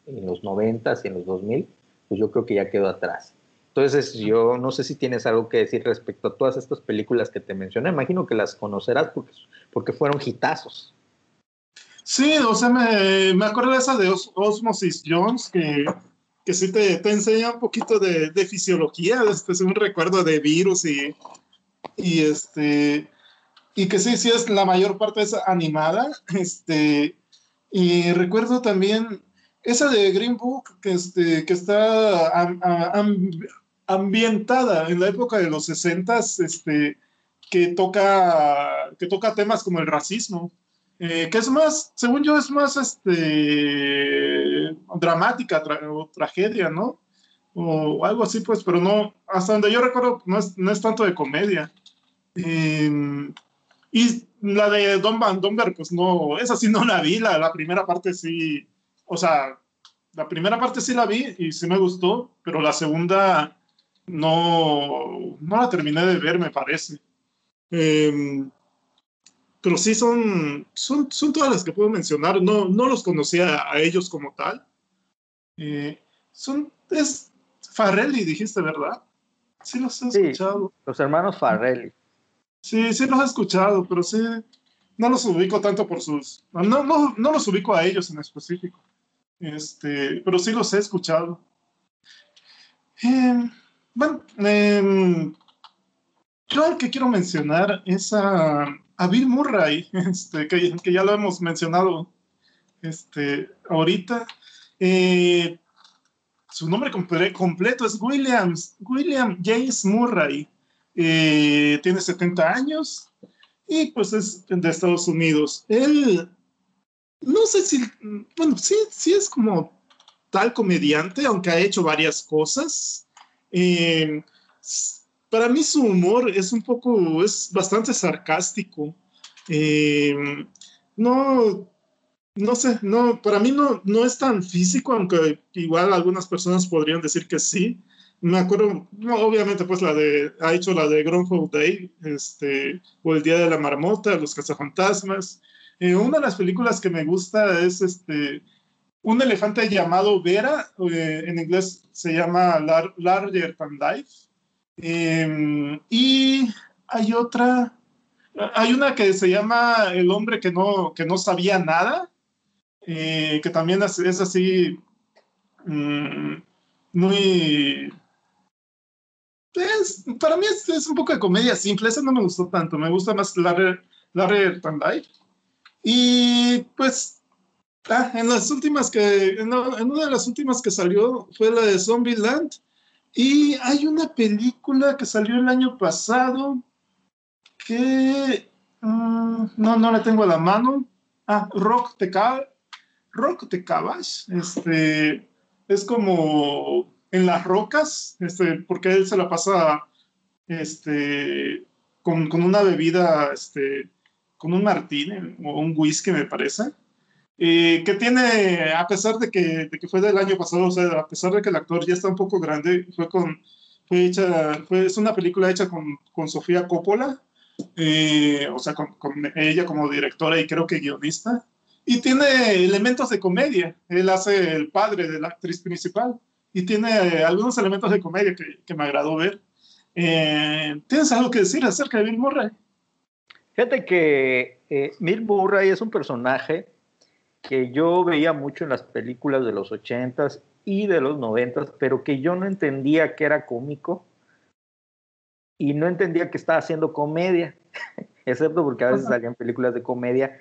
en los 90 y en los 2000, pues yo creo que ya quedó atrás. Entonces, yo no sé si tienes algo que decir respecto a todas estas películas que te mencioné. Imagino que las conocerás porque, porque fueron hitazos. Sí, o sea, me, me acuerdo de esa de Os Osmosis Jones, que, que sí te, te enseña un poquito de, de fisiología, este es un recuerdo de virus y, y este y que sí, sí es la mayor parte es animada, este y recuerdo también esa de Green Book que, este, que está am, am, ambientada en la época de los 60 este, que toca que toca temas como el racismo eh, que es más, según yo, es más este, dramática tra o tragedia, ¿no? O algo así, pues, pero no, hasta donde yo recuerdo, no es, no es tanto de comedia. Eh, y la de Don Van Domber, pues no, esa sí no la vi, la, la primera parte sí, o sea, la primera parte sí la vi y sí me gustó, pero la segunda no, no la terminé de ver, me parece. Eh, pero sí son, son, son todas las que puedo mencionar. No, no los conocía a ellos como tal. Eh, son, es Farrelly, dijiste, ¿verdad? Sí los he escuchado. Sí, los hermanos Farrelly. Sí, sí los he escuchado, pero sí, no los ubico tanto por sus... No, no, no los ubico a ellos en específico. Este, pero sí los he escuchado. Eh, bueno, eh, yo el que quiero mencionar es a a Bill Murray, este, que, que, ya lo hemos mencionado este, ahorita. Eh, su nombre completo es Williams, William James Murray. Eh, tiene 70 años y pues es de Estados Unidos. Él, no sé si, bueno, sí, sí es como tal comediante, aunque ha hecho varias cosas. Eh, para mí su humor es un poco, es bastante sarcástico. Eh, no, no sé, no, para mí no, no es tan físico, aunque igual algunas personas podrían decir que sí. Me acuerdo, obviamente, pues la de, ha hecho la de Groundhog Day, este, o El Día de la Marmota, Los Cazafantasmas. Eh, una de las películas que me gusta es este, un elefante llamado Vera, eh, en inglés se llama Lar Larger Than Life. Eh, y hay otra, hay una que se llama El hombre que no, que no sabía nada, eh, que también es, así, mmm, muy... es, para mí es, es, un poco de comedia simple, esa no me gustó tanto, me gusta más Larry, Larry Tandai. Y pues, ah, en las últimas que, en, en, una de las últimas que salió fue la de Zombieland. Y hay una película que salió el año pasado que um, no, no la tengo a la mano. Ah, Rock de Rock de Cabas. Este es como en las rocas, este, porque él se la pasa este, con, con una bebida, este, con un martini o un whisky, me parece. Eh, que tiene, a pesar de que, de que, fue del año pasado, o sea, a pesar de que el actor ya está un poco grande, fue con, fue hecha, fue, es una película hecha con, con Sofía Coppola, eh, o sea, con, con, ella como directora y creo que guionista, y tiene elementos de comedia, él hace el padre de la actriz principal, y tiene algunos elementos de comedia que, que me agradó ver. Eh, ¿Tienes algo que decir acerca de Bill Murray? Fíjate que eh, Bill Murray es un personaje que yo veía mucho en las películas de los 80s y de los 90s, pero que yo no entendía que era cómico y no entendía que estaba haciendo comedia, excepto porque a veces salían películas de comedia,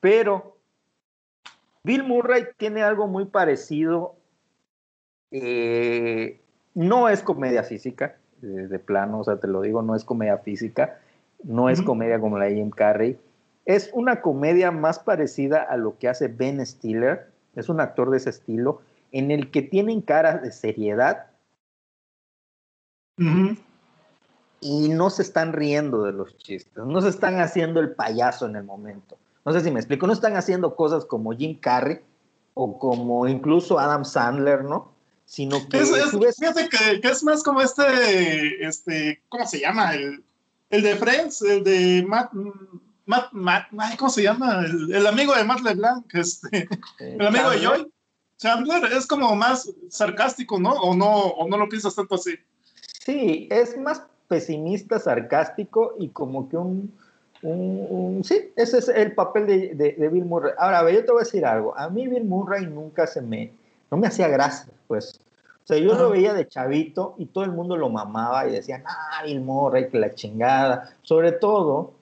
pero Bill Murray tiene algo muy parecido, eh, no es comedia física, de, plano, o sea, te lo digo, no es comedia física, no es comedia como la de Jim Carrey, es una comedia más parecida a lo que hace Ben Stiller, es un actor de ese estilo, en el que tienen caras de seriedad uh -huh. y no se están riendo de los chistes, no se están haciendo el payaso en el momento. No sé si me explico, no están haciendo cosas como Jim Carrey o como incluso Adam Sandler, ¿no? Sino que... Es, es, ves... Fíjate que, que, es más como este, este, ¿cómo se llama? El, el de Friends, el de Matt, Matt, Matt ay, ¿cómo se llama? El, el, amigo de Matt LeBlanc, este, el amigo Chandler. de Joy. Chandler es como más sarcástico, ¿no? ¿O no, o no lo piensas tanto así? Sí, es más pesimista, sarcástico y como que un, un, un sí, ese es el papel de, de, de, Bill Murray. Ahora, yo te voy a decir algo. A mí Bill Murray nunca se me, no me hacía gracia, pues. O sea, yo lo veía de chavito y todo el mundo lo mamaba y decían, ah, Bill Murray, que la chingada. Sobre todo,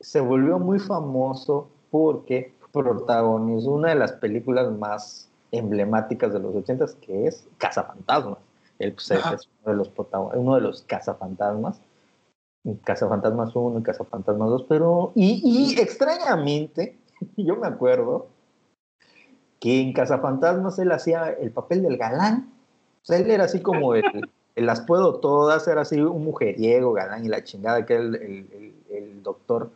se volvió muy famoso porque protagonizó una de las películas más emblemáticas de los ochentas, que es Cazafantasmas. Él pues, es uno de los, uno de los cazafantasmas. Cazafantasmas 1 y Cazafantasmas 2, pero... Y, y extrañamente, yo me acuerdo que en Cazafantasmas él hacía el papel del galán. O sea, él era así como el, el las puedo todas, era así un mujeriego, galán y la chingada, que era el, el, el doctor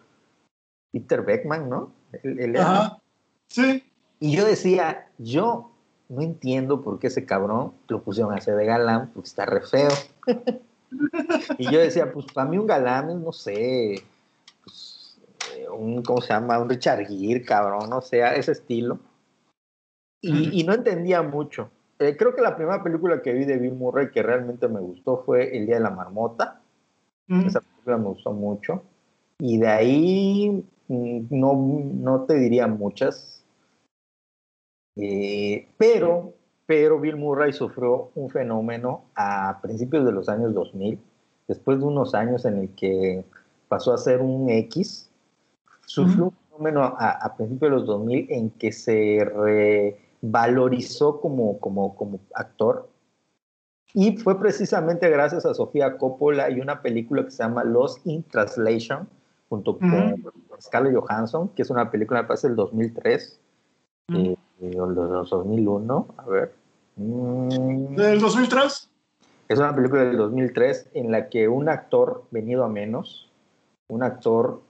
Peter Beckman, ¿no? Él, él era, Ajá. Sí. Y yo decía, yo no entiendo por qué ese cabrón lo pusieron a hacer de galán, porque está re feo. y yo decía, pues para mí un galán, no sé, pues, eh, un, ¿cómo se llama? Un Richard Gere, cabrón, no sé, ese estilo. Y, y no entendía mucho. Eh, creo que la primera película que vi de Bill Murray que realmente me gustó fue El Día de la Marmota. Mm. Esa película me gustó mucho. Y de ahí mm, no, no te diría muchas. Eh, pero, pero Bill Murray sufrió un fenómeno a principios de los años 2000, después de unos años en el que pasó a ser un X, sufrió mm. un fenómeno a, a, principios de los 2000 en que se revalorizó como, como, como actor. Y fue precisamente gracias a Sofía Coppola y una película que se llama Lost in Translation, junto con. Scarlett Johansson, que es una película, me parece, del 2003. Mm. Eh, o de 2001, a ver. Mm. ¿Del 2003? Es una película del 2003 en la que un actor venido a menos, un actor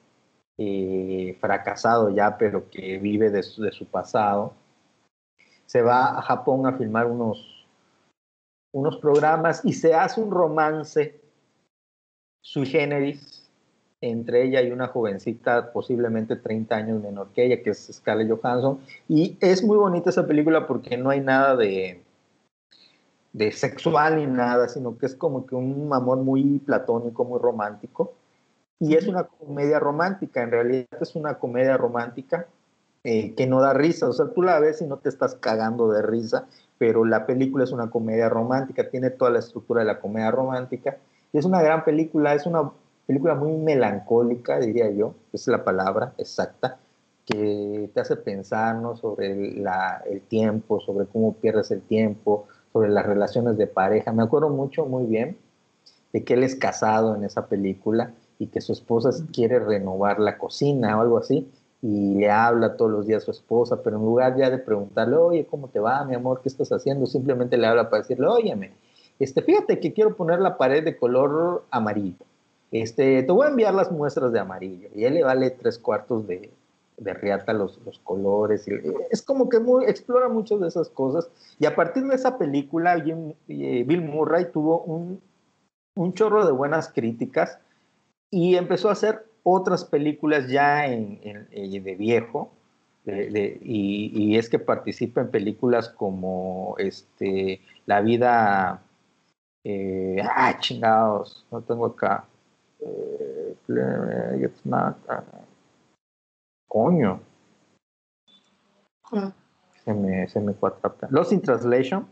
eh, fracasado ya, pero que vive de su, de su, pasado, se va a Japón a filmar unos, unos programas y se hace un romance sui generis entre ella y una jovencita posiblemente 30 años menor que ella, que es Scarlett Johansson. Y es muy bonita esa película porque no hay nada de, de sexual ni nada, sino que es como que un amor muy platónico, muy romántico. Y es una comedia romántica, en realidad es una comedia romántica eh, que no da risa, o sea, tú la ves y no te estás cagando de risa, pero la película es una comedia romántica, tiene toda la estructura de la comedia romántica Y es una gran película, es una película muy melancólica, diría yo, es la palabra exacta, que te hace pensar ¿no? sobre la, el tiempo, sobre cómo pierdes el tiempo, sobre las relaciones de pareja. Me acuerdo mucho, muy bien, de que él es casado en esa película y que su esposa quiere renovar la cocina o algo así y le habla todos los días a su esposa, pero en lugar ya de preguntarle, oye, ¿cómo te va, mi amor? ¿Qué estás haciendo? Simplemente le habla para decirle, óyeme, este, fíjate que quiero poner la pared de color amarillo. Este, te voy a enviar las muestras de amarillo. Y él le vale tres cuartos de, de riata los, los colores. Y, es como que muy, explora muchas de esas cosas. Y a partir de esa película, eh, Bill Murray tuvo un, un chorro de buenas críticas y empezó a hacer otras películas ya en, en, de viejo. y, y, es que participa en películas como este, La vida eh, ah, chingados, no tengo acá. Eh, coño. Ah. Se me, se me Lost in Translation.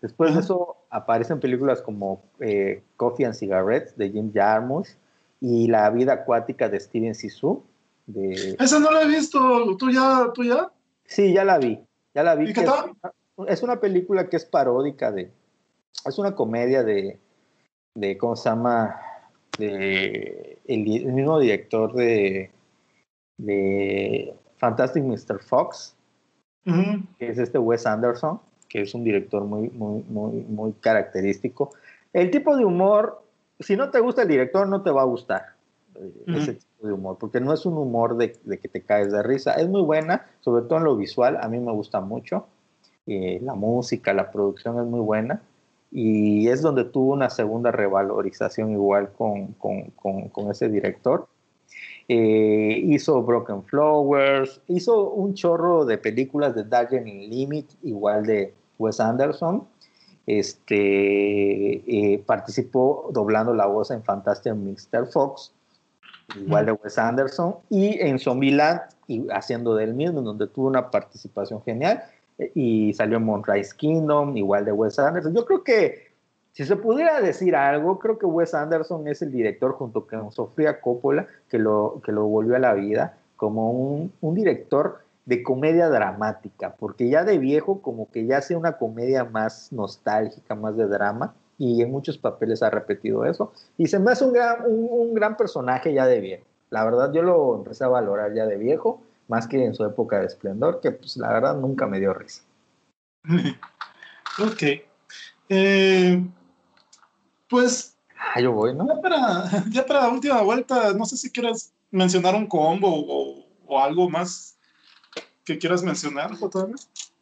Después de eso aparecen películas como eh, Coffee and Cigarettes de Jim Jarmusch y La vida acuática de Steven Sisu. De... Esa no la he visto. ¿Tú ya? ¿Tú ya? Sí, ya la vi. Ya la vi. ¿Y qué tal? es una película que es paródica de, es una comedia de, de ¿cómo se llama? De, el, mismo director de, de Fantastic Mr. Fox, que es este Wes Anderson, que es un director muy, muy, muy, muy característico. El tipo de humor, si no te gusta el director, no te va a gustar eh, ese tipo de humor, porque no es un humor de, de, que te caes de risa. Es muy buena, sobre todo en lo visual, a mí me gusta mucho. Eh, la música, la producción es muy buena y es donde tuvo una segunda revalorización igual con, con, con, ese director. Eh, hizo Broken Flowers, hizo un chorro de películas de Darjeeling Limit, igual de Wes Anderson. Este, eh, participó doblando la voz en Fantastic Mr. Fox, igual de Wes Anderson, y en Zombieland, y haciendo del mismo, donde tuvo una participación genial y salió Moonrise Kingdom, igual de Wes Anderson. Yo creo que, si se pudiera decir algo, creo que Wes Anderson es el director junto con Sofía Coppola que lo, que lo volvió a la vida como un, un director de comedia dramática, porque ya de viejo como que ya hace una comedia más nostálgica, más de drama, y en muchos papeles ha repetido eso, y se me hace un gran, un, un gran personaje ya de viejo. La verdad yo lo empecé a valorar ya de viejo, más que en su época de esplendor, que pues la verdad nunca me dio risa. ok. Eh, pues... Ah, yo voy, ¿no? Ya para, ya para la última vuelta, no sé si quieres mencionar un combo o, o algo más que quieras mencionar,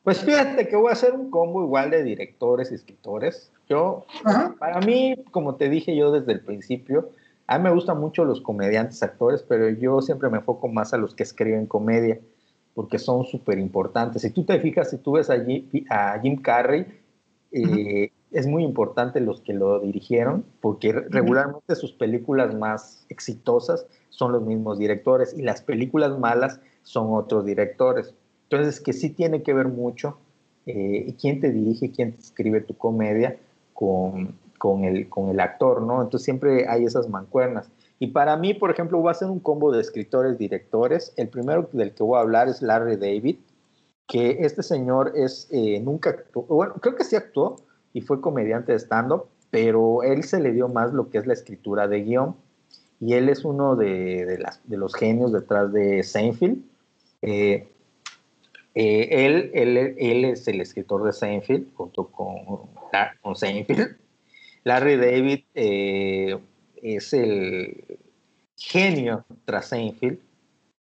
Pues fíjate que voy a hacer un combo igual de directores y escritores. Yo, para mí, como te dije yo desde el principio, a mí me gustan mucho los comediantes, actores, pero yo siempre me enfoco más a los que escriben comedia, porque son súper importantes. Si tú te fijas, si tú ves a Jim, Carrey, eh, es muy importante los que lo dirigieron, porque regularmente sus películas más exitosas son los mismos directores y las películas malas son otros directores. Entonces, que sí tiene que ver mucho eh, quién te dirige, quién te escribe tu comedia con, con el, con el actor, ¿no? Entonces siempre hay esas mancuernas. Y para mí, por ejemplo, voy a hacer un combo de escritores, directores. El primero del que voy a hablar es Larry David, que este señor es, eh, nunca actuó, bueno, creo que sí actuó y fue comediante de stand-up, pero él se le dio más lo que es la escritura de guion. Y él es uno de, de, las, de los genios detrás de Seinfeld. Eh, eh, él, él, él, es el escritor de Seinfeld junto con, con Seinfeld. Larry David eh, es el genio tras Seinfeld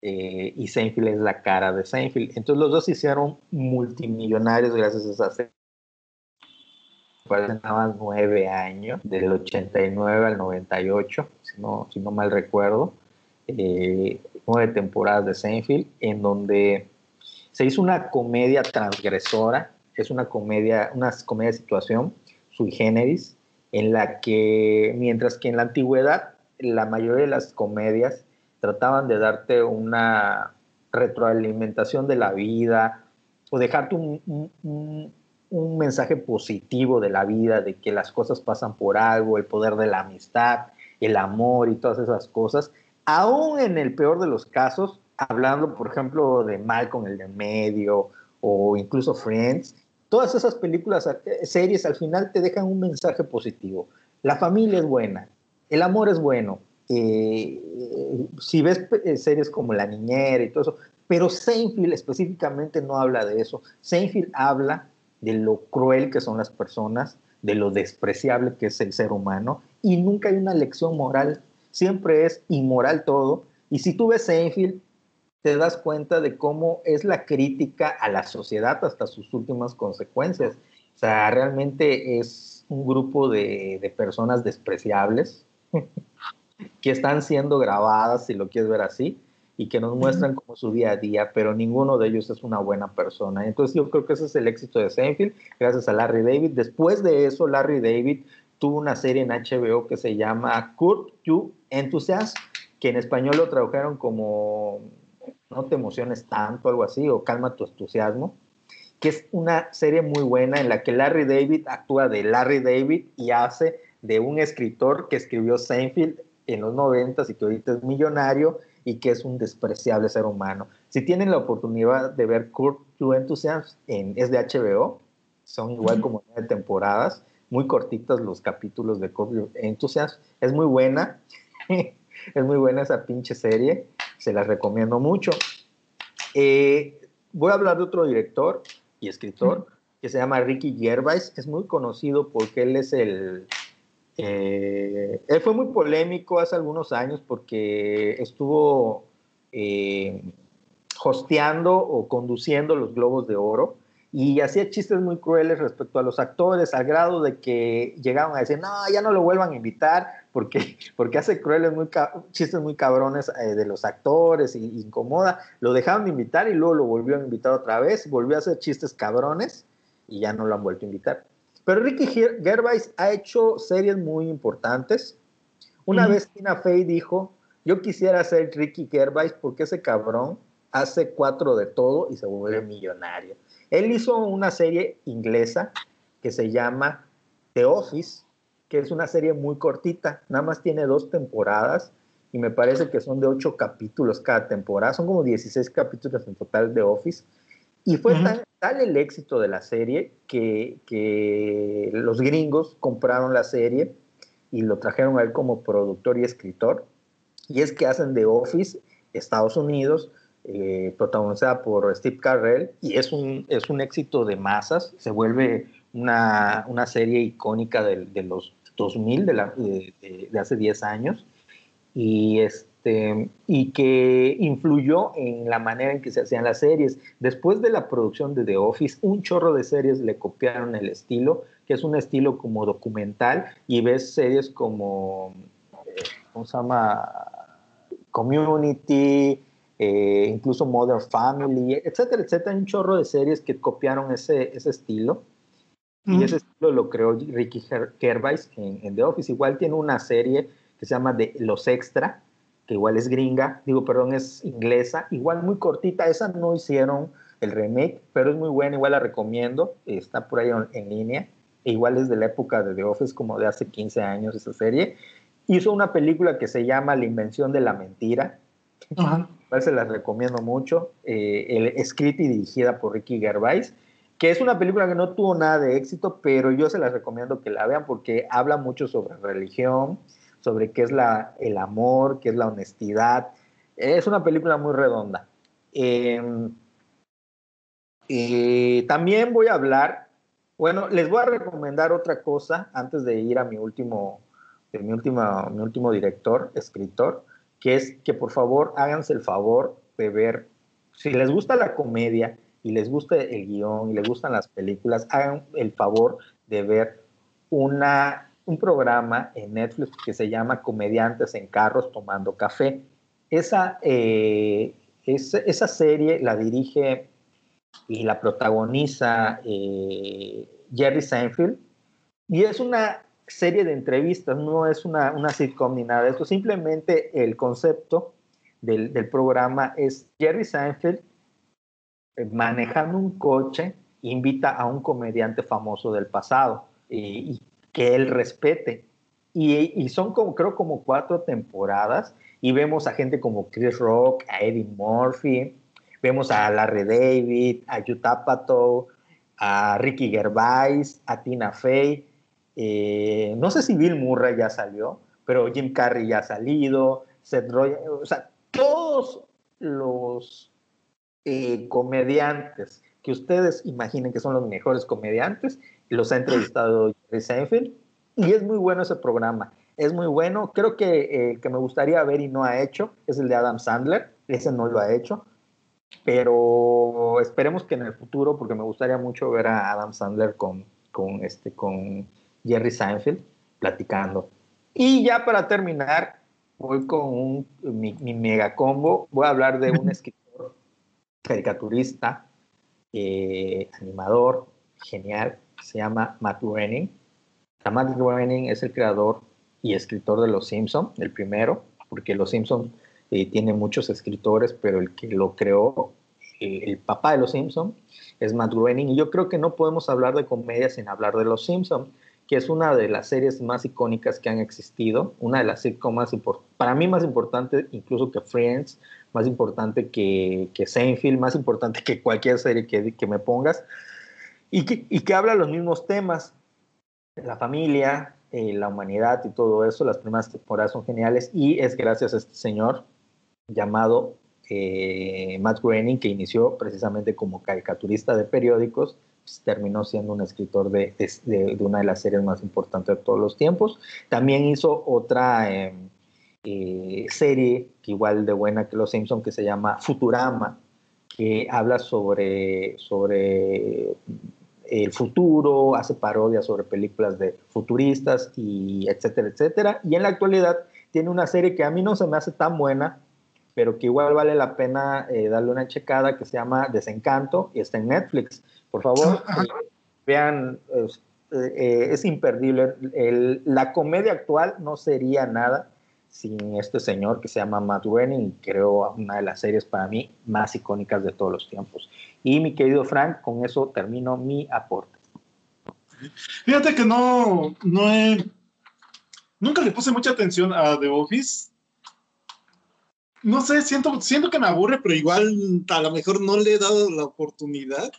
y Seinfeld es la cara de Seinfeld. Entonces los dos se hicieron multimillonarios gracias a esa serie. Nada más nueve años, del 89 al 98, si no, si no mal recuerdo. Nueve temporadas de Seinfeld, en donde se hizo una comedia transgresora, es una comedia, una comedia de situación sui generis, en la que, mientras que en la antigüedad la mayoría de las comedias trataban de darte una retroalimentación de la vida o dejarte un, un mensaje positivo de la vida, de que las cosas pasan por algo, el poder de la amistad, el amor y todas esas cosas, aún en el peor de los casos, hablando, por ejemplo, de Malcolm el de medio o incluso Friends, todas esas películas, eh, series al final te dejan un mensaje positivo. La familia es buena, el amor es bueno. Eh, si ves eh, series como La Niñera y todo eso, pero Seinfeld específicamente no habla de eso. Seinfeld habla de lo cruel que son las personas, de lo despreciable que es el ser humano, y nunca hay una lección moral. Siempre es inmoral todo. Y si tú ves Seinfeld, te das cuenta de cómo es la crítica a la sociedad hasta sus últimas consecuencias. O sea, realmente es un grupo de, de personas despreciables que están siendo grabadas, si lo quieres ver así, y que nos muestran como su día a día, pero ninguno de ellos es una buena persona. Entonces yo creo que ese es el éxito de Seinfeld, gracias a Larry David. Después de eso, Larry David tuvo una serie en HBO que se llama Kurt You Enthusiast, que en español lo tradujeron como No te emociones tanto, algo así, o Calma tu entusiasmo, que es una serie muy buena en la que Larry David actúa de Larry David y hace de un escritor que escribió Seinfeld en los noventas y que ahorita es millonario y que es un despreciable ser humano. Si tienen la oportunidad de ver Kurt You Enthusiasm, en, es de HBO, son igual como nueve temporadas, muy cortitas los capítulos de You Enthusiasm, es muy buena, es muy buena esa pinche serie, se las recomiendo mucho. Eh, voy a hablar de otro director y escritor que se llama Ricky Gervais, es muy conocido porque él es el eh, él fue muy polémico hace algunos años porque estuvo eh, hosteando o conduciendo los Globos de Oro y hacía chistes muy crueles respecto a los actores, al grado de que llegaban a decir, no, ya no lo vuelvan a invitar porque, porque hace crueles, muy chistes muy cabrones eh, de los actores y incomoda. Lo dejaron de invitar y luego lo volvió a invitar otra vez, volvió a hacer chistes cabrones y ya no lo han vuelto a invitar. Pero Ricky Gervais ha hecho series muy importantes. Una vez Tina Fey dijo, yo quisiera ser Ricky Gervais porque ese cabrón hace cuatro de todo y se vuelve millonario. Él hizo una serie inglesa que se llama The Office, que es una serie muy cortita, nada más tiene dos temporadas y me parece que son de ocho capítulos cada temporada, son como 16 capítulos en total de Office. Y fue tal, el éxito de la serie que, que, los gringos compraron la serie y lo trajeron a él como productor y escritor. Y es que hacen The Office Estados Unidos, eh, protagonizada por Steve Carell, y es un, es un éxito de masas, se vuelve una, una serie icónica de, los 2000, de, la, de, de hace 10 años. Y es, este, y que influyó en la manera en que se hacían las series. Después de la producción de The Office, un chorro de series le copiaron el estilo, que es un estilo como documental, y ves series como, eh, ¿cómo se llama? Community, eh, incluso Modern Family, etcétera, etcétera, un chorro de series que copiaron ese, ese estilo. Y ese estilo lo creó Ricky Gervais en, en, The Office. Igual tiene una serie que se llama de Los Extra, que igual es gringa, digo, perdón, es inglesa, igual muy cortita, esa no hicieron el remake, pero es muy buena, igual la recomiendo, está por ahí en, línea, e igual es de la época de The Office, como de hace 15 años esa serie. Hizo una película que se llama La Invención de la Mentira, uh se las recomiendo mucho, eh, el, escrita y dirigida por Ricky Gervais, que es una película que no tuvo nada de éxito, pero yo se las recomiendo que la vean porque habla mucho sobre religión, sobre qué es la, el amor, qué es la honestidad. Es una película muy redonda. Em, también voy a hablar, bueno, les voy a recomendar otra cosa antes de ir a mi último, de mi, última, mi último director, escritor, que es que por favor háganse el favor de ver, si les gusta la comedia y les gusta el guion y les gustan las películas, hagan el favor de ver una un programa en Netflix que se llama Comediantes en Carros Tomando Café. Esa, eh, esa serie la dirige y la protagoniza eh, Jerry Seinfeld y es una serie de entrevistas, no es una, una sitcom ni nada de eso, simplemente el concepto del, del programa es Jerry Seinfeld eh, manejando un coche invita a un comediante famoso del pasado y que él respete. Y, y, son como, creo, como cuatro temporadas y vemos a gente como Chris Rock, a Eddie Murphy, vemos a Larry David, a Yutapato, a Ricky Gervais, a Tina Fey. Eh, no sé si Bill Murray ya salió, pero Jim Carrey ya ha salido, Seth Rogen, o sea, todos los eh, comediantes que ustedes imaginen que son los mejores comediantes, los ha entrevistado Jerry Seinfeld, y es muy bueno ese programa, es muy bueno, creo que eh, que me gustaría ver y no ha hecho es el de Adam Sandler, ese no lo ha hecho, pero esperemos que en el futuro, porque me gustaría mucho ver a Adam Sandler con, con, este, con Jerry Seinfeld platicando. Y ya para terminar, voy con mi, mega combo. Voy a hablar de un escritor, caricaturista, eh, animador, genial, que se llama Matt Groening. Matt Groening es el creador y escritor de Los Simpson, el primero, porque Los Simpson eh, tiene muchos escritores, pero el que lo creó, eh, el papá de Los Simpson, es Matt Groening. Y yo creo que no podemos hablar de comedia sin hablar de Los Simpson que es una de las series más icónicas que han existido, una de las sitcoms más importantes, para mí más importante incluso que Friends, más importante que, que Seinfeld, más importante que cualquier serie que, que me pongas, y que, y que habla los mismos temas, la familia, eh, la humanidad y todo eso, las primeras temporadas son geniales, y es gracias a este señor llamado eh, Matt Groening, que inició precisamente como caricaturista de periódicos, terminó siendo un escritor de, de, una de las series más importantes de todos los tiempos. También hizo otra em, eh, serie, igual de buena que Los Simpson, que se llama Futurama, que habla sobre, sobre el futuro, hace parodias sobre películas de futuristas y etcétera, etcétera. Y en la actualidad tiene una serie que a mí no se me hace tan buena, pero que igual vale la pena eh, darle una checada, que se llama Desencanto y está en Netflix. Por favor, eh, vean, eh, es imperdible. la comedia actual no sería nada sin este señor que se llama Matt Groening y creo una de las series para mí más icónicas de todos los tiempos. Y mi querido Frank, con eso termino mi aporte. Fíjate que no, no he, nunca le puse mucha atención a The Office. No sé, siento, siento que me aburre, pero igual a lo mejor no le he dado la oportunidad.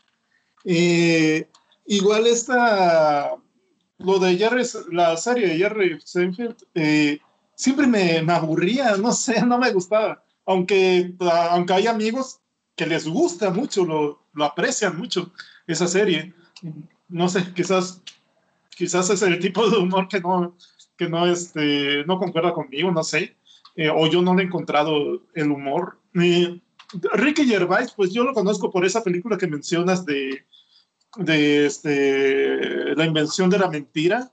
Eh, igual esta, lo de Jerry, la serie de Jerry Seinfeld, eh, siempre me, me, aburría, no sé, no me gustaba. Aunque, aunque hay amigos que les gusta mucho, lo, lo aprecian mucho esa serie. No sé, quizás, quizás es el tipo de humor que no, que no, este, no concuerda conmigo, no sé. Eh, o yo no le he encontrado el humor. Ricky Gervais, pues yo lo conozco por esa película que mencionas de de este, la invención de la mentira,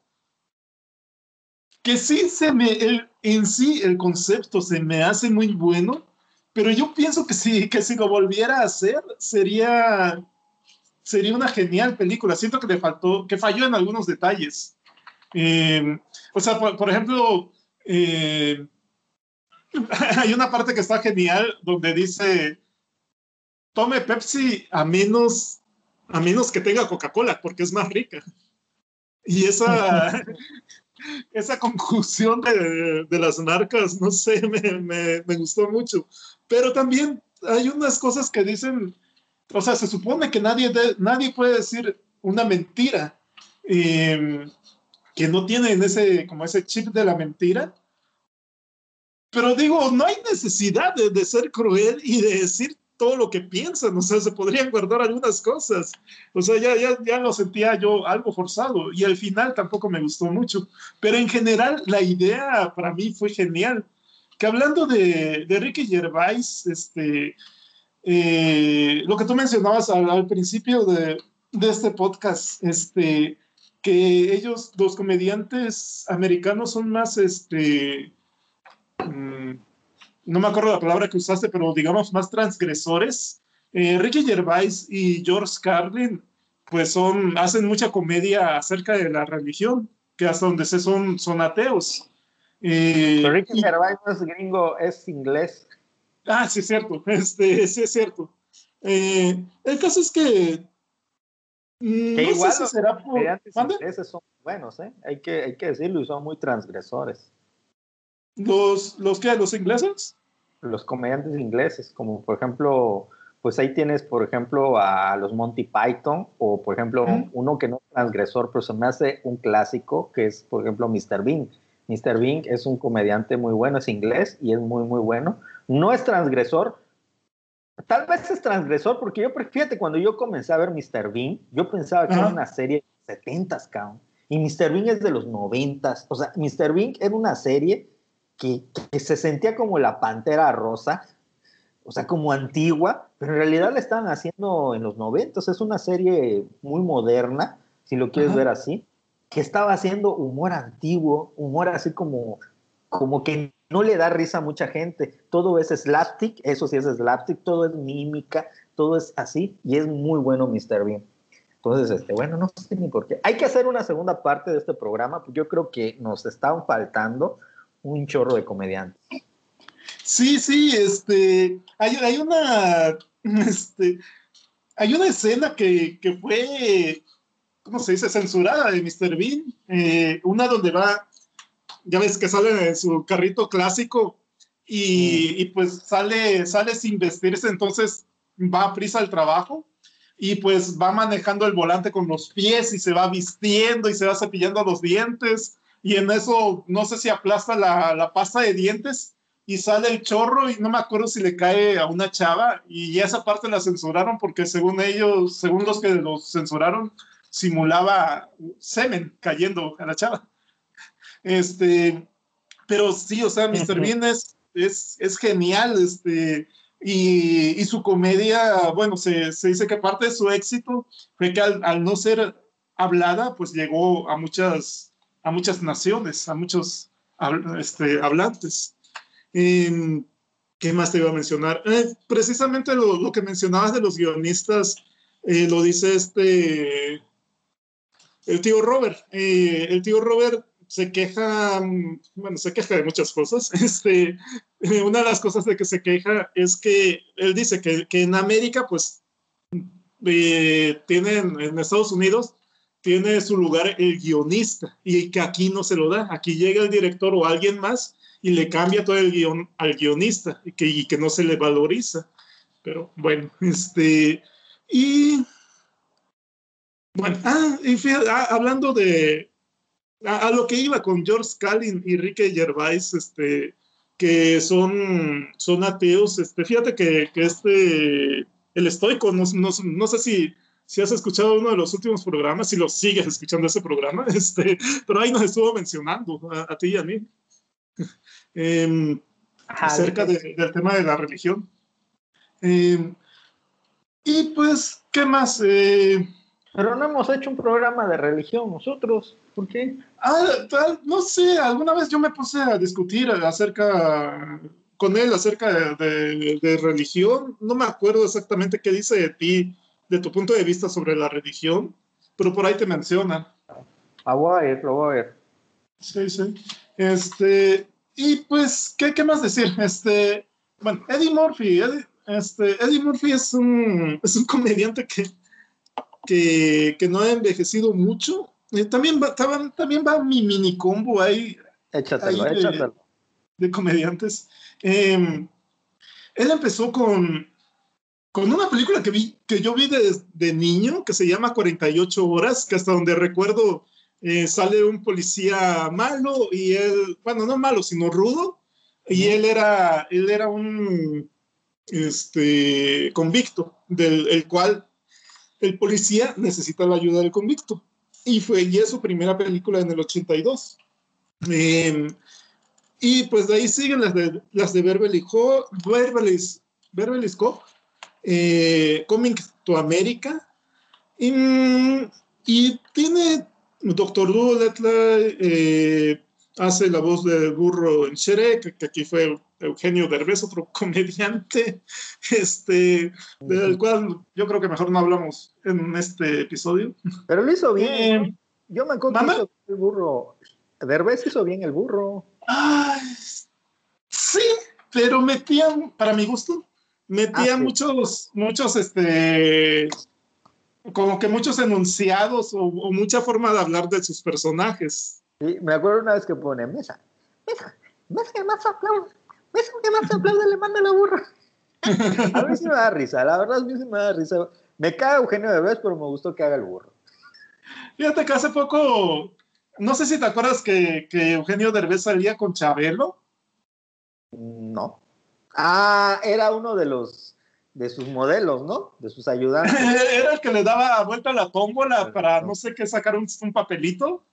que sí se me, el, en sí el concepto se me hace muy bueno, pero yo pienso que sí, que si lo volviera a hacer sería, sería una genial película. Siento que le faltó, que falló en algunos detalles. Em, o sea, por, ejemplo, eh, hay una parte que está genial donde dice, tome Pepsi a menos a menos que tenga Coca-Cola, porque es más rica. Y esa, esa conclusión de, de, las marcas, no sé, me, me, me, gustó mucho. Pero también hay unas cosas que dicen, o sea, se supone que nadie, nadie puede decir una mentira eh, que no tienen ese, como ese chip de la mentira. Pero digo, no hay necesidad de, de ser cruel y de decir todo lo que piensan, o sea, se podrían guardar algunas cosas. O sea, ya, ya, ya lo sentía yo algo forzado y al final tampoco me gustó mucho. Pero en general, la idea para mí fue genial. Que hablando de, de Ricky Gervais, este, eh, lo que tú mencionabas al, principio de, de, este podcast, este, que ellos, los comediantes americanos, son más, este, mm, no me acuerdo la palabra que usaste, pero digamos más transgresores. Eh, Ricky Gervais y George Carlin, pues son, hacen mucha comedia acerca de la religión, que hasta donde sé son, son ateos. Eh, Ricky Gervais no es gringo, es inglés. Ah, sí es cierto, este, sí es cierto. Eh, el caso es que Mm, Que no igual sé si los será por... ingleses son buenos, ¿eh? Hay que, hay que decirlo, y son muy transgresores. ¿Los, los qué? ¿Los ingleses? Los comediantes ingleses, como por ejemplo, pues ahí tienes, por ejemplo, a los Monty Python, o por ejemplo, uno que no es transgresor, pero se me hace un clásico, que es, por ejemplo, Mr. Bean. Mr. Bean es un comediante muy bueno, es inglés y es muy, muy bueno. No es transgresor, Tal vez es transgresor, porque yo, fíjate, cuando yo comencé a ver Mr. Bean, yo pensaba que era una serie de 70s, cabrón. Y Mr. Bean es de los 90s. O sea, Mr. Bean era una serie que, que se sentía como la pantera rosa, o sea, como antigua, pero en realidad la estaban haciendo en los 90s. Es una serie muy moderna, si lo quieres Ajá. ver así, que estaba haciendo humor antiguo, humor así como, como que no le da risa a mucha gente. Todo es slapstick, eso sí es slapstick, todo es mímica, todo es así, y es muy bueno Mr. Bean. Entonces, este, bueno, no sé ni por qué. Hay que hacer una segunda parte de este programa, porque yo creo que nos están faltando un chorro de comediantes. Sí, sí, este, hay, hay una, este, hay una escena que, que fue, ¿cómo se dice? Censurada de Mr. Bean, eh, una donde va, ya ves que sale en su carrito clásico y, y pues sale, sale sin vestirse, entonces va a prisa al trabajo y pues va manejando el volante con los pies y se va vistiendo y se va cepillando los dientes y en eso no sé si aplasta la, la pasta de dientes y sale el chorro y no me acuerdo si le cae a una chava y esa parte la censuraron porque según ellos, según los que los censuraron, simulaba semen cayendo a la chava. Este, pero sí, o sea, Mr. Bean es, es, es genial, este, y, y su comedia, bueno, se, se dice que parte de su éxito fue que al, al no ser hablada, pues llegó a muchas, a muchas naciones, a muchos este, hablantes. Em, ¿Qué más te iba a mencionar? Eh, precisamente lo, lo que mencionabas de los guionistas, eh, lo dice este, el tío Robert. Eh, el tío Robert se queja, mm, bueno, se queja de muchas cosas. Este, una de las cosas de que se queja es que él dice que, en América, pues, tienen, en Estados Unidos, tiene su lugar el guionista y que aquí no se lo da. Aquí llega el director o alguien más y le cambia todo el guion al guionista y que, y que no se le valoriza. Pero bueno, este, y bueno, ah, y fíjate, ah, hablando de, a, lo que iba con George Carlin y Ricky Gervais, este, que son, son ateos, este, fíjate que, que este, el estoico, no, no, no sé si, si has escuchado uno de los últimos programas, si lo sigues escuchando ese programa, este, pero ahí nos estuvo mencionando a, a ti y a mí. Eh, acerca de, del tema de la religión. Eh, y pues, ¿qué más? Eh, Pero no hemos hecho un programa de religión nosotros. ¿Por qué? Ah, no sé, alguna vez yo me puse a discutir acerca con él acerca de, de, de, religión. No me acuerdo exactamente qué dice de ti, de tu punto de vista sobre la religión, pero por ahí te menciona. Ah, voy a ir, lo voy a ver. Sí, sí. Este, y pues, ¿qué, qué más decir? Este, bueno, Eddie Murphy, Eddie, este, Eddie Murphy es un, es un comediante que, que, que no ha envejecido mucho. Eh, también, va, también va mi mini combo ahí. Échatelo, ahí de, échatelo. De comediantes. Eh, él empezó con, con una película que, vi, que yo vi de, de, niño que se llama 48 horas, que hasta donde recuerdo eh, sale un policía malo y él, bueno, no malo, sino rudo, y él era, él era un este, convicto, del el cual el policía necesita la ayuda del convicto. Y fue, y es su primera película en el 82. Eh, y pues de ahí siguen las de, las de Beverly, Ho, Beverly, Beverly Cop, eh, Coming to America. Y, y tiene Doctor Dolittle, eh, hace la voz de burro en Shrek, que aquí fue Eugenio Derbez, otro comediante, este, del cual yo creo que mejor no hablamos en este episodio. Pero lo hizo bien. Eh, yo me acuerdo que hizo el burro. Derbez hizo bien el burro. Ay, sí, pero metían, para mi gusto, metía ah, sí. muchos, muchos, este, como que muchos enunciados o, mucha forma de hablar de sus personajes. Sí, me acuerdo una vez que pone mesa, mesa, mesa que más aplaude, mesa que más aplaude le manda la burra. a mí sí me da risa, la verdad a mí sí me da risa. Me caga Eugenio Derbez, pero me gustó que haga el burro. Fíjate que hace poco, no sé si te acuerdas que, que Eugenio Derbez salía con Chabelo. No. Ah, era uno de los de sus modelos, ¿no? De sus ayudantes. Era el que le daba vuelta a la tómbola para no sé qué sacar un, papelito.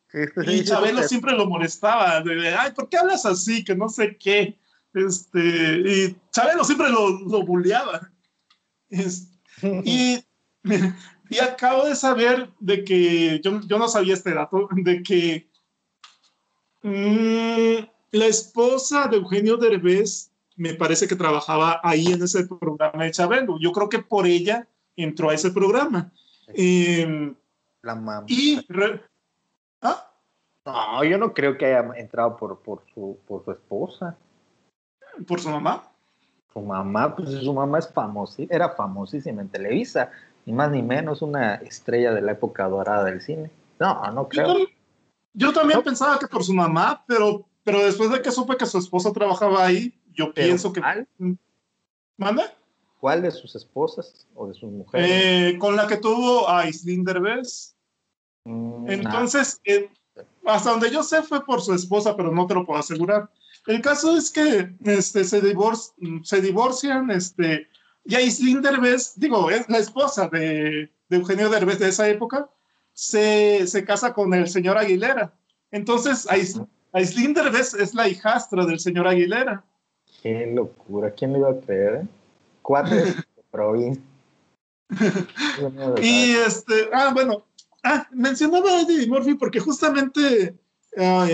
y Chabelo siempre lo molestaba. De, Ay, ¿por qué hablas así? Que no sé qué. Este, y Chabelo siempre lo, lo bulleaba. y, y acabo de saber de que, yo, yo no sabía este dato, de que mmm, la esposa de Eugenio Derbez me parece que trabajaba ahí en ese programa de Chabelo. Yo creo que por ella entró a ese programa. Em, la mamá. Y. ¿Ah? No, yo no creo que haya entrado por, por, su, por su esposa. ¿Por su mamá? Su mamá, pues su mamá es famosa, era famosísima en Televisa, ni más ni menos una estrella de la época dorada del cine. No, no creo. Yo, también pensaba que por su mamá, pero, pero después de que supe que su esposa trabajaba ahí, yo pienso que. ¿Cuál? ¿Manda? ¿Cuál de sus esposas o de sus mujeres? Eh, con la que tuvo a Islín Derbez. Mm, Entonces, eh, hasta donde yo sé fue por su esposa, pero no te lo puedo asegurar. El caso es que este, se, se divorcian, este, y Islín Derbez, digo, es la esposa de, de Eugenio Derbez de esa época, se, se, casa con el señor Aguilera. Entonces, Aislinn Derbez es la hijastra del señor Aguilera. Qué locura, ¿quién le iba a creer? Eh? Cuatro provincia. y este, ah, bueno, ah, mencionaba a Eddie Murphy porque justamente ah,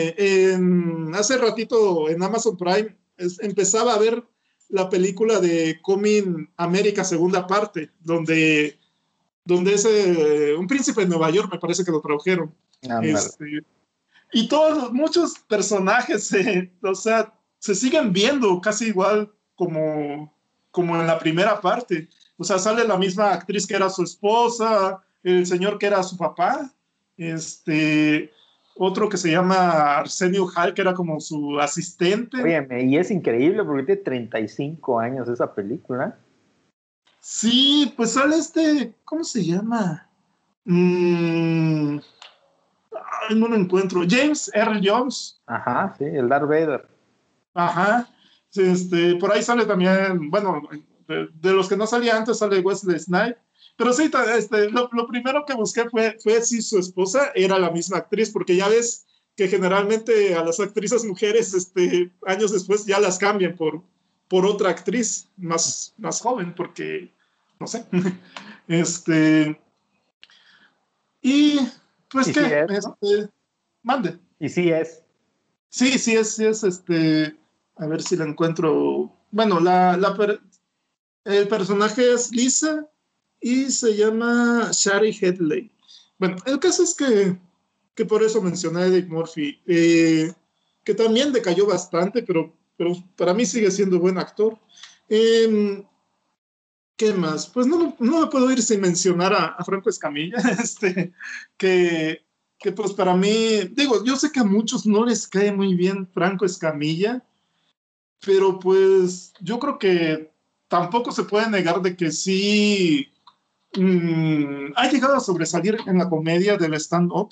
hace ratito en Amazon Prime empezaba a ver la película de Coming América segunda parte, donde, donde es eh, un príncipe de Nueva York, me parece que lo tradujeron. Este, y todos, muchos personajes, o sea, se siguen viendo casi igual como, como en la primera parte. O sea, sale la misma actriz que era su esposa, el señor que era su papá, este, otro que se llama Arsenio Hall, que era como su asistente. Oye, y es increíble porque tiene 35 años esa película. Sí, pues sale este, ¿cómo se llama? Mm, no lo encuentro. James R. Jones. Ajá, sí, el Darth Vader. Ajá. Este, por ahí sale también, bueno, de, los que no salía antes sale Wesley Snipes. Pero sí, este, lo, primero que busqué fue, fue si su esposa era la misma actriz, porque ya ves que generalmente a las actrices mujeres, este, años después, ya las cambian por, por otra actriz más, más joven, porque, no sé. Este, y, pues, ¿qué? Este, mande. Y sí es. Sí, sí es, sí es, este, a ver si la encuentro. Bueno, la, la el personaje es Lisa y se llama Shari Headley. Bueno, el caso es que, que por eso mencioné a Eddie Murphy, eh, que también decayó bastante, pero, pero para mí sigue siendo buen actor. Em, ¿Qué más? Pues no, no me puedo ir sin mencionar a, a Franco Escamilla, este, que, que pues para mí, digo, yo sé que a muchos no les cae muy bien Franco Escamilla, pero pues yo creo que tampoco se puede negar de que sí mm, ha llegado a sobresalir en la comedia del stand-up,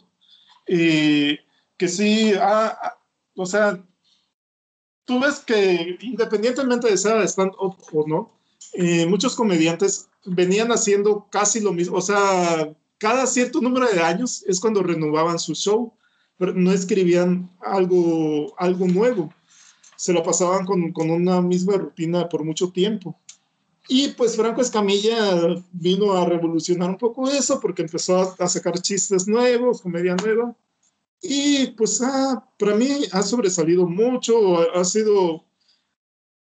eh, que sí, o sea, tú ves que independientemente de ser stand-up o no, eh, muchos comediantes venían haciendo casi lo mismo, o sea, cada cierto número de años es cuando renovaban su show, pero no escribían algo, algo nuevo se lo pasaban con, con, una misma rutina por mucho tiempo. Y pues Franco Escamilla vino a revolucionar un poco eso porque empezó a, sacar chistes nuevos, comedia nueva. Y pues ah, para mí ha sobresalido mucho, ha sido,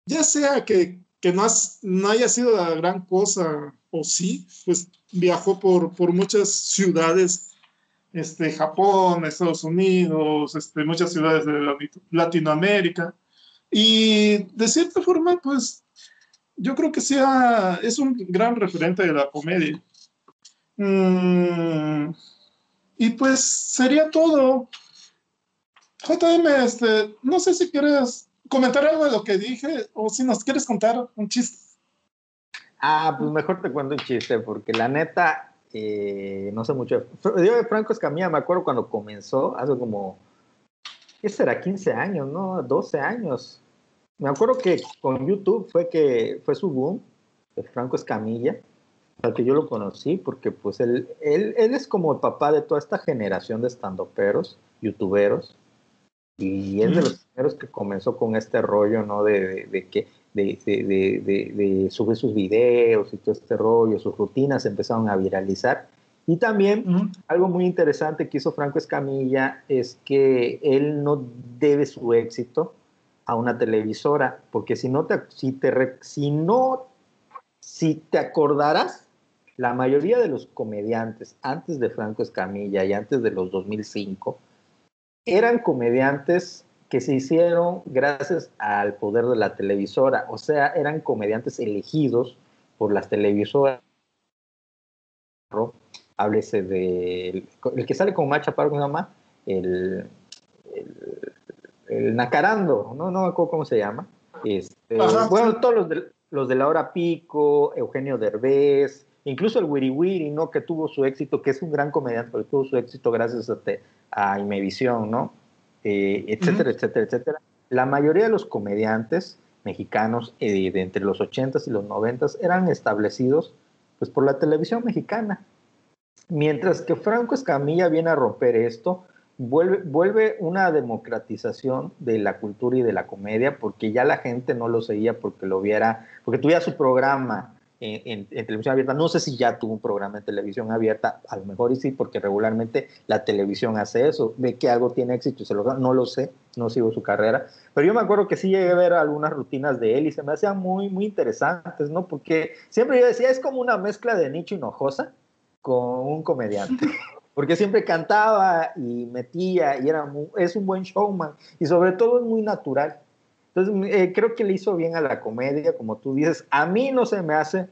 ya sea que, que no, no haya sido la gran cosa o sí, pues viajó por, por muchas ciudades, este, Japón, Estados Unidos, este, muchas ciudades de Latinoamérica. Y de cierta forma, pues yo creo que sea, es un gran referente de la comedia. Mm, y pues sería todo. JM, este, no sé si quieres comentar algo de lo que dije o si nos quieres contar un chiste. Ah, pues mejor te cuento un chiste, porque la neta, eh, no sé mucho. Yo de Franco Escamilla me acuerdo cuando comenzó, hace como, ¿qué será? 15 años, ¿no? 12 años. Me acuerdo que con YouTube fue que fue su boom de Franco Escamilla, al que yo lo conocí, porque pues él, él, él es como el papá de toda esta generación de estandoperos, youtuberos, y es de los primeros que comenzó con este rollo, ¿no? De, de, que de, de, subir sus videos y todo este rollo, sus rutinas empezaron a viralizar. Y también algo muy interesante que hizo Franco Escamilla es que él no debe su éxito a una televisora, porque si no te, si te, si no, si te acordarás, la mayoría de los comediantes antes de Franco Escamilla y antes de los 2005 eran comediantes que se hicieron gracias al poder de la televisora, o sea, eran comediantes elegidos por las televisoras. Háblese de el que sale con Macha Pargo, ¿cómo se llama? El, el, Nacarando, no, no me acuerdo cómo se llama. Este, bueno, todos los de, los de la hora pico, Eugenio Derbez, incluso el Wiri Wiri, ¿no? Que tuvo su éxito, que es un gran comediante, pero tuvo su éxito gracias a, te, a Imevisión, ¿no? Eh, etcétera, etcétera, etcétera. La mayoría de los comediantes mexicanos eh, de entre los 80s y los 90s eran establecidos pues, por la televisión mexicana. Mientras que Franco Escamilla viene a romper esto, vuelve, vuelve una democratización de la cultura y de la comedia, porque ya la gente no lo seguía porque lo viera, porque tuviera su programa, en, televisión abierta. No sé si ya tuvo un programa en televisión abierta, a lo mejor y sí, porque regularmente la televisión hace eso, ve que algo tiene éxito y se lo no lo sé, no sigo su carrera, pero yo me acuerdo que sí llegué a ver algunas rutinas de él y se me hacían muy, muy interesantes, ¿no? Porque siempre yo decía, es como una mezcla de Nicho Hinojosa con un comediante. Porque siempre cantaba y metía y era es un buen showman y sobre todo es muy natural. Entonces, eh, creo que le hizo bien a la comedia, como tú dices. A mí no se me hace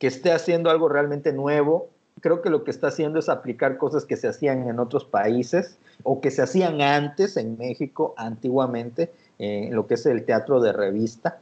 que esté haciendo algo realmente nuevo. Creo que lo que está haciendo es aplicar cosas que se hacían en otros países o que se hacían antes en México, antiguamente, en lo que es el teatro de revista.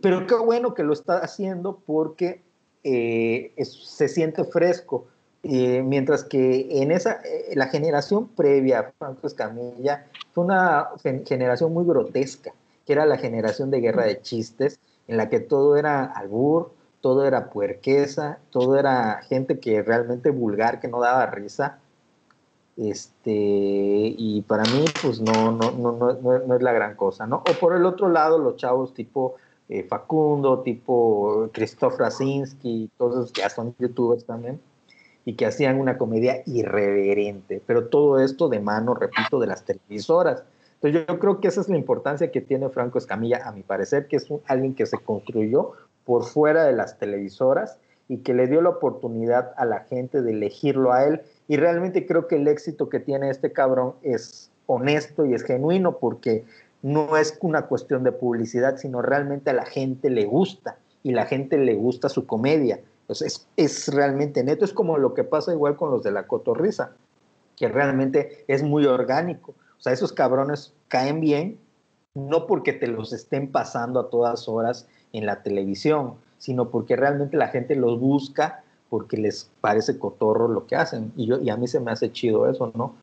Pero qué bueno que lo está haciendo porque eh, se siente fresco. Eh, mientras que en esa, la generación previa a Franco Escamilla fue una generación muy grotesca, que era la generación de guerra de chistes, en la que todo era albur, todo era puerqueza, todo era gente que realmente vulgar, que no daba risa. Este, y para mí, pues no, no, no, no, no es la gran cosa, ¿no? O por el otro lado, los chavos tipo eh, Facundo, tipo Christoph Rasinski, todos esos que ya son youtubers también, y que hacían una comedia irreverente, pero todo esto de mano, repito, de las televisoras. Entonces yo creo que esa es la importancia que tiene Franco Escamilla, a mi parecer, que es alguien que se construyó por fuera de las televisoras y que le dio la oportunidad a la gente de elegirlo a él. Y realmente creo que el éxito que tiene este cabrón es honesto y es genuino porque no es una cuestión de publicidad, sino realmente a la gente le gusta y la gente le gusta su comedia es, es realmente neto. Es como lo que pasa igual con los de la cotorriza, que realmente es muy orgánico. O sea, esos cabrones caen bien, no porque te los estén pasando a todas horas en la televisión, sino porque realmente la gente los busca porque les parece cotorro lo que hacen. Y, yo, y a mí se me hace chido eso, ¿no?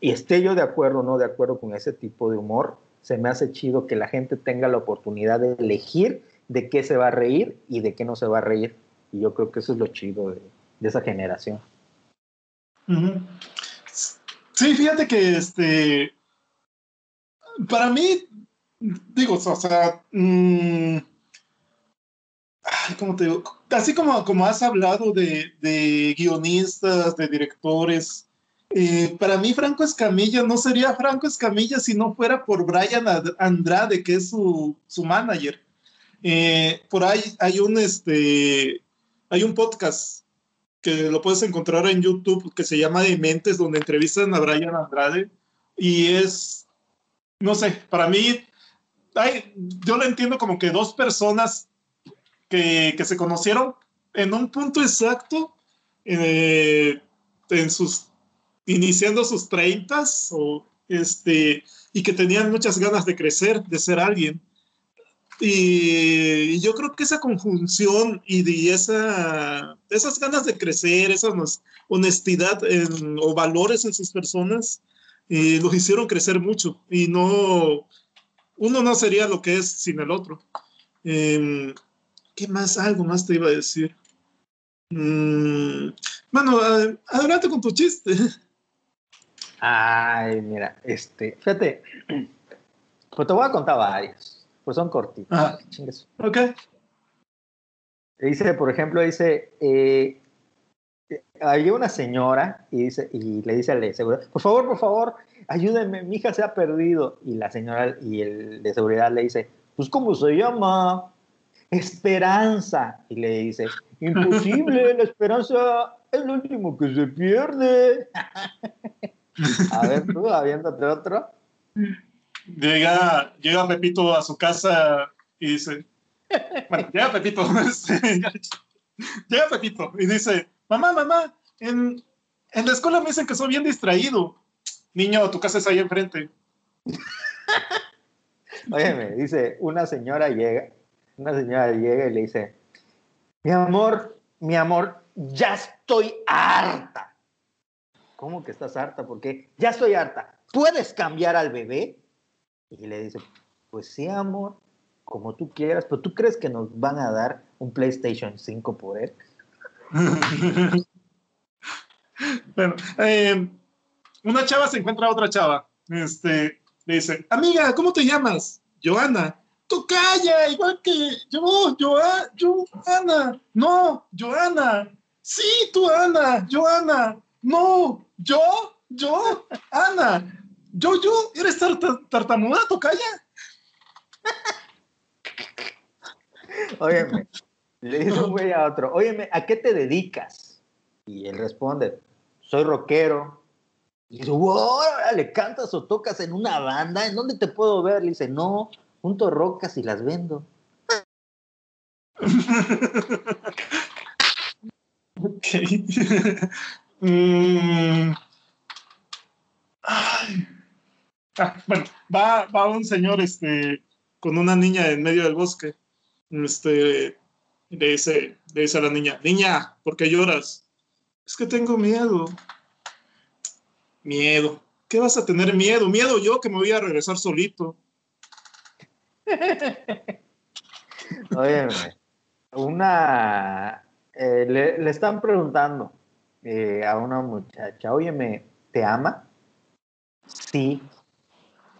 Y esté yo de acuerdo o no de acuerdo con ese tipo de humor, se me hace chido que la gente tenga la oportunidad de elegir de qué se va a reír y de qué no se va a reír. Y yo creo que eso es lo chido de, esa generación. Sí, fíjate que este, para mí, digo, o sea, mm, ¿cómo te digo? Así como, como has hablado de, guionistas, de directores, eh, para mí Franco Escamilla no sería Franco Escamilla si no fuera por Brian Andrade, que es su, su manager. Eh, por ahí hay un, este, hay un podcast que lo puedes encontrar en YouTube que se llama Dementes, donde entrevistan a Brian Andrade y es, no sé, para mí, hay, yo lo entiendo como que dos personas que, que se conocieron en un punto exacto, eh, en sus, iniciando sus treintas o este, y que tenían muchas ganas de crecer, de ser alguien. Y yo creo que esa conjunción y de esa, esas ganas de crecer, esa honestidad o valores en sus personas, eh, los hicieron crecer mucho. Y no, uno no sería lo que es sin el otro. Em, ¿Qué más? Algo más te iba a decir. Mm, bueno, adelante con tu chiste. Ay, mira, este, fíjate, pues te voy a contar varios, pues son cortitos. Ah, ok. Dice, por ejemplo, dice, eh, había una señora y, dice, y le dice al de seguridad, por favor, por favor, ayúdenme, mi hija se ha perdido. Y la señora y el de seguridad le dice, pues ¿cómo se llama? Esperanza. Y le dice, imposible, la esperanza es lo último que se pierde. A ver, tú, aviéntate otro. Llega, llega Pepito a su casa y dice, bueno, llega Pepito, llega Pepito y dice, mamá, mamá, en, en la escuela me dicen que soy bien distraído. Niño, tu casa es ahí enfrente. Óyeme, dice, una señora llega, una señora llega y le dice, mi amor, mi amor, ya estoy harta. ¿Cómo que estás harta? Porque ya estoy harta. ¿Puedes cambiar al bebé? Y le dice, pues sí, amor, como tú quieras, pero ¿tú crees que nos van a dar un PlayStation 5 por él? bueno, eh, una chava se encuentra a otra chava. Este, le dice, amiga, ¿cómo te llamas? Joana. Tú calla, igual que yo, Joana, Joana. No, Joana. Sí, tú, Ana, Joana. No, yo, yo, Ana. Yo, yo, eres tartamuda, tú calla. Óyeme, le dice un güey a otro, óyeme, ¿a qué te dedicas? Y él responde, soy rockero, y dice, wow, ¿le cantas o tocas en una banda? ¿En dónde te puedo ver? Le dice, no, junto rocas y las vendo. ok. Mm. Ah, bueno, va, va un señor este, con una niña en medio del bosque. Este, le dice, le dice a la niña, niña, ¿por qué lloras? Es que tengo miedo. Miedo. ¿Qué vas a tener miedo? Miedo yo que me voy a regresar solito. Oye, una. Eh, le, están preguntando eh, a una muchacha, óyeme, ¿te ama? Sí.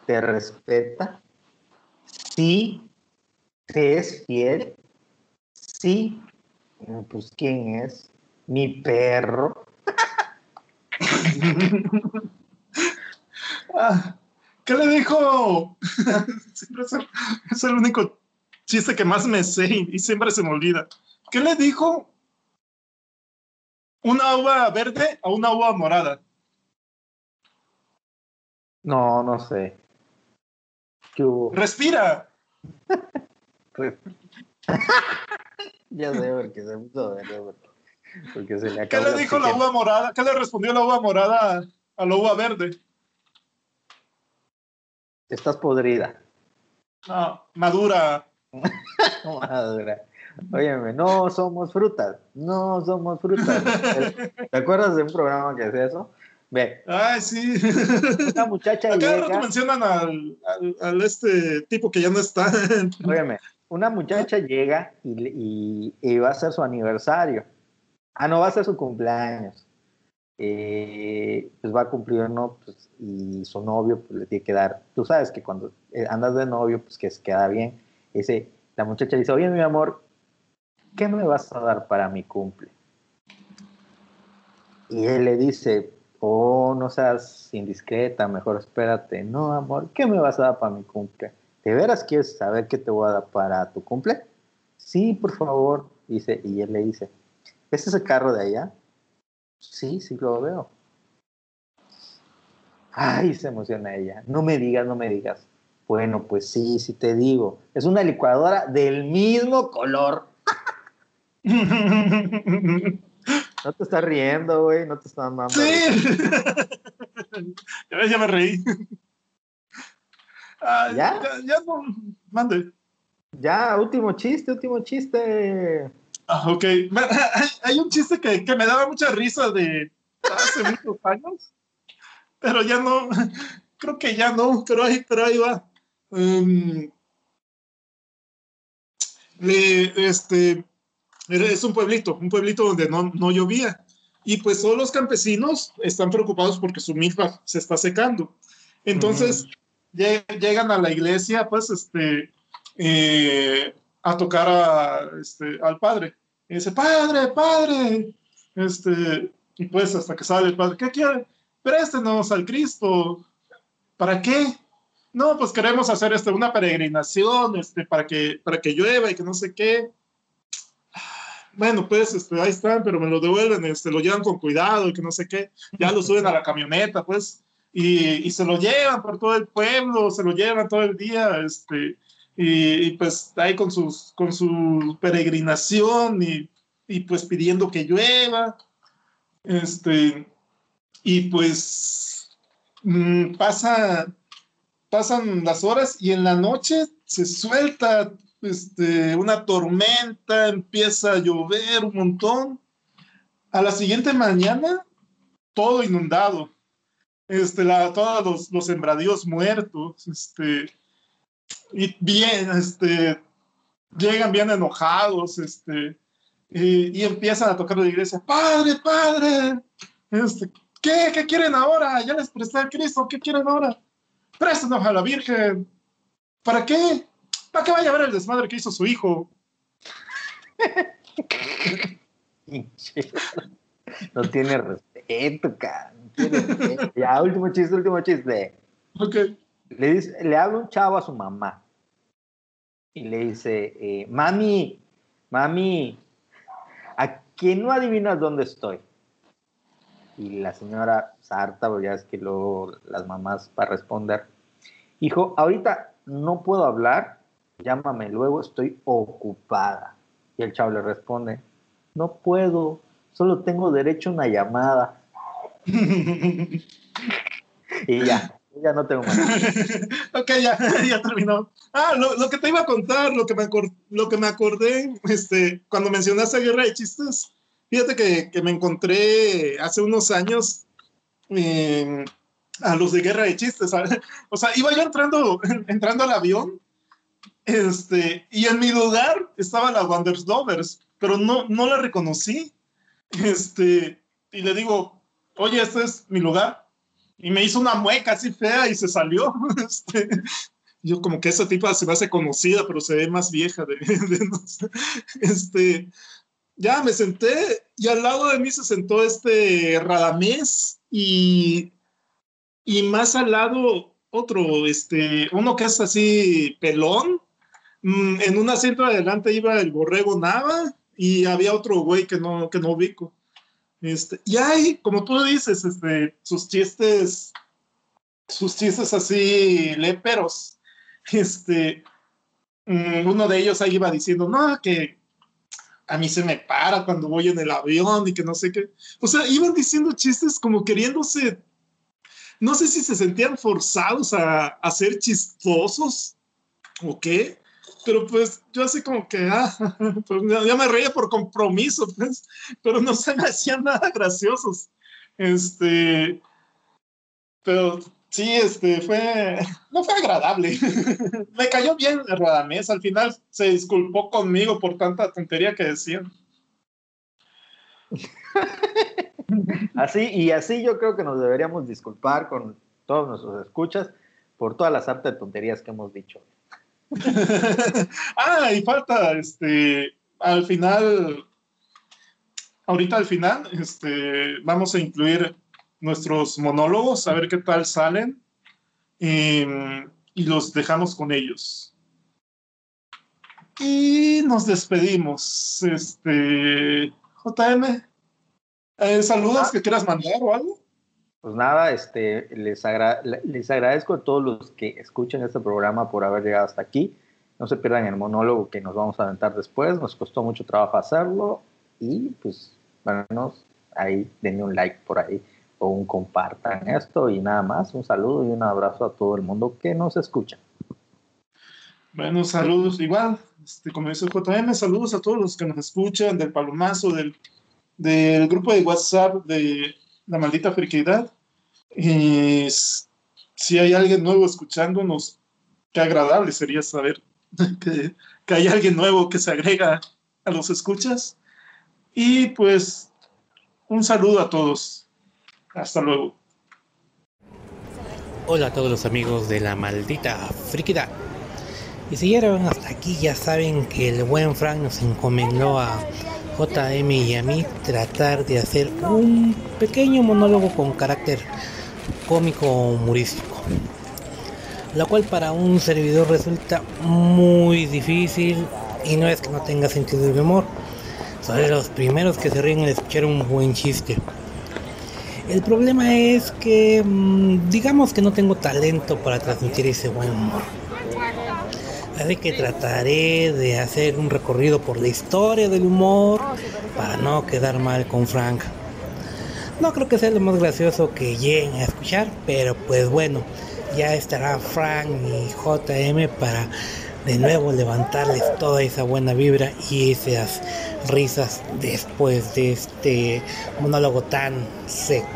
¿Te respeta? Sí. ¿Te es fiel? Sí. Pues, ¿quién es? Mi perro. Ah, ¿Qué le dijo? es, el, único chiste que más me sé y, siempre se me olvida. ¿Qué le dijo una uva verde a una uva morada? No, no sé. Respira. ya sé, porque se puso verde. ¿Qué le dijo la uva morada? ¿Qué le respondió la uva morada a la uva verde? Estás podrida. No, madura. madura. Óyeme, no somos frutas, no somos frutas. ¿Te acuerdas de un programa que hacía eso? Ve. Ay, sí. Una muchacha Acá llega... rato mencionan al, al, este tipo que ya no está. Óyeme, una muchacha llega y, y va a ser su aniversario. Ah, no, va a ser su cumpleaños. Eh, pues va a cumplir no pues, y su novio pues, le tiene que dar. Tú sabes que cuando eh, andas de novio, pues que se queda bien. Ese, la muchacha dice: Oye, mi amor, ¿qué me vas a dar para mi cumple? Y él le dice: Oh, no seas indiscreta, mejor espérate. No, amor, ¿qué me vas a dar para mi cumple? ¿De veras quieres saber qué te voy a dar para tu cumple? Sí, por favor. Dice, y él le dice: ¿Es ese carro de allá? Sí, sí lo veo. Ay, se emociona ella. No me digas, no me digas. Bueno, pues sí, sí te digo. Es una licuadora del mismo color. No te estás riendo, güey, no te estás dando. Sí. ya, ya me reí. Ah, ¿Ya? ¿Ya? ya, no. Mande. Ya, último chiste, último chiste. Ah, ok. Hay un chiste que, que me daba mucha risa de hace muchos años, pero ya no, creo que ya no, pero ahí, pero ahí va. Um, le- este, es un pueblito, un pueblito donde no, no llovía. Y pues todos los campesinos están preocupados porque su milpa se está secando. Entonces lle- llegan a la iglesia, pues, este, eh, a tocar a, este, al padre. Y dice, padre, padre. Este, y pues hasta que sale el padre, ¿qué quiere? Préstenos al Cristo. ¿Para qué? No, pues queremos hacer este, una peregrinación este, para, que, para que llueva y que no sé qué. Bueno, pues este, ahí están, pero me lo devuelven, este, lo llevan con cuidado y que no sé qué. Ya lo suben a la camioneta, pues, y, y se lo llevan por todo el pueblo, se lo llevan todo el día, este, y, y, pues ahí con, sus, con su peregrinación y, y pues pidiendo que llueva. Este, y pues mm, pasa, pasan las horas y en la noche se suelta este, una tormenta, empieza a llover un montón. A la siguiente mañana, todo inundado. Este, la, todos los, sembradíos muertos. Este, y bien, este, llegan bien enojados, este, y, y empiezan a tocar la iglesia, Padre, Padre, este, ¿qué? ¿Qué quieren ahora? Ya les presté a Cristo, ¿qué quieren ahora? Préstanos a la Virgen. ¿Para qué? ¿Para qué vaya a ver el desmadre que hizo su hijo? No tiene respeto, cara. no tiene respeto. Ya, último chiste, último chiste. Ok. Le, dice, le habla un chavo a su mamá y le dice, eh, mami, mami, ¿a quién no adivinas dónde estoy? Y la señora sarta, porque ya es que luego las mamás para responder, hijo, ahorita no puedo hablar, llámame luego, estoy ocupada. Y el chavo le responde, no puedo, solo tengo derecho a una llamada. Y ya, ya no tengo más. ok, ya, ya terminó. Ah, lo, lo, que te iba a contar, lo que me, acor lo que me acordé, este, cuando mencionaste Guerra de Chistes, fíjate que, que me encontré hace unos años eh, a los de Guerra de Chistes. ¿sabes? O sea, iba yo entrando, entrando al avión este, y en mi lugar estaba la Wanderslovers, pero no, no la reconocí. Este, y le digo, oye, este es mi lugar. Y me hizo una mueca así fea y se salió. Este, yo como que esa tipa se me hace conocida, pero se ve más vieja. De, de, no sé. este, ya me senté y al lado de mí se sentó este Radamés y, y más al lado otro, este, uno que es así pelón. Mm, En un asiento adelante iba el borrego Nava y había otro güey que no, que no ubico. Este, y hay, como tú dices, este, sus chistes, sus chistes así léperos. Este, um, uno de ellos ahí iba diciendo, no, que a mí se me para cuando voy en el avión y que no sé qué. O sea, iban diciendo chistes como queriéndose, no sé si se sentían forzados a, a ser chistosos o qué, pero pues yo así como que, ah, pues ya me reía por compromiso, pues, pero no se me hacían nada graciosos. Este, pero sí, este, fue, no fue agradable. me cayó bien Radamés, al final se disculpó conmigo por tanta tontería que decían. Así, y así yo creo que nos deberíamos disculpar con todos nuestros escuchas por todas las hartas tonterías que hemos dicho. ah, y falta, este, al final, ahorita al final, este, vamos a incluir nuestros monólogos, a ver qué tal salen, y, y los dejamos con ellos. Y nos despedimos. Este, JM, eh, saludos que quieras mandar o algo. Pues nada, este, les, agra les agradezco a todos los que escuchan este programa por haber llegado hasta aquí. No se pierdan el monólogo que nos vamos a aventar después. Nos costó mucho trabajo hacerlo y pues vernos ahí denle un like por ahí o un compartan esto y nada más. Un saludo y un abrazo a todo el mundo que nos escucha. Bueno, saludos igual, este, como dice JM, saludos a todos los que nos escuchan, del palomazo, del, del grupo de WhatsApp de La Maldita Friquidad. Y si hay alguien nuevo escuchándonos, qué agradable sería saber que, hay alguien nuevo que se agrega a los escuchas. Y pues un saludo a todos. Hasta luego. Hola a todos los amigos de la maldita friquidad. Y si llegaron hasta aquí ya saben que el buen Frank nos encomendó a JM y a mí tratar de hacer un pequeño monólogo con carácter cómico humorístico. Lo cual para un servidor resulta muy difícil y no es que no tenga sentido de humor. Son los primeros que se ríen al escuchar un buen chiste. El problema es que mm, digamos que no tengo talento para transmitir ese buen humor. Así que trataré de hacer un recorrido por la historia del humor para no quedar mal con Frank. No creo que sea lo más gracioso que lleguen a escuchar, pero pues bueno, ya estará Frank y JM para de nuevo levantarles toda esa buena vibra y esas risas después de este monólogo tan seco.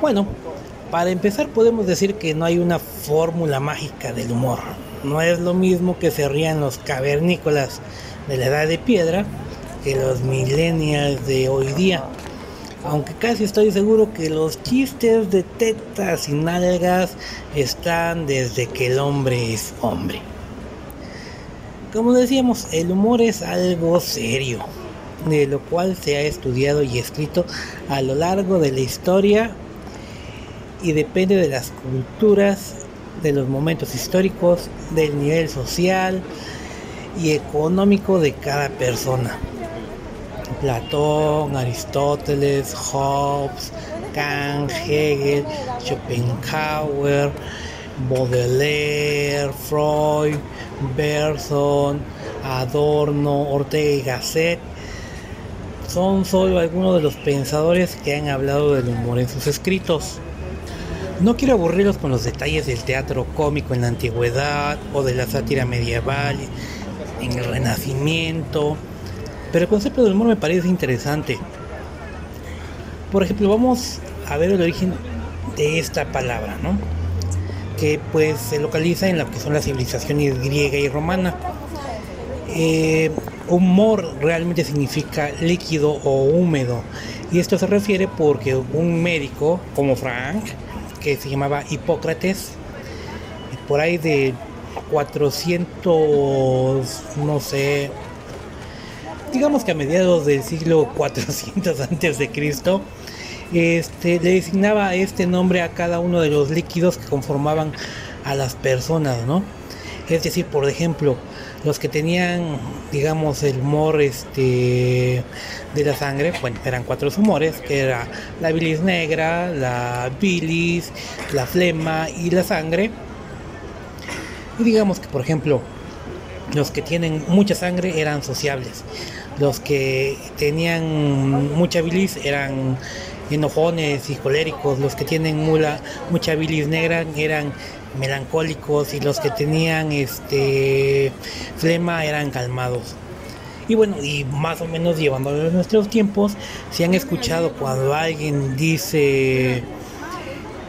Bueno, para empezar podemos decir que no hay una fórmula mágica del humor. No es lo mismo que se rían los cavernícolas de la edad de piedra que los millennials de hoy día. Aunque casi estoy seguro que los chistes de tetas y nalgas están desde que el hombre es hombre. Como decíamos, el humor es algo serio, de lo cual se ha estudiado y escrito a lo largo de la historia y depende de las culturas, de los momentos históricos, del nivel social y económico de cada persona. Platón, Aristóteles, Hobbes, Kant, Hegel, Schopenhauer, Baudelaire, Freud, Berson, Adorno, Ortega y Gasset son solo algunos de los pensadores que han hablado del humor en sus escritos. No quiero aburrirlos con los detalles del teatro cómico en la antigüedad o de la sátira medieval en el Renacimiento, pero el concepto del humor me parece interesante. Por ejemplo, vamos a ver el origen de esta palabra, ¿no? Que pues se localiza en lo que son las civilizaciones griega y romana. Eh, humor realmente significa líquido o húmedo. Y esto se refiere porque un médico como Frank que se llamaba Hipócrates, por ahí de 400, no sé, digamos que a mediados del siglo 400 antes de Cristo, este, le designaba este nombre a cada uno de los líquidos que conformaban a las personas, ¿no? Es decir, por ejemplo, los que tenían, digamos, el humor este, de la sangre, bueno, eran cuatro humores, que era la bilis negra, la bilis, la flema y la sangre. Y digamos que, por ejemplo, los que tienen mucha sangre eran sociables. Los que tenían mucha bilis eran enojones y coléricos. Los que tienen mucha bilis negra eran melancólicos y los que tenían este flema eran calmados. Y bueno, y más o menos llevándolo a nuestros tiempos, si han escuchado cuando alguien dice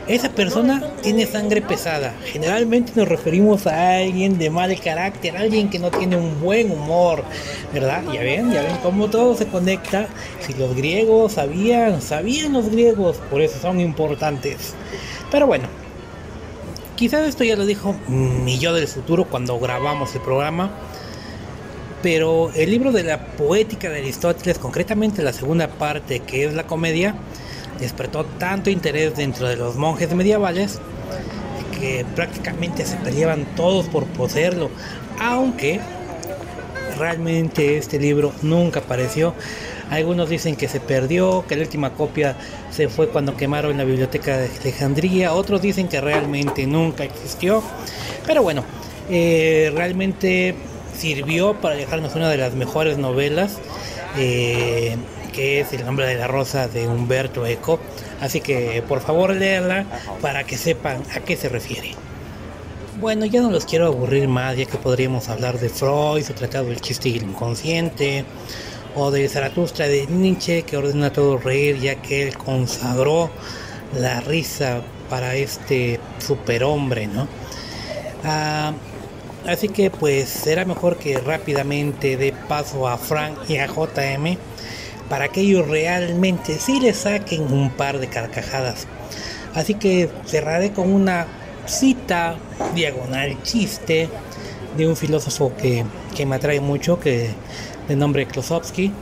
esa persona tiene sangre pesada. Generalmente nos referimos a alguien de mal carácter, alguien que no tiene un buen humor, ¿verdad? Ya ven, ya ven cómo todo se conecta. Si los griegos sabían, sabían los griegos, por eso son importantes. Pero bueno, Quizás esto ya lo dijo mi yo del futuro cuando grabamos el programa, pero el libro de la poética de Aristóteles, concretamente la segunda parte que es la comedia, despertó tanto interés dentro de los monjes medievales que prácticamente se peleaban todos por poseerlo, aunque realmente este libro nunca apareció algunos dicen que se perdió, que la última copia se fue cuando quemaron la biblioteca de Alejandría. Otros dicen que realmente nunca existió. Pero bueno, eh, realmente sirvió para dejarnos una de las mejores novelas eh, que es El nombre de la rosa de Humberto Eco. Así que por favor léanla para que sepan a qué se refiere. Bueno, ya no los quiero aburrir más, ya que podríamos hablar de Freud, su tratado del chiste inconsciente, o de Zaratustra de Nietzsche, que ordena todo reír, ya que él consagró la risa para este superhombre, ¿no? Ah, así que pues será mejor que rápidamente dé paso a Frank y a JM para que ellos realmente sí le saquen un par de carcajadas. Así que cerraré con una cita diagonal chiste de un filósofo que, me atrae mucho, que de nombre Klosowski,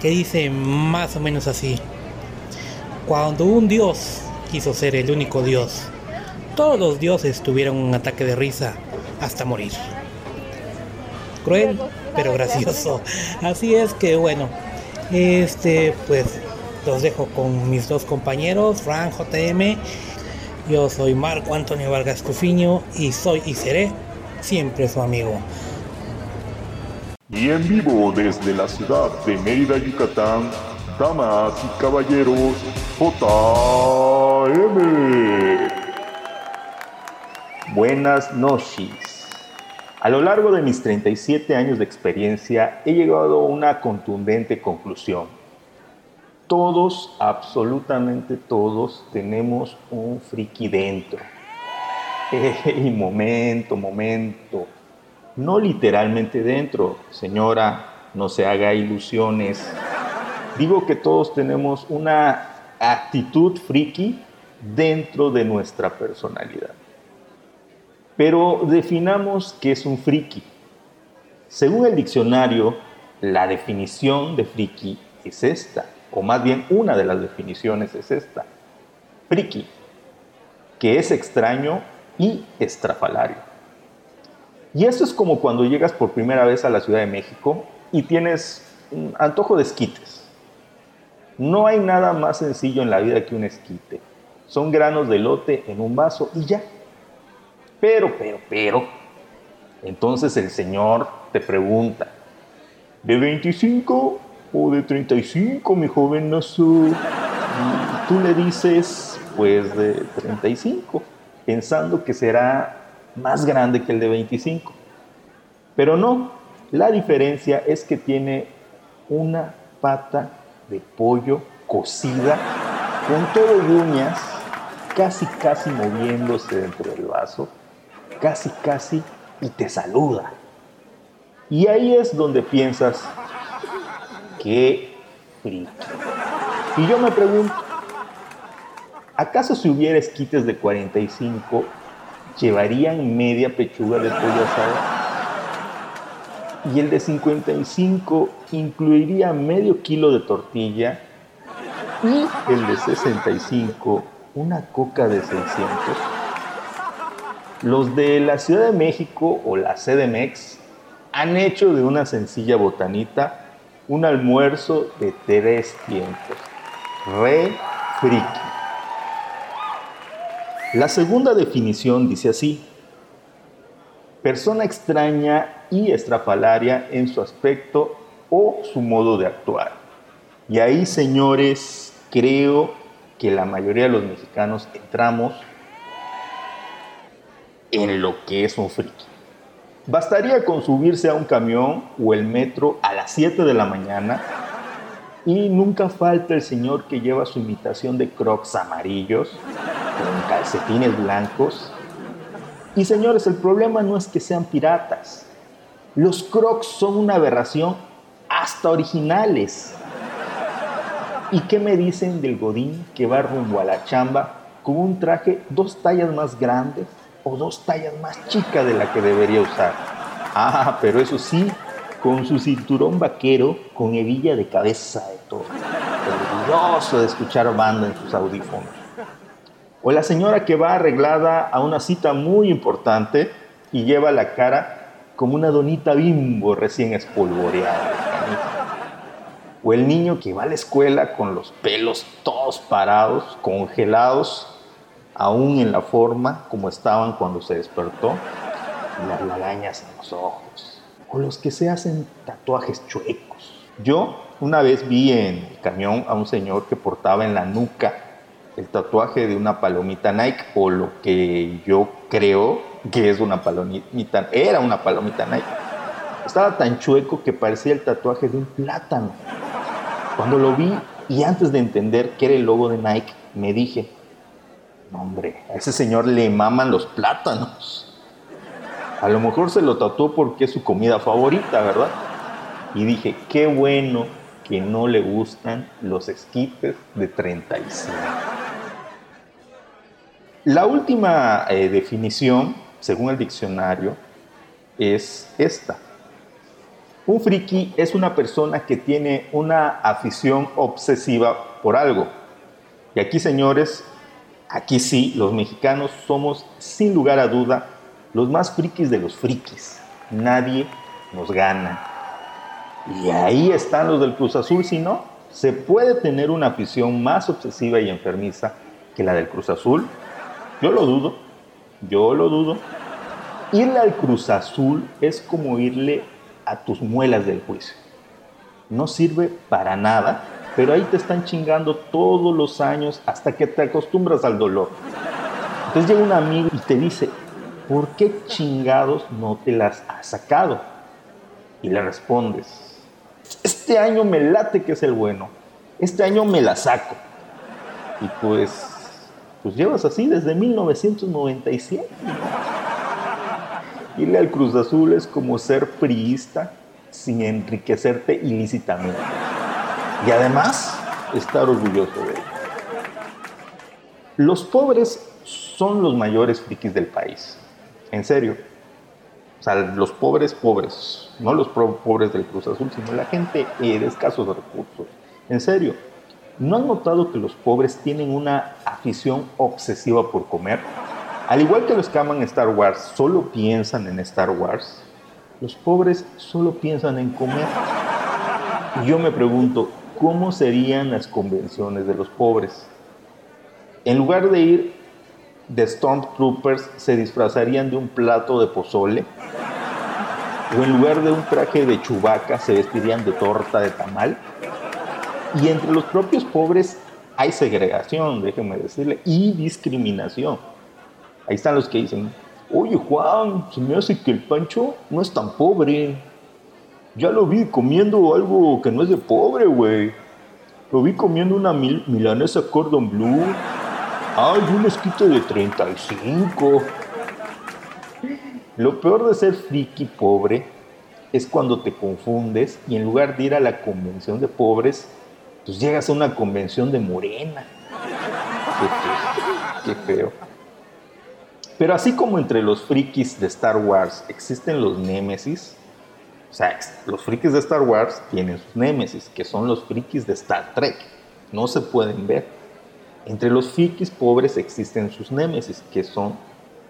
que dice más o menos así. Cuando un dios quiso ser el único dios, todos los dioses tuvieron un ataque de risa hasta morir. Cruel, pero gracioso. Así es que bueno, este pues los dejo con mis dos compañeros, Frank JM yo soy Marco Antonio Vargas Cufiño y soy y seré siempre su amigo. Y en vivo desde la ciudad de Mérida, Yucatán, damas y caballeros, JM. Buenas noches. A lo largo de mis 37 años de experiencia he llegado a una contundente conclusión todos, absolutamente todos, tenemos un friki dentro. Y momento, momento. No literalmente dentro, señora, no se haga ilusiones. Digo que todos tenemos una actitud friki dentro de nuestra personalidad. Pero definamos qué es un friki. Según el diccionario, la definición de friki es esta o más bien una de las definiciones es esta, friki, que es extraño y estrafalario. Y esto es como cuando llegas por primera vez a la Ciudad de México y tienes un antojo de esquites. No hay nada más sencillo en la vida que un esquite. Son granos de lote en un vaso y ya. Pero, pero, pero, entonces el Señor te pregunta, ¿de 25 o de 35, mi joven Nasu. Tú le dices, pues de 35, pensando que será más grande que el de 25. Pero no, la diferencia es que tiene una pata de pollo cocida con todo uñas, casi casi moviéndose dentro del vaso, casi casi y te saluda. Y ahí es donde piensas, qué friki. Y yo me pregunto, ¿acaso si hubiera esquites de 45, llevarían media pechuga de pollo asado? Y el de 55 incluiría medio kilo de tortilla y el de 65 una coca de 600. Los de la Ciudad de México o la CDMX han hecho de una sencilla botanita un almuerzo de tres tiempos. Re friki. La segunda definición dice así. Persona extraña y estrafalaria en su aspecto o su modo de actuar. Y ahí, señores, creo que la mayoría de los mexicanos entramos en lo que es un friki. Bastaría con subirse a un camión o el metro a las 7 de la mañana y nunca falta el señor que lleva su imitación de crocs amarillos con calcetines blancos. Y señores, el problema no es que sean piratas. Los crocs son una aberración hasta originales. ¿Y qué me dicen del godín que va rumbo a la chamba con un traje dos tallas más grande o dos tallas más chica de la que debería usar. Ah, pero eso sí, con su cinturón vaquero con hebilla de cabeza de todo. Orgulloso de escuchar banda en sus audífonos. O la señora que va arreglada a una cita muy importante y lleva la cara como una donita bimbo recién espolvoreada. O el niño que va a la escuela con los pelos todos parados, congelados aún en la forma como estaban cuando se despertó, y las lagañas en los ojos, o los que se hacen tatuajes chuecos. Yo una vez vi en el camión a un señor que portaba en la nuca el tatuaje de una palomita Nike o lo que yo creo que es una palomita, era una palomita Nike. Estaba tan chueco que parecía el tatuaje de un plátano. Cuando lo vi y antes de entender que era el logo de Nike, me dije, no hombre, a ese señor le maman los plátanos. A lo mejor se lo tatuó porque es su comida favorita, ¿verdad? Y dije, qué bueno que no le gustan los esquites de 35. La última eh, definición, según el diccionario, es esta. Un friki es una persona que tiene una afición obsesiva por algo. Y aquí, señores, aquí sí, los mexicanos somos, sin lugar a duda, los más frikis de los frikis. Nadie nos gana. Y ahí están los del Cruz Azul, si no, se puede tener una afición más obsesiva y enfermiza que la del Cruz Azul yo lo dudo, yo lo dudo. Irle al Cruz Azul es como irle a tus muelas del juicio. No sirve para nada, pero ahí te están chingando todos los años hasta que te acostumbras al dolor. Entonces llega un amigo y te dice, ¿por qué chingados no te las has sacado? Y le respondes, este año me late que es el bueno, este año me la saco. Y pues pues llevas así desde 1997. Irle al Cruz Azul es como ser priista sin enriquecerte ilícitamente. Y además, estar orgulloso de él. Los pobres son los mayores frikis del país. En serio. O sea, los pobres, pobres. No los pobres del Cruz Azul, sino la gente de escasos recursos. En serio ¿No han notado que los pobres tienen una afición obsesiva por comer? Al igual que los que aman Star Wars solo piensan en Star Wars, los pobres solo piensan en comer. Y yo me pregunto, ¿cómo serían las convenciones de los pobres? En lugar de ir de Stormtroopers, se disfrazarían de un plato de pozole. O en lugar de un traje de chubaca, se vestirían de torta de tamal. Y entre los propios pobres hay segregación, déjeme decirle, y discriminación. Ahí están los que dicen, oye Juan, se me hace que el Pancho no es tan pobre. Ya lo vi comiendo algo que no es de pobre, güey. Lo vi comiendo una milanesa cordon blue. Ay, un esquite de 35. Lo peor de ser friki pobre es cuando te confundes y en lugar de ir a la convención de pobres, pues llegas a una convención de morena. Qué, feo. Pero así como entre los frikis de Star Wars existen los némesis, o sea, los frikis de Star Wars tienen sus némesis, que son los frikis de Star Trek. No se pueden ver. Entre los frikis pobres existen sus némesis, que son,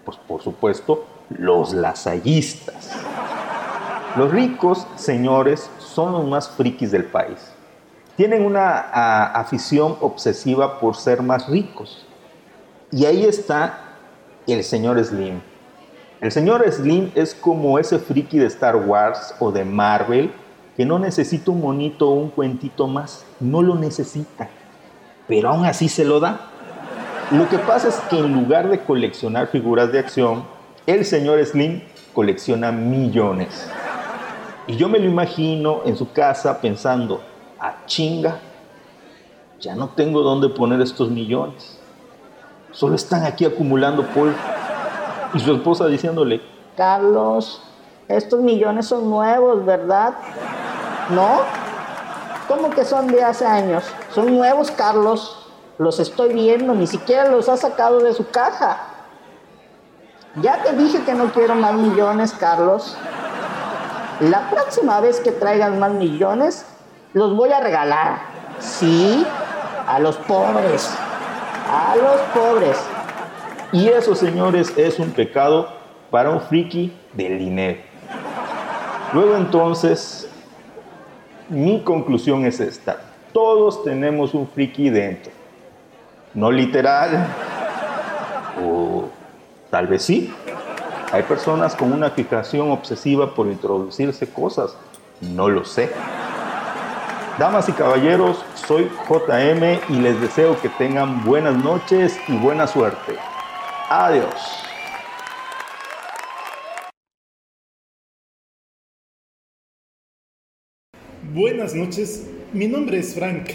pues por supuesto, los lasallistas. Los ricos, señores, son los más frikis del país tienen una afición obsesiva por ser más ricos. Y ahí está el señor Slim. El señor Slim es como ese friki de Star Wars o de Marvel que no necesita un monito o un cuentito más. No lo necesita. Pero aún así se lo da. Lo que pasa es que en lugar de coleccionar figuras de acción, el señor Slim colecciona millones. Y yo me lo imagino en su casa pensando, a chinga, ya no tengo dónde poner estos millones. Solo están aquí acumulando polvo. Y su esposa diciéndole, Carlos, estos millones son nuevos, ¿verdad? ¿No? ¿Cómo que son de hace años? Son nuevos, Carlos. Los estoy viendo, ni siquiera los ha sacado de su caja. Ya te dije que no quiero más millones, Carlos. La próxima vez que traigan más millones, los voy a regalar. Sí, a los pobres. A los pobres. Y eso, señores, es un pecado para un friki del dinero. Luego entonces, mi conclusión es esta. Todos tenemos un friki dentro. No literal, o tal vez sí. Hay personas con una fijación obsesiva por introducirse cosas. No lo sé. Damas y caballeros, soy JM y les deseo que tengan buenas noches y buena suerte. Adiós. Buenas noches, mi nombre es Frank.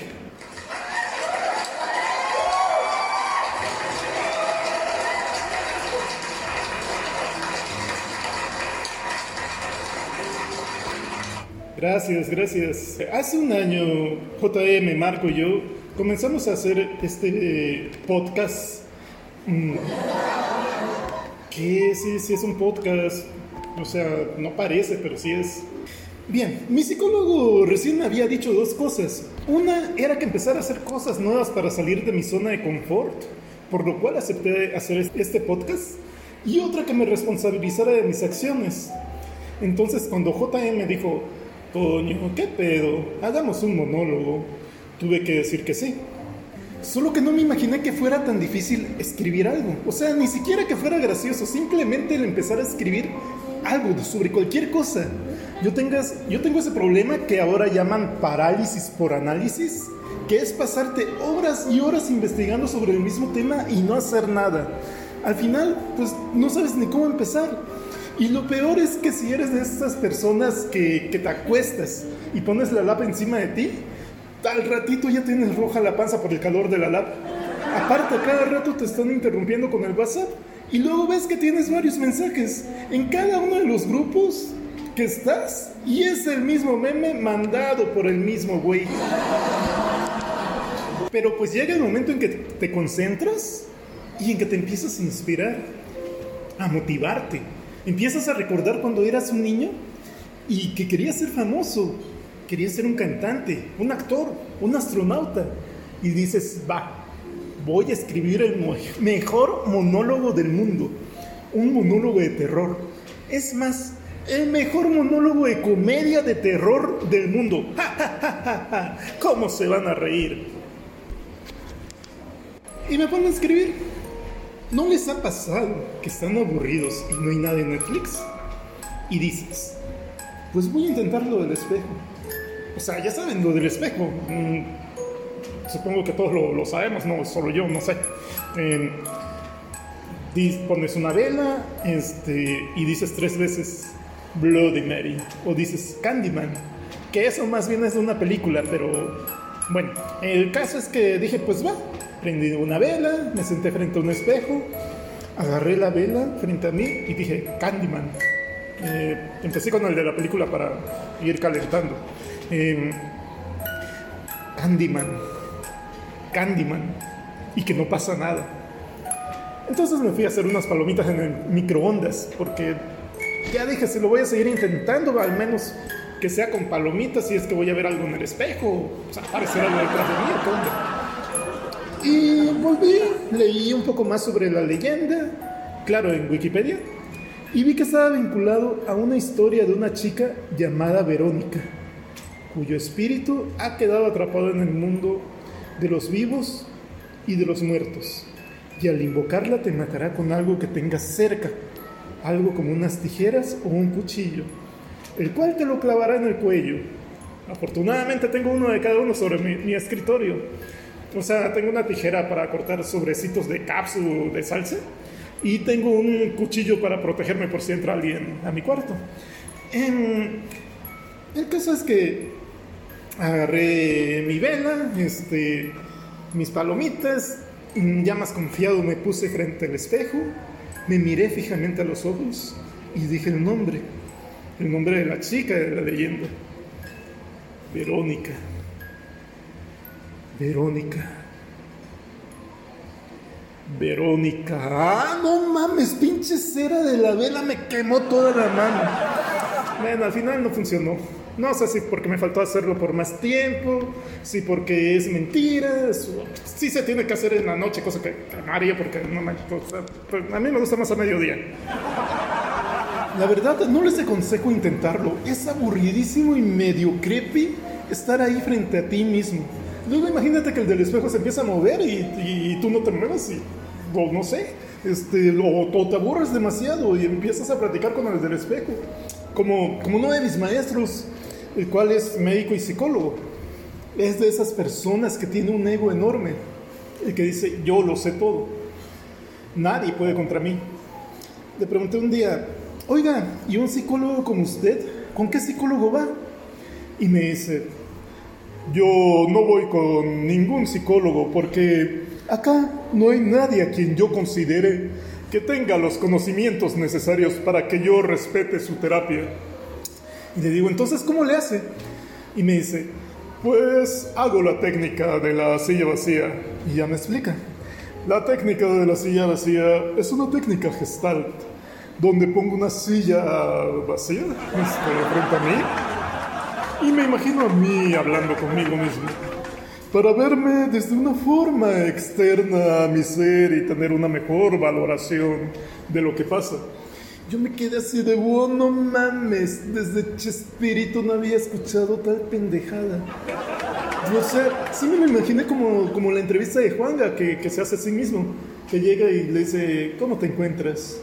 Gracias, gracias. Hace un año, JM, Marco y yo comenzamos a hacer este podcast. mm, Que sí, sí es un podcast. O sea, no parece, pero sí es. Bien, mi psicólogo recién me había dicho dos cosas. Una era que empezara a hacer cosas nuevas para salir de mi zona de confort, por lo cual acepté hacer este podcast. Y otra que me responsabilizara de mis acciones. Entonces, cuando JM me dijo, Toño, ¿qué pedo? Hagamos un monólogo. Tuve que decir que sí. Solo que no me imaginé que fuera tan difícil escribir algo. O sea, ni siquiera que fuera gracioso, simplemente el empezar a escribir algo sobre cualquier cosa. Yo, tengas, yo tengo ese problema que ahora llaman parálisis por análisis, que es pasarte horas y horas investigando sobre el mismo tema y no hacer nada. Al final, pues no sabes ni cómo empezar. Y lo peor es que si eres de esas personas que, que te acuestas y pones la lapa encima de ti, al ratito ya tienes roja la panza por el calor de la lapa. Aparte, cada rato te están interrumpiendo con el WhatsApp y luego ves que tienes varios mensajes en cada uno de los grupos que estás y es el mismo meme mandado por el mismo güey. Pero pues llega el momento en que te concentras y en que te empiezas a inspirar, a motivarte. Empiezas a recordar cuando eras un niño y que querías ser famoso, querías ser un cantante, un actor, un astronauta. Y dices, va, voy a escribir el mejor monólogo del mundo, un monólogo de terror. Es más, el mejor monólogo de comedia de terror del mundo. ¿Cómo se van a reír? Y me pongo a escribir. ¿No les ha pasado que están aburridos y no hay nada en Netflix? Y dices, pues voy a intentar lo del espejo. O sea, ya saben, lo del espejo. Mm, supongo que todos lo, lo sabemos, no solo yo, no sé. Eh, pones una vela este, y dices tres veces Bloody Mary. O dices Candyman. Que eso más bien es una película, pero bueno, el caso es que dije, pues va, prendí una vela, me senté frente a un espejo, agarré la vela frente a mí y dije, Candyman. Eh, empecé con el de la película para ir calentando. Eh, Candyman. Candyman. Y que no pasa nada. Entonces me fui a hacer unas palomitas en el microondas, porque ya dije, si lo voy a seguir intentando, al menos que sea con palomitas, si es que voy a ver algo en el espejo, o sea, aparecer algo detrás de mí, ¿o qué onda? Y volví, leí un poco más sobre la leyenda, claro, en Wikipedia, y vi que estaba vinculado a una historia de una chica llamada Verónica, cuyo espíritu ha quedado atrapado en el mundo de los vivos y de los muertos. Y al invocarla te matará con algo que tengas cerca, algo como unas tijeras o un cuchillo, el cual te lo clavará en el cuello. Afortunadamente tengo uno de cada uno sobre mi, mi escritorio. O sea, tengo una tijera para cortar sobrecitos de cápsula de salsa y tengo un cuchillo para protegerme por si entra alguien a mi cuarto. Em, el caso es que agarré mi vela, este, mis palomitas, ya más confiado me puse frente al espejo, me miré fijamente a los ojos y dije el nombre, el nombre de la chica de la leyenda, Verónica. Verónica. Verónica. Ah, no mames, pinche cera de la vela me quemó toda la mano. Bueno, al final no funcionó. No sé si porque me faltó hacerlo por más tiempo, si porque es mentira, si se tiene que hacer en la noche, cosa que, que porque no me, sea, pues, a mí me gusta más a mediodía. La verdad, no les aconsejo intentarlo. Es aburridísimo y medio creepy estar ahí frente a ti mismo. Luego imagínate que el del espejo se empieza a mover y tú no te muevas y, o no sé, este, o, o te aburres demasiado y empiezas a platicar con el del espejo. Como, como uno de mis maestros, el cual es médico y psicólogo. es de esas personas que tiene un ego enorme, el que dice, yo lo sé todo, nadie puede contra mí. Le pregunté un día, oiga, ¿y un psicólogo como usted? ¿Con qué psicólogo va? Y me dice, yo no voy con ningún psicólogo porque acá no hay nadie a quien yo considere que tenga los conocimientos necesarios para que yo respete su terapia. Y le digo, entonces, ¿cómo le hace? Y me dice, pues hago la técnica de la silla vacía. Y ya me explica. La técnica de la silla vacía es una técnica gestal, donde pongo una silla vacía este, frente a mí y me imagino a mí hablando conmigo mismo para verme desde una forma externa a mi ser y tener una mejor valoración de lo que pasa. Yo me quedé así de, oh, no mames, desde Chespirito no había escuchado tal pendejada. O sea, sí me lo imaginé como, como la entrevista de Juanga que, que se hace a sí mismo, que llega y le dice, ¿cómo te encuentras?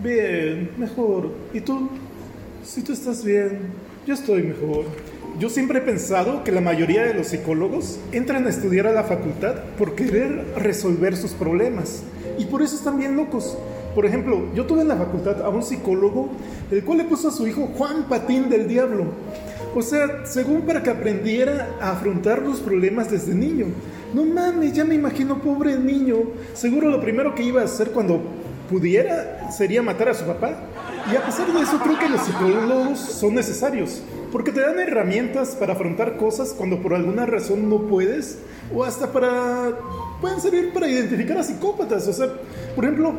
Bien, mejor. ¿Y tú? Si tú estás bien, yo estoy mejor. Yo siempre he pensado que la mayoría de los psicólogos entran a estudiar a la facultad por querer resolver sus problemas. Y por eso están bien locos. Por ejemplo, yo tuve en la facultad a un psicólogo, el cual le puso a su hijo Juan Patín del Diablo. O sea, según para que aprendiera a afrontar los problemas desde niño. No mames, ya me imagino, pobre niño. Seguro lo primero que iba a hacer cuando pudiera sería matar a su papá. Y a pesar de eso, creo que los psicólogos son necesarios. Porque te dan herramientas para afrontar cosas cuando por alguna razón no puedes. O hasta para... Pueden servir para identificar a psicópatas. O sea, por ejemplo,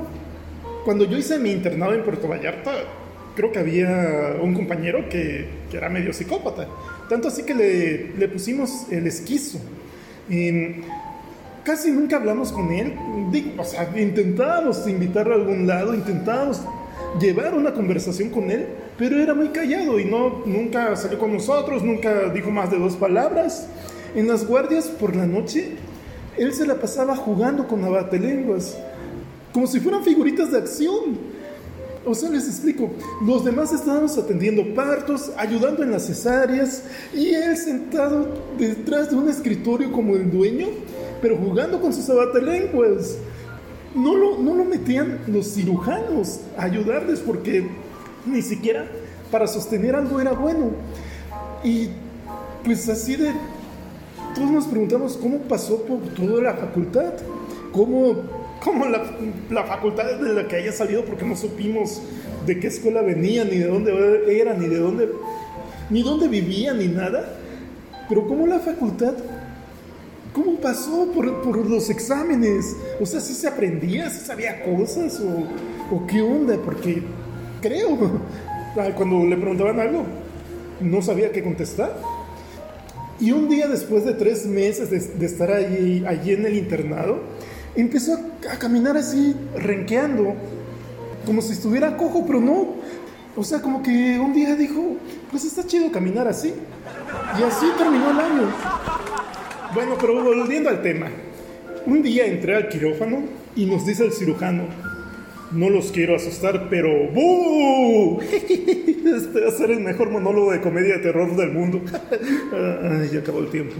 cuando yo hice mi internado en Puerto Vallarta, creo que había un compañero que, que era medio psicópata. Tanto así que le, le pusimos el esquizo. Y casi nunca hablamos con él. O sea, intentábamos invitarlo a algún lado, intentábamos llevar una conversación con él, pero era muy callado y no, nunca salió con nosotros, nunca dijo más de dos palabras. En las guardias por la noche, él se la pasaba jugando con abatelenguas como si fueran figuritas de acción. O sea, les explico, los demás estábamos atendiendo partos, ayudando en las cesáreas, y él sentado detrás de un escritorio como el dueño, pero jugando con sus abatelenguas. No lo, no lo metían los cirujanos a ayudarles porque ni siquiera para sostener algo era bueno. Y pues así de... Todos nos preguntamos cómo pasó por toda la facultad, cómo como la, la, facultad de la que haya salido porque no supimos de qué escuela venía, ni de dónde era, ni de dónde, ni dónde vivía, ni nada. Pero como la facultad, ¿cómo pasó por, por los exámenes? O sea, si se aprendía, si sabía cosas, o, o qué onda, porque creo, cuando le preguntaban algo, no sabía qué contestar. Y un día después de tres meses de, de estar allí, allí en el internado, empezó a, caminar así, renqueando, como si estuviera cojo, pero no. O sea, como que un día dijo, pues está chido caminar así. Y así terminó el año. Bueno, pero volviendo al tema. Un día entré al quirófano y nos dice el cirujano, no los quiero asustar, pero ¡Bú! Este va a ser el mejor monólogo de comedia de terror del mundo. Ay, ya acabó el tiempo.